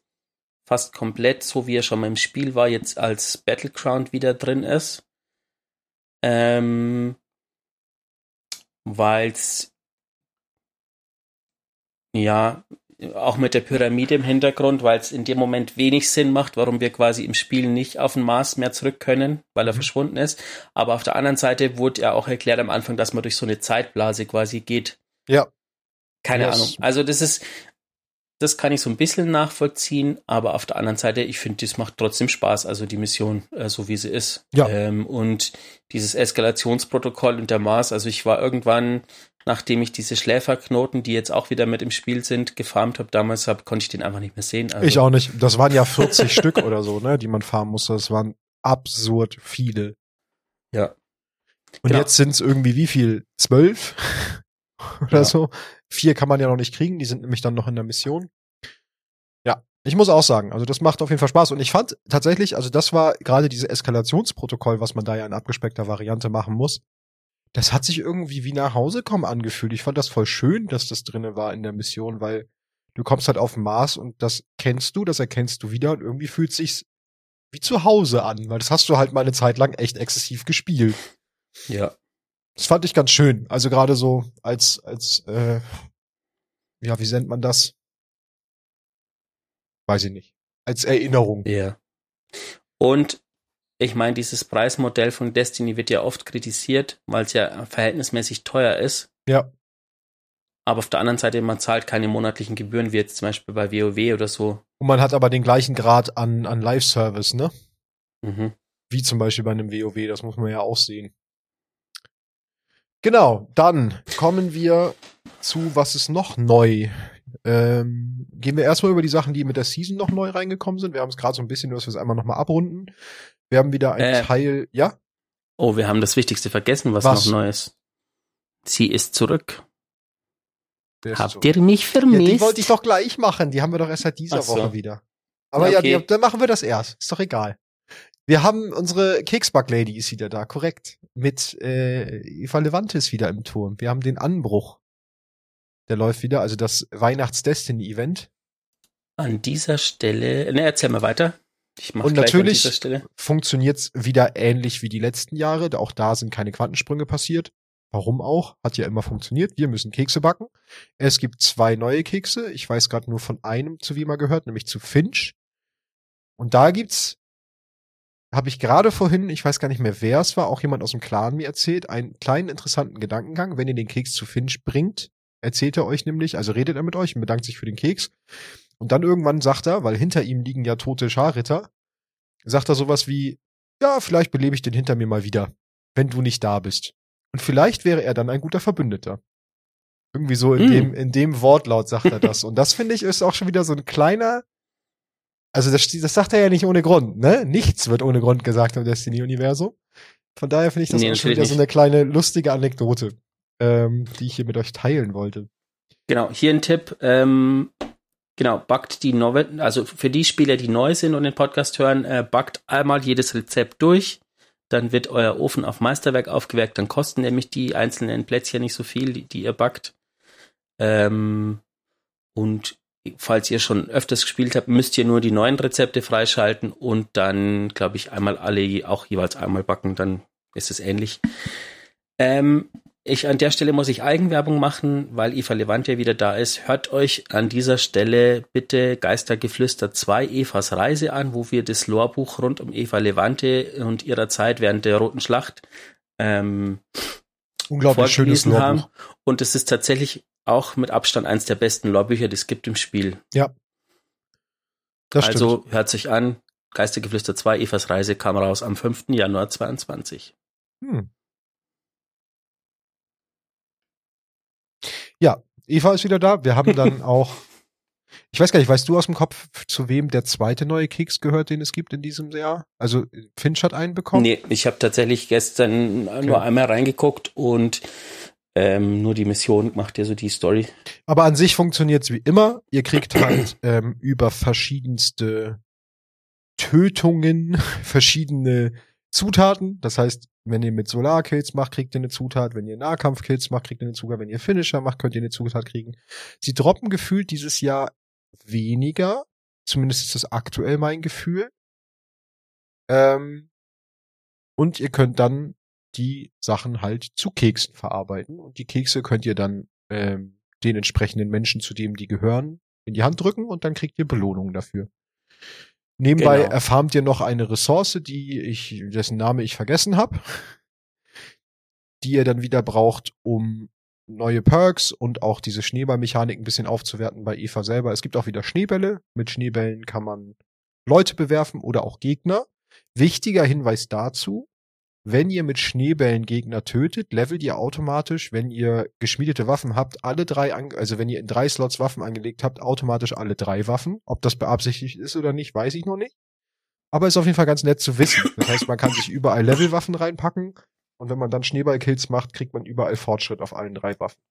Speaker 1: fast komplett, so wie er schon mal im Spiel war, jetzt als Battleground wieder drin ist. Ähm, weil es ja auch mit der Pyramide im Hintergrund, weil es in dem Moment wenig Sinn macht, warum wir quasi im Spiel nicht auf den Mars mehr zurück können, weil er mhm. verschwunden ist. Aber auf der anderen Seite wurde ja auch erklärt am Anfang, dass man durch so eine Zeitblase quasi geht.
Speaker 2: Ja.
Speaker 1: Keine yes. Ahnung. Also das ist, das kann ich so ein bisschen nachvollziehen, aber auf der anderen Seite, ich finde, das macht trotzdem Spaß, also die Mission, äh, so wie sie ist.
Speaker 2: Ja.
Speaker 1: Ähm, und dieses Eskalationsprotokoll und der Mars, also ich war irgendwann nachdem ich diese Schläferknoten, die jetzt auch wieder mit im Spiel sind, gefarmt habe, damals hab, konnte ich den einfach nicht mehr sehen.
Speaker 2: Also ich auch nicht. Das waren ja 40 Stück oder so, ne, die man farmen musste. Das waren absurd viele.
Speaker 1: Ja.
Speaker 2: Und genau. jetzt sind es irgendwie wie viel? Zwölf? oder ja. so? Vier kann man ja noch nicht kriegen, die sind nämlich dann noch in der Mission. Ja, ich muss auch sagen, also das macht auf jeden Fall Spaß. Und ich fand tatsächlich, also das war gerade dieses Eskalationsprotokoll, was man da ja in abgespeckter Variante machen muss das hat sich irgendwie wie nach Hause kommen angefühlt. Ich fand das voll schön, dass das drinne war in der Mission, weil du kommst halt auf den Mars und das kennst du, das erkennst du wieder und irgendwie fühlt sich's wie zu Hause an, weil das hast du halt mal eine Zeit lang echt exzessiv gespielt.
Speaker 1: Ja.
Speaker 2: Das fand ich ganz schön. Also gerade so als als äh, ja, wie nennt man das? Weiß ich nicht. Als Erinnerung.
Speaker 1: Ja. Und ich meine, dieses Preismodell von Destiny wird ja oft kritisiert, weil es ja verhältnismäßig teuer ist.
Speaker 2: Ja.
Speaker 1: aber auf der anderen Seite, man zahlt keine monatlichen Gebühren, wie jetzt zum Beispiel bei WoW oder so.
Speaker 2: Und man hat aber den gleichen Grad an, an Live-Service, ne?
Speaker 1: Mhm.
Speaker 2: Wie zum Beispiel bei einem WoW, das muss man ja auch sehen. Genau, dann kommen wir zu, was ist noch neu? Ähm, gehen wir erstmal über die Sachen, die mit der Season noch neu reingekommen sind. Wir haben es gerade so ein bisschen, dass wir es einmal nochmal abrunden. Wir haben wieder ein
Speaker 1: Äh.
Speaker 2: Teil, ja?
Speaker 1: Oh, wir haben das Wichtigste vergessen, was,
Speaker 2: Was?
Speaker 1: noch neu ist. Sie ist zurück.
Speaker 2: Ist
Speaker 1: Habt
Speaker 2: so.
Speaker 1: ihr mich
Speaker 2: Ja,
Speaker 1: vermisst?
Speaker 2: die wollte ich doch gleich machen. Die haben wir doch erst seit dieser
Speaker 1: so.
Speaker 2: Woche wieder. Aber
Speaker 1: Ja,
Speaker 2: ja,
Speaker 1: okay.
Speaker 2: die, dann machen wir das erst. Ist doch egal. Wir haben unsere Keksback-Lady ist wieder da, korrekt. Mit äh, Eva Levante ist wieder im Turm. Wir haben den Anbruch. Der läuft wieder, also das Weihnachts-Destiny-Event.
Speaker 1: An dieser Stelle, ne, erzähl mal weiter. Ich mach
Speaker 2: Und
Speaker 1: gleich
Speaker 2: natürlich-
Speaker 1: an dieser Stelle.
Speaker 2: Funktioniert's wieder ähnlich wie die letzten Jahre. Auch da sind keine Quantensprünge passiert. Warum auch? Hat ja immer funktioniert. Wir müssen Kekse backen. Es gibt zwei neue Kekse. Ich weiß gerade nur von einem, zu wem er gehört, nämlich zu Finch. Und da gibt's, habe ich gerade vorhin, ich weiß gar nicht mehr, wer es war, auch jemand aus dem Clan mir erzählt, einen kleinen interessanten Gedankengang. Wenn ihr den Keks zu Finch bringt, erzählt er euch nämlich, also redet er mit euch und bedankt sich für den Keks. Und dann irgendwann sagt er, weil hinter ihm liegen ja tote Scharritter, sagt er sowas wie, ja, vielleicht belebe ich den hinter mir mal wieder, wenn du nicht da bist. Und vielleicht wäre er dann ein guter Verbündeter. Irgendwie so in
Speaker 1: Hm.
Speaker 2: dem, in dem Wortlaut sagt er das. Und das finde ich ist auch schon wieder so ein kleiner, also das, das sagt er ja nicht ohne Grund, ne? Nichts wird ohne Grund gesagt im Destiny-Universum. Von daher finde ich das
Speaker 1: Nee,
Speaker 2: auch schon wieder so
Speaker 1: nicht.
Speaker 2: eine kleine lustige Anekdote, ähm, die ich hier mit euch teilen wollte.
Speaker 1: Genau, hier ein Tipp. Ähm, genau, backt die neue, also für die Spieler, die neu sind und den Podcast hören, äh, backt einmal jedes Rezept durch. Dann wird euer Ofen auf Meisterwerk aufgeweckt. Dann kosten nämlich die einzelnen Plätzchen nicht so viel, die, die ihr backt. Ähm, und falls ihr schon öfters gespielt habt, müsst ihr nur die neuen Rezepte freischalten und dann, glaube ich, einmal alle auch jeweils einmal backen. Dann ist es ähnlich. Ähm, ich an der Stelle muss ich Eigenwerbung machen, weil Eva Levante wieder da ist. Hört euch an dieser Stelle bitte Geistergeflüster 2 Evas Reise an, wo wir das Lorebuch rund um Eva Levante und ihrer Zeit während der Roten Schlacht ähm,
Speaker 2: Unglaublich schönes
Speaker 1: vorgelesen haben.
Speaker 2: Lorbuch.
Speaker 1: Und es ist tatsächlich auch mit Abstand eins der besten Lorbücher, die es gibt im Spiel.
Speaker 2: Das stimmt.
Speaker 1: also hört sich an. Geistergeflüster 2 Evas Reise kam raus am 5. Januar 22.
Speaker 2: Hm. Ja, Eva ist wieder da. Wir haben dann auch, ich weiß gar nicht, weißt du aus dem Kopf, zu wem der zweite neue Keks gehört, den es gibt in diesem Jahr? Also Finch hat einen bekommen.
Speaker 1: Nee, ich habe tatsächlich gestern nur einmal reingeguckt und ähm, nur die Mission macht ja so die Story.
Speaker 2: Aber an sich funktioniert's wie immer. Ihr kriegt halt ähm, über verschiedenste Tötungen verschiedene Zutaten. Das heißt, wenn ihr mit Solarkills macht, kriegt ihr eine Zutat. Wenn ihr Nahkampfkills macht, kriegt ihr eine Zutat. Wenn ihr Finisher macht, könnt ihr eine Zutat kriegen. Sie droppen gefühlt dieses Jahr weniger. Zumindest ist das aktuell mein Gefühl. Ähm, und ihr könnt dann die Sachen halt zu Keksen verarbeiten. Und die Kekse könnt ihr dann ähm, den entsprechenden Menschen, zu dem die gehören, in die Hand drücken und dann kriegt ihr Belohnungen dafür. Nebenbei
Speaker 1: Genau.
Speaker 2: erfarmt ihr noch eine Ressource, die ich, dessen Name ich vergessen habe, die ihr dann wieder braucht, um neue Perks und auch diese Schneeballmechanik ein bisschen aufzuwerten bei Eva selber. Es gibt auch wieder Schneebälle. Mit Schneebällen kann man Leute bewerfen oder auch Gegner. Wichtiger Hinweis dazu, wenn ihr mit Schneebällen Gegner tötet, levelt ihr automatisch, wenn ihr geschmiedete Waffen habt, alle drei, an, also wenn ihr in drei Slots Waffen angelegt habt, automatisch alle drei Waffen. Ob das beabsichtigt ist oder nicht, weiß ich noch nicht. Aber ist auf jeden Fall ganz nett zu wissen. Das heißt, man kann sich überall Levelwaffen reinpacken und wenn man dann Schneeballkills macht, kriegt man überall Fortschritt auf allen drei Waffen.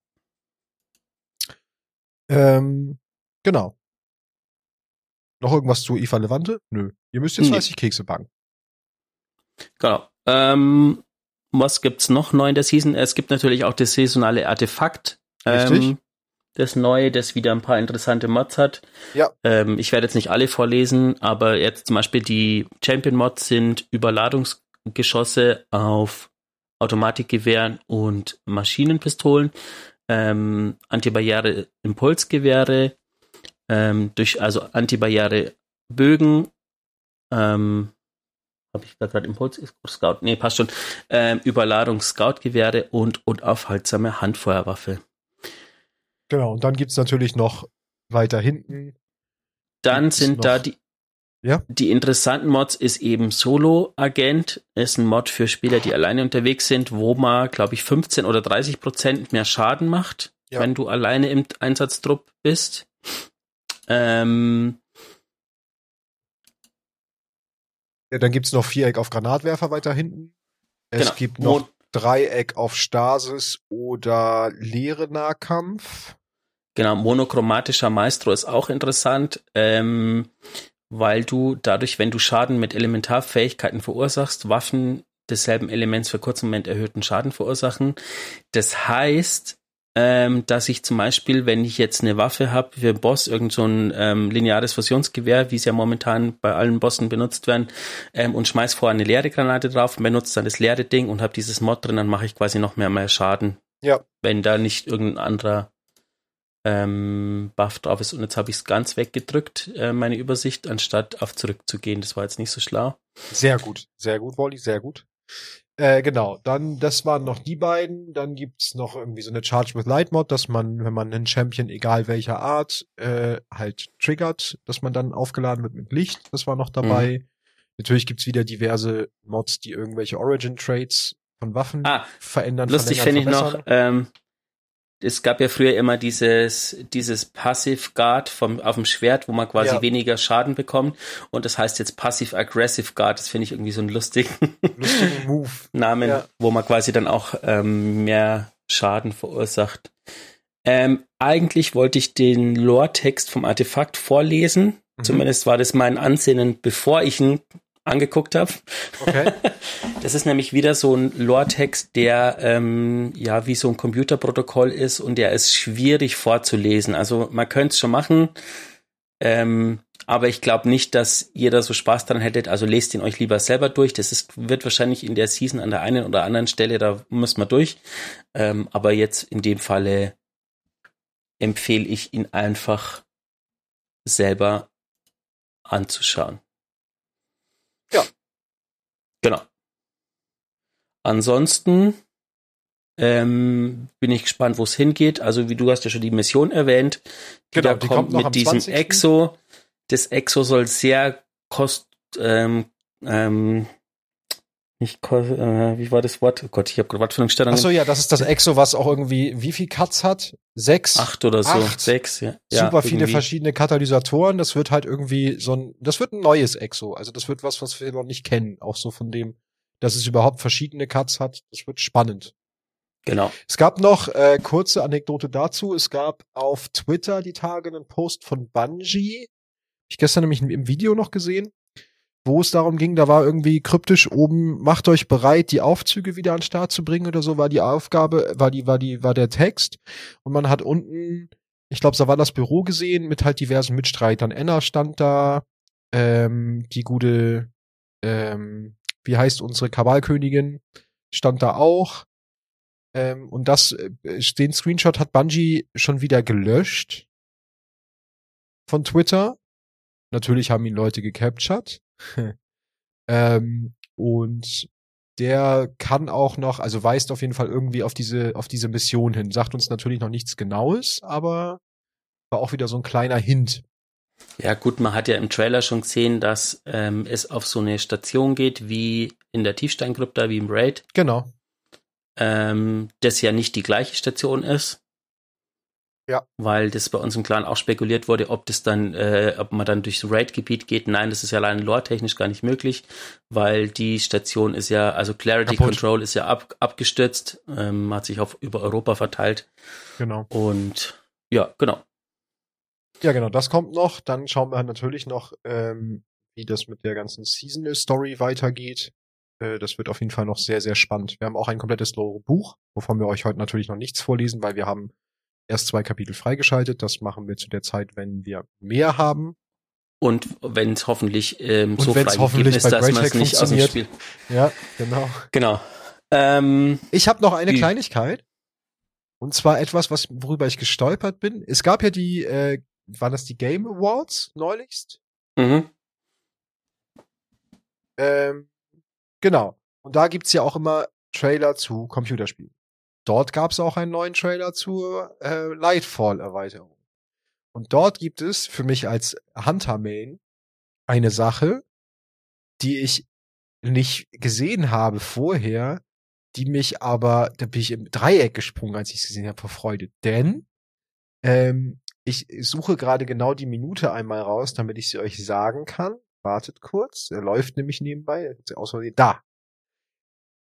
Speaker 2: Ähm, genau. Noch irgendwas zu Eva Levante? Nö. Ihr müsst jetzt
Speaker 1: Nee.
Speaker 2: 30 Kekse backen.
Speaker 1: Genau. Ähm, was gibt's noch neu in der Season? Es gibt natürlich auch das saisonale Artefakt.
Speaker 2: Richtig.
Speaker 1: Ähm, das neue, das wieder ein paar interessante Mods hat.
Speaker 2: Ja.
Speaker 1: Ähm, ich werde jetzt nicht alle vorlesen, aber jetzt zum Beispiel die Champion-Mods sind Überladungsgeschosse auf Automatikgewehren und Maschinenpistolen, ähm, Antibarriere Impulsgewehre, ähm, durch also Antibarriere Bögen, ähm, habe ich da gerade Impuls Scout? Nee, passt schon. Ähm, Überladung Scout-Gewehre und unaufhaltsame Handfeuerwaffe.
Speaker 2: Genau, und dann gibt's natürlich noch weiter hinten.
Speaker 1: Dann sind da die,
Speaker 2: Ja.
Speaker 1: die interessanten Mods ist eben Solo Agent, ist ein Mod für Spieler, die alleine unterwegs sind, wo man, glaube ich, 15 oder 30 Prozent mehr Schaden macht,
Speaker 2: Ja.
Speaker 1: wenn du alleine im Einsatztrupp bist. Ähm,
Speaker 2: Ja, dann gibt's noch Viereck auf Granatwerfer weiter hinten. Es
Speaker 1: Genau.
Speaker 2: gibt noch Dreieck auf Stasis oder leere Nahkampf.
Speaker 1: Genau, monochromatischer Maestro ist auch interessant, ähm, weil du dadurch, wenn du Schaden mit Elementarfähigkeiten verursachst, Waffen desselben Elements für kurzen Moment erhöhten Schaden verursachen. Das heißt, ähm, dass ich zum Beispiel, wenn ich jetzt eine Waffe habe für einen Boss, irgend so ein ähm, lineares Fusionsgewehr, wie es ja momentan bei allen Bossen benutzt werden, ähm, und schmeiß vorher eine leere Granate drauf, benutze dann das leere Ding und habe dieses Mod drin, dann mache ich quasi noch mehr, mehr Schaden
Speaker 2: Ja,
Speaker 1: wenn da nicht irgendein anderer ähm, Buff drauf ist. Und jetzt habe ich es ganz weggedrückt, äh, meine Übersicht, anstatt auf zurückzugehen. Das war jetzt nicht so schlau.
Speaker 2: sehr gut. Sehr gut, Wally, sehr gut. Äh, genau, dann, das waren noch die beiden. Dann gibt's noch irgendwie so eine Charge with Light Mod, dass man, wenn man einen Champion, egal welcher Art, äh, halt triggert, dass man dann aufgeladen wird mit Licht. Das war noch dabei. Natürlich gibt's wieder diverse Mods, die irgendwelche Origin-Traits von Waffen
Speaker 1: Ah,
Speaker 2: verändern.
Speaker 1: Lustig finde ich noch, ähm, es gab ja früher immer dieses, dieses Passive Guard vom, auf dem Schwert, wo man quasi
Speaker 2: Ja.
Speaker 1: weniger Schaden bekommt. Und das heißt jetzt Passive Aggressive Guard. Das finde ich irgendwie so einen lustigen
Speaker 2: Lustigen Move.
Speaker 1: Namen,
Speaker 2: Ja.
Speaker 1: wo man quasi dann auch ähm, mehr Schaden verursacht. Ähm, eigentlich wollte ich den Lore-Text vom Artefakt vorlesen.
Speaker 2: Mhm.
Speaker 1: Zumindest war das mein Ansinnen, bevor ich ihn angeguckt habe.
Speaker 2: Okay.
Speaker 1: Das ist nämlich wieder so ein Lore-Text, der ähm, ja wie so ein Computerprotokoll ist und der ist schwierig vorzulesen. Also man könnte es schon machen, ähm, aber ich glaube nicht, dass ihr da so Spaß dran hättet. Also lest ihn euch lieber selber durch. Das ist, wird wahrscheinlich in der Season an der einen oder anderen Stelle, da müssen wir durch. Ähm, aber jetzt in dem Falle empfehle ich ihn einfach selber anzuschauen.
Speaker 2: Ja.
Speaker 1: Genau. Ansonsten ähm, bin ich gespannt, wo es hingeht. Also wie du hast ja schon die Mission erwähnt, die
Speaker 2: Genau,
Speaker 1: da
Speaker 2: die
Speaker 1: kommt,
Speaker 2: kommt
Speaker 1: mit diesem
Speaker 2: 20..
Speaker 1: Exo. Das Exo soll sehr kost ähm, ähm, nicht äh, wie war das Wort? Oh Gott, ich habe gerade Wortfindungsstörungen.
Speaker 2: Ach so, ja, das ist das Exo, was auch irgendwie, wie viel Cuts hat? Sechs?
Speaker 1: Acht oder so,
Speaker 2: Acht.
Speaker 1: sechs, ja. ja
Speaker 2: super viele
Speaker 1: irgendwie.
Speaker 2: verschiedene Katalysatoren. Das wird halt irgendwie so ein, das wird ein neues Exo. Also das wird was, was wir noch nicht kennen. Auch so von dem, dass es überhaupt verschiedene Cuts hat. Das wird spannend.
Speaker 1: Genau.
Speaker 2: Es gab noch äh, kurze Anekdote dazu. Es gab auf Twitter die Tage einen Post von Bungie. Ich gestern nämlich im Video noch gesehen, wo es darum ging, da war irgendwie kryptisch oben, macht euch bereit, die Aufzüge wieder an den Start zu bringen oder so, war die Aufgabe, war die, war die, war der Text. Und man hat unten, ich glaube, da war das Büro gesehen mit halt diversen Mitstreitern. Enna stand da, ähm, die gute, ähm, wie heißt unsere Kabalkönigin, stand da auch. Ähm, und das, äh, den Screenshot hat Bungie schon wieder gelöscht von Twitter. Natürlich haben ihn Leute gecaptured. ähm, und der kann auch noch, also weist auf jeden Fall irgendwie auf diese, auf diese Mission hin. Sagt uns natürlich noch nichts Genaues, aber war auch wieder so ein kleiner Hint.
Speaker 1: Ja gut, man hat ja im Trailer schon gesehen, dass ähm, es auf so eine Station geht, wie in der Tiefsteinkrypta, wie im Raid,
Speaker 2: Genau.
Speaker 1: ähm, das ja nicht die gleiche Station ist.
Speaker 2: Ja.
Speaker 1: Weil das bei uns im Clan auch spekuliert wurde, ob das dann, äh, ob man dann durchs Raid-Gebiet geht. Nein, das ist ja allein lore-technisch gar nicht möglich, weil die Station ist ja, also Clarity
Speaker 2: Kaputt.
Speaker 1: Control ist ja ab, abgestürzt, ähm, hat sich auf über Europa verteilt.
Speaker 2: Genau.
Speaker 1: Und ja, genau.
Speaker 2: Ja, genau, das kommt noch. Dann schauen wir natürlich noch, ähm, wie das mit der ganzen Seasonal Story weitergeht. Äh, das wird auf jeden Fall noch sehr, sehr spannend. Wir haben auch ein komplettes Lore-Buch, wovon wir euch heute natürlich noch nichts vorlesen, weil wir haben erst zwei Kapitel freigeschaltet. Das machen wir zu der Zeit, wenn wir mehr haben.
Speaker 1: Und wenn es hoffentlich ähm,
Speaker 2: Und
Speaker 1: so freigegeben ist, dass man es nicht aus dem. Spiel.
Speaker 2: Ja, genau.
Speaker 1: Genau. Ähm,
Speaker 2: Ich habe noch eine
Speaker 1: Die-
Speaker 2: Kleinigkeit. Und zwar etwas, was, worüber ich gestolpert bin. Es gab ja die, äh, waren das die Game Awards neulichst?
Speaker 1: mhm.
Speaker 2: Ähm, genau. Und da gibt's ja auch immer Trailer zu Computerspielen. Dort gab es auch einen neuen Trailer zur äh, Lightfall-Erweiterung. Und dort gibt es für mich als Hunter-Main eine Sache, die ich nicht gesehen habe vorher, die mich aber, da bin ich im Dreieck gesprungen, als ich es gesehen habe, vor Freude. Denn ähm, ich suche gerade genau die Minute einmal raus, damit ich sie euch sagen kann. Wartet kurz, er läuft nämlich nebenbei. Da.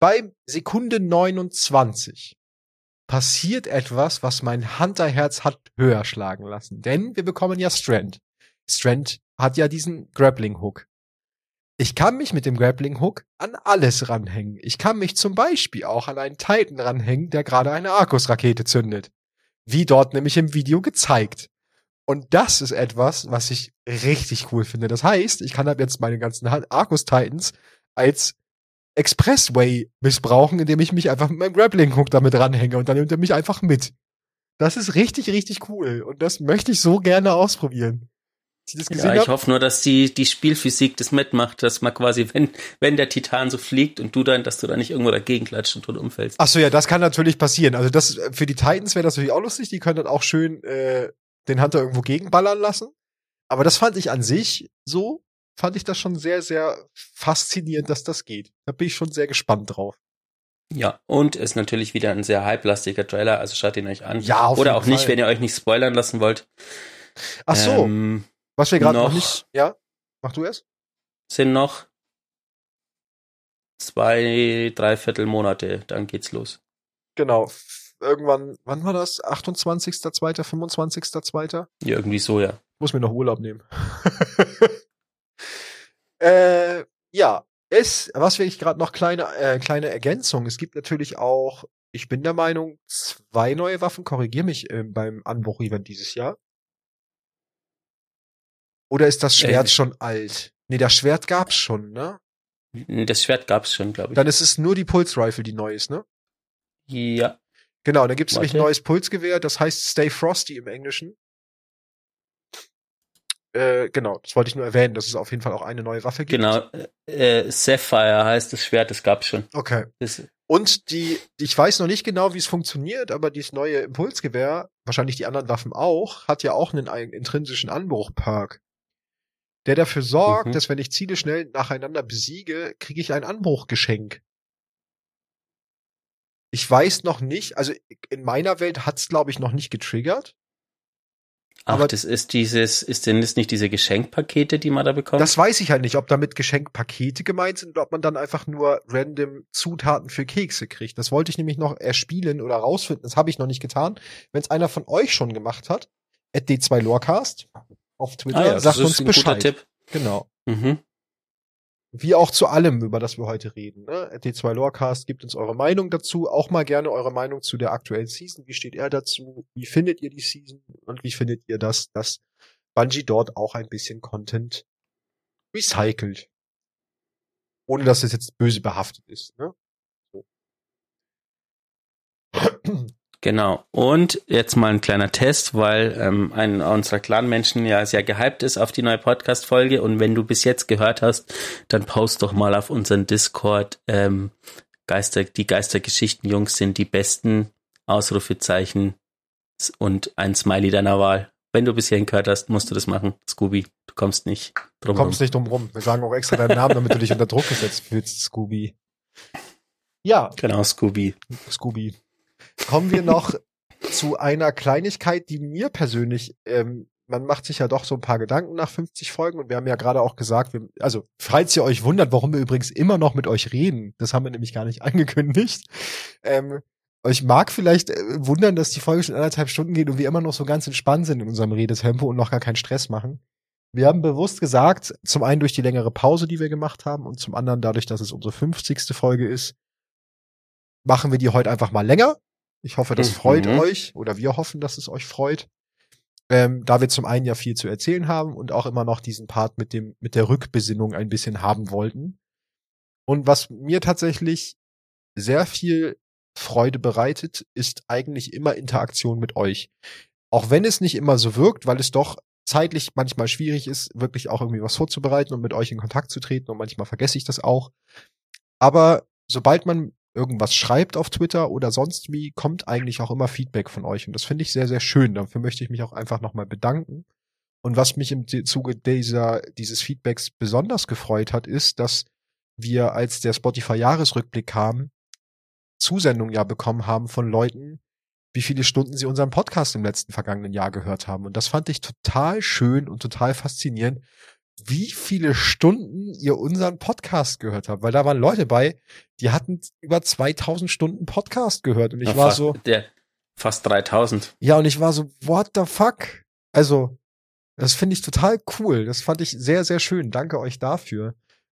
Speaker 2: Bei Sekunde 29 passiert etwas, was mein Hunterherz hat höher schlagen lassen. Denn wir bekommen ja Strand. Strand hat ja diesen Grappling Hook. Ich kann mich mit dem Grappling Hook an alles ranhängen. Ich kann mich zum Beispiel auch an einen Titan ranhängen, der gerade eine Arkus-Rakete zündet. Wie dort nämlich im Video gezeigt. Und das ist etwas, was ich richtig cool finde. Das heißt, ich kann ab jetzt meine ganzen Arcus Titans als Expressway missbrauchen, indem ich mich einfach mit meinem Grappling Hook damit ranhänge und dann nimmt er mich einfach mit. Das ist richtig, richtig cool. Und das möchte ich so gerne ausprobieren.
Speaker 1: ja, ich hab? hoffe nur, dass die, die Spielphysik das mitmacht, dass man quasi, wenn, wenn der Titan so fliegt und du dann, dass du da nicht irgendwo dagegen klatscht und tot umfällst.
Speaker 2: Ach so, ja, das kann natürlich passieren. Also das, für die Titans wäre das natürlich auch lustig. Die können dann auch schön, äh, den Hunter irgendwo gegenballern lassen. Aber das fand ich an sich so, fand ich das schon sehr, sehr faszinierend, dass das geht. Da bin ich schon sehr gespannt drauf.
Speaker 1: Ja, und ist natürlich wieder ein sehr hype-lastiger Trailer, also schaut ihn euch an.
Speaker 2: Ja,
Speaker 1: auf Oder auch Fall. nicht, wenn ihr euch nicht spoilern lassen wollt.
Speaker 2: Ach so. Ähm, Was wir gerade noch, noch nicht. Ja, mach du es.
Speaker 1: Sind noch zwei, dreiviertel Monate, dann geht's los.
Speaker 2: Genau irgendwann, wann war das? 28.2., 25.2.?
Speaker 1: Ja, irgendwie so, ja.
Speaker 2: Muss mir noch Urlaub nehmen. äh, ja, es, was will ich gerade noch kleine, äh, kleine Ergänzung. Es gibt natürlich auch, ich bin der Meinung, zwei neue Waffen, korrigier mich äh, beim Anbruch-Event dieses Jahr. Oder ist das Schwert äh, schon alt? Nee, das Schwert gab's schon, ne?
Speaker 1: Das Schwert gab's schon, glaube ich.
Speaker 2: Dann ist es nur die Pulse Rifle, die neu ist, ne?
Speaker 1: Ja.
Speaker 2: Genau, dann gibt es nämlich ein neues Pulsgewehr, das heißt Stay Frosty im Englischen. Äh, genau, das wollte ich nur erwähnen, dass es auf jeden Fall auch eine neue Waffe gibt.
Speaker 1: Genau, äh, Sapphire heißt das Schwert, das gab's schon.
Speaker 2: Okay. Das, und die, ich weiß noch nicht genau, wie es funktioniert, aber dieses neue Impulsgewehr, wahrscheinlich die anderen Waffen auch, hat ja auch einen, intrinsischen Anbruch-Perk. Der dafür sorgt, mhm. dass wenn ich Ziele schnell nacheinander besiege, kriege ich ein Anbruchgeschenk. Ich weiß noch nicht, also in meiner Welt hat's glaube ich noch nicht getriggert.
Speaker 1: Ach, aber das ist dieses, ist denn das nicht diese Geschenkpakete, die man da bekommt?
Speaker 2: Das weiß ich halt nicht, ob damit Geschenkpakete gemeint sind oder ob man dann einfach nur random Zutaten für Kekse kriegt. Das wollte ich nämlich noch erspielen oder rausfinden. Das habe ich noch nicht getan. Wenn es einer von euch schon gemacht hat, at d2lorecast auf Twitter, ah ja, sagt uns Bescheid. Genau. Mhm. Wie auch zu allem, über das wir heute reden. Ne? D2 Lorecast gibt uns eure Meinung dazu. Auch mal gerne eure Meinung zu der aktuellen Season. Wie steht er dazu? Wie findet ihr die Season? Und wie findet ihr das, dass Bungie dort auch ein bisschen Content recycelt? Ohne dass es jetzt böse behaftet ist. Ne? So.
Speaker 1: Genau. Und jetzt mal ein kleiner Test, weil ähm, ein unserer Clan-Menschen ja sehr gehypt ist auf die neue Podcast-Folge. Und wenn du bis jetzt gehört hast, dann post doch mal auf unseren Discord ähm, Geister, die Geistergeschichten-Jungs sind die besten Ausrufezeichen und ein Smiley deiner Wahl. Wenn du bis hierhin gehört hast, musst du das machen, Scooby. Du kommst nicht
Speaker 2: drum Du kommst rum. nicht drum rum. Wir sagen auch extra deinen Namen, damit du dich unter Druck gesetzt fühlst, Scooby.
Speaker 1: Ja. Genau, Scooby.
Speaker 2: Scooby kommen wir noch zu einer Kleinigkeit, die mir persönlich, ähm, man macht sich ja doch so ein paar Gedanken nach 50 Folgen und wir haben ja gerade auch gesagt, wir, also falls ihr euch wundert, warum wir übrigens immer noch mit euch reden, das haben wir nämlich gar nicht angekündigt. Ähm, euch mag vielleicht äh, wundern, dass die Folge schon anderthalb Stunden geht und wir immer noch so ganz entspannt sind in unserem Redetempo und noch gar keinen Stress machen. Wir haben bewusst gesagt, zum einen durch die längere Pause, die wir gemacht haben und zum anderen dadurch, dass es unsere 50. Folge ist, machen wir die heute einfach mal länger ich hoffe, das mhm. freut euch oder wir hoffen, dass es euch freut. Ähm, da wir zum einen ja viel zu erzählen haben und auch immer noch diesen Part mit dem, mit der Rückbesinnung ein bisschen haben wollten. Und was mir tatsächlich sehr viel Freude bereitet, ist eigentlich immer Interaktion mit euch. Auch wenn es nicht immer so wirkt, weil es doch zeitlich manchmal schwierig ist, wirklich auch irgendwie was vorzubereiten und mit euch in Kontakt zu treten und manchmal vergesse ich das auch. Aber sobald man irgendwas schreibt auf Twitter oder sonst wie, kommt eigentlich auch immer Feedback von euch. Und das finde ich sehr, sehr schön. Dafür möchte ich mich auch einfach nochmal bedanken. Und was mich im Zuge dieser, dieses Feedbacks besonders gefreut hat, ist, dass wir, als der Spotify-Jahresrückblick kam, Zusendungen ja bekommen haben von Leuten, wie viele Stunden sie unseren Podcast im letzten vergangenen Jahr gehört haben. Und das fand ich total schön und total faszinierend, wie viele Stunden ihr unseren Podcast gehört habt. Weil da waren Leute bei, die hatten über 2000 Stunden Podcast gehört. Und ich ja, war
Speaker 1: fast,
Speaker 2: so.
Speaker 1: Der, fast 3000.
Speaker 2: Ja, und ich war so, what the fuck? Also, das finde ich total cool. Das fand ich sehr, sehr schön. Danke euch dafür.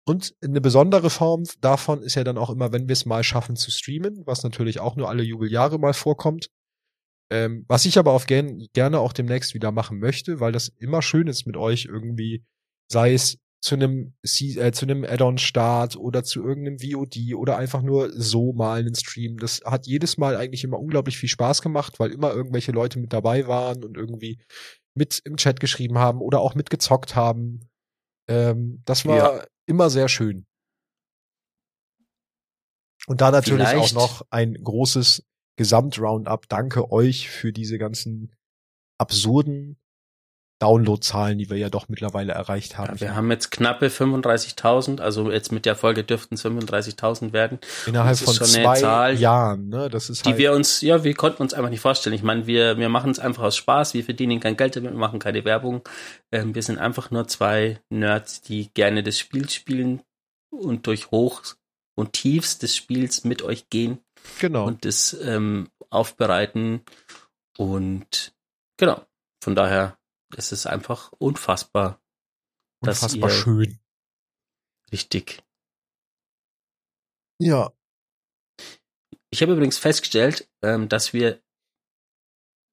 Speaker 2: Und eine besondere Form davon ist ja dann auch immer, wenn wir es mal schaffen zu streamen, was natürlich auch nur alle Jubeljahre mal vorkommt. Ähm, was ich aber auch gern, gerne auch demnächst wieder machen möchte, weil das immer schön ist mit euch irgendwie, sei es zu einem äh, zu einem Add-on-Start oder zu irgendeinem VOD oder einfach nur so mal einen Stream. Das hat jedes Mal eigentlich immer unglaublich viel Spaß gemacht, weil immer irgendwelche Leute mit dabei waren und irgendwie mit im Chat geschrieben haben oder auch mitgezockt haben. Ähm, das war ja. immer sehr schön. Und da natürlich Vielleicht. auch noch ein großes Gesamtroundup. Danke euch für diese ganzen absurden Downloadzahlen, die wir ja doch mittlerweile erreicht haben. Ja,
Speaker 1: wir haben jetzt knappe 35.000, also jetzt mit der Folge dürften es 35.000 werden.
Speaker 2: Innerhalb von zwei Zahl, Jahren, ne? Das ist
Speaker 1: die halt wir uns, ja, wir konnten uns einfach nicht vorstellen. Ich meine, wir wir machen es einfach aus Spaß, wir verdienen kein Geld damit, wir machen keine Werbung. Ähm, wir sind einfach nur zwei Nerds, die gerne das Spiel spielen und durch Hoch und Tiefs des Spiels mit euch gehen.
Speaker 2: Genau.
Speaker 1: Und das ähm, aufbereiten und genau. Von daher es ist einfach unfassbar.
Speaker 2: Unfassbar schön.
Speaker 1: Richtig.
Speaker 2: Ja.
Speaker 1: Ich habe übrigens festgestellt, ähm, dass wir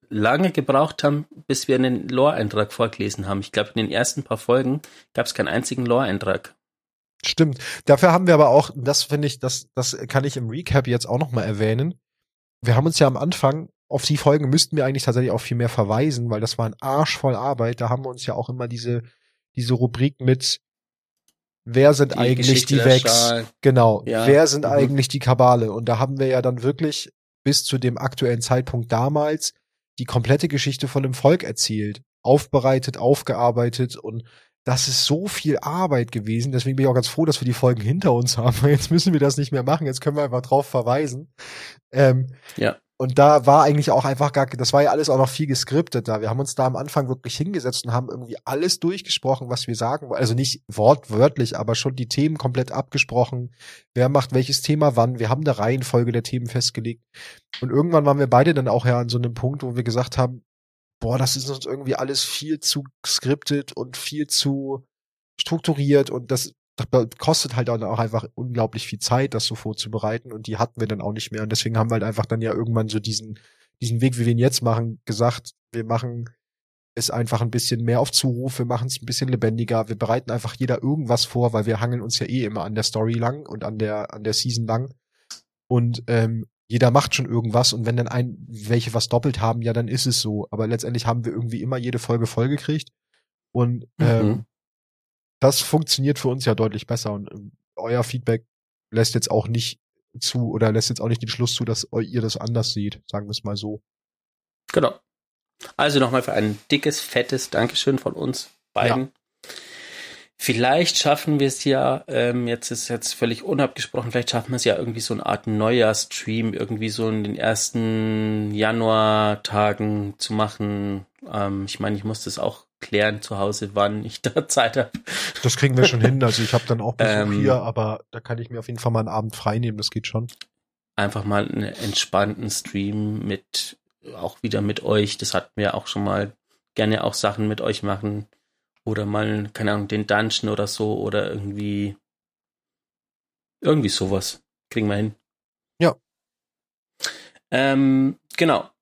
Speaker 1: lange gebraucht haben, bis wir einen Lore-Eintrag vorgelesen haben. Ich glaube, in den ersten paar Folgen gab es keinen einzigen Lore-Eintrag.
Speaker 2: Stimmt. Dafür haben wir aber auch, das finde ich, das, das kann ich im Recap jetzt auch nochmal erwähnen. Wir haben uns ja am Anfang auf die Folgen müssten wir eigentlich tatsächlich auch viel mehr verweisen, weil das war ein Arsch voll Arbeit. Da haben wir uns ja auch immer diese, diese Rubrik mit Wer sind die eigentlich Geschichte die Vex? Genau. Ja. Wer sind mhm. eigentlich die Kabale? Und da haben wir ja dann wirklich bis zu dem aktuellen Zeitpunkt damals die komplette Geschichte von dem Volk erzählt, aufbereitet, aufgearbeitet und das ist so viel Arbeit gewesen. Deswegen bin ich auch ganz froh, dass wir die Folgen hinter uns haben. Jetzt müssen wir das nicht mehr machen. Jetzt können wir einfach drauf verweisen. Ähm,
Speaker 1: ja.
Speaker 2: Und da war eigentlich auch einfach gar, das war ja alles auch noch viel geskriptet da. Wir haben uns da am Anfang wirklich hingesetzt und haben irgendwie alles durchgesprochen, was wir sagen. Also nicht wortwörtlich, aber schon die Themen komplett abgesprochen. Wer macht welches Thema wann? Wir haben eine Reihenfolge der Themen festgelegt. Und irgendwann waren wir beide dann auch ja an so einem Punkt, wo wir gesagt haben, boah, das ist uns irgendwie alles viel zu skriptet und viel zu strukturiert und das das kostet halt auch einfach unglaublich viel Zeit, das so vorzubereiten und die hatten wir dann auch nicht mehr. Und deswegen haben wir halt einfach dann ja irgendwann so diesen diesen Weg, wie wir ihn jetzt machen, gesagt, wir machen es einfach ein bisschen mehr auf Zuruf, wir machen es ein bisschen lebendiger, wir bereiten einfach jeder irgendwas vor, weil wir hangeln uns ja eh immer an der Story lang und an der an der Season lang. Und ähm, jeder macht schon irgendwas und wenn dann ein welche was doppelt haben, ja dann ist es so, aber letztendlich haben wir irgendwie immer jede Folge vollgekriegt und ähm, mhm das funktioniert für uns ja deutlich besser und ähm, euer Feedback lässt jetzt auch nicht zu oder lässt jetzt auch nicht den Schluss zu, dass ihr das anders seht, sagen wir es mal so.
Speaker 1: Genau. Also nochmal für ein dickes, fettes Dankeschön von uns beiden. Ja. Vielleicht schaffen wir es ja, ähm, jetzt ist jetzt völlig unabgesprochen, vielleicht schaffen wir es ja irgendwie so eine Art Neujahr-Stream, irgendwie so in den ersten Januartagen zu machen. Ähm, ich meine, ich muss das auch klären zu Hause, wann ich da Zeit habe.
Speaker 2: Das kriegen wir schon hin. Also ich habe dann auch Besuch ähm, hier, aber da kann ich mir auf jeden Fall mal einen Abend frei nehmen. Das geht schon.
Speaker 1: Einfach mal einen entspannten Stream mit, auch wieder mit euch. Das hatten wir auch schon mal. Gerne auch Sachen mit euch machen. Oder mal, keine Ahnung, den Dungeon oder so. Oder irgendwie, irgendwie sowas. Kriegen wir hin.
Speaker 2: Ja.
Speaker 1: Ähm, genau.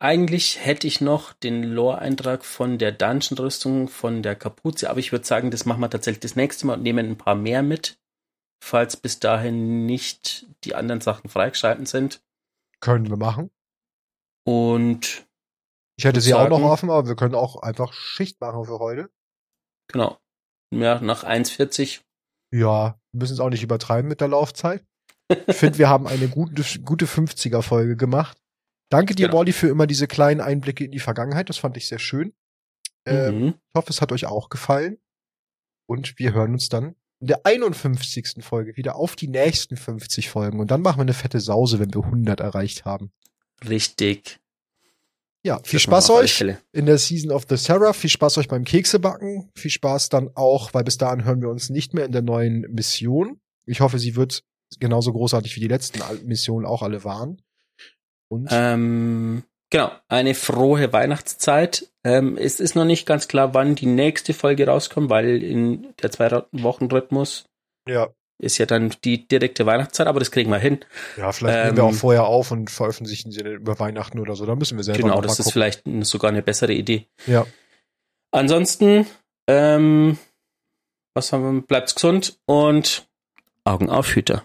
Speaker 1: Eigentlich hätte ich noch den Lore-Eintrag von der Dungeon-Rüstung von der Kapuze, aber ich würde sagen, das machen wir tatsächlich das nächste Mal und nehmen ein paar mehr mit, falls bis dahin nicht die anderen Sachen freigeschalten sind.
Speaker 2: Können wir machen.
Speaker 1: Und
Speaker 2: ich hätte sie sagen, auch noch offen, aber wir können auch einfach Schicht machen für heute.
Speaker 1: Genau. Ja, nach 1,40.
Speaker 2: Ja, müssen es auch nicht übertreiben mit der Laufzeit. Ich finde, wir haben eine gute, gute 50er-Folge gemacht. Danke dir,
Speaker 1: Genau.
Speaker 2: Molly, für immer diese kleinen Einblicke in die Vergangenheit. Das fand ich sehr schön. Ähm,
Speaker 1: Mhm.
Speaker 2: Ich hoffe, es hat euch auch gefallen. Und wir hören uns dann in der 51. Folge wieder auf die nächsten 50 Folgen. Und dann machen wir eine fette Sause, wenn wir 100 erreicht haben.
Speaker 1: Richtig.
Speaker 2: Ja, viel
Speaker 1: Das
Speaker 2: Spaß euch in der Season of the Seraph. Viel Spaß euch beim Keksebacken. Viel Spaß dann auch, weil bis dahin hören wir uns nicht mehr in der neuen Mission. Ich hoffe, sie wird genauso großartig wie die letzten Missionen auch alle waren. Und
Speaker 1: Ähm, genau, eine frohe Weihnachtszeit. Ähm, es ist noch nicht ganz klar, wann die nächste Folge rauskommt, weil in der zwei Wochen Rhythmus
Speaker 2: ja,
Speaker 1: ist ja dann die direkte Weihnachtszeit, aber das kriegen wir hin.
Speaker 2: ja, vielleicht
Speaker 1: Ähm,
Speaker 2: nehmen wir auch vorher auf und veröffentlichen sie dann über Weihnachten oder so. Da müssen wir selber
Speaker 1: genau, das ist
Speaker 2: gucken.
Speaker 1: vielleicht sogar eine bessere Idee.
Speaker 2: Ja,
Speaker 1: Ansonsten, ähm, was haben wir? Bleibt's gesund und Augen auf, Hüter.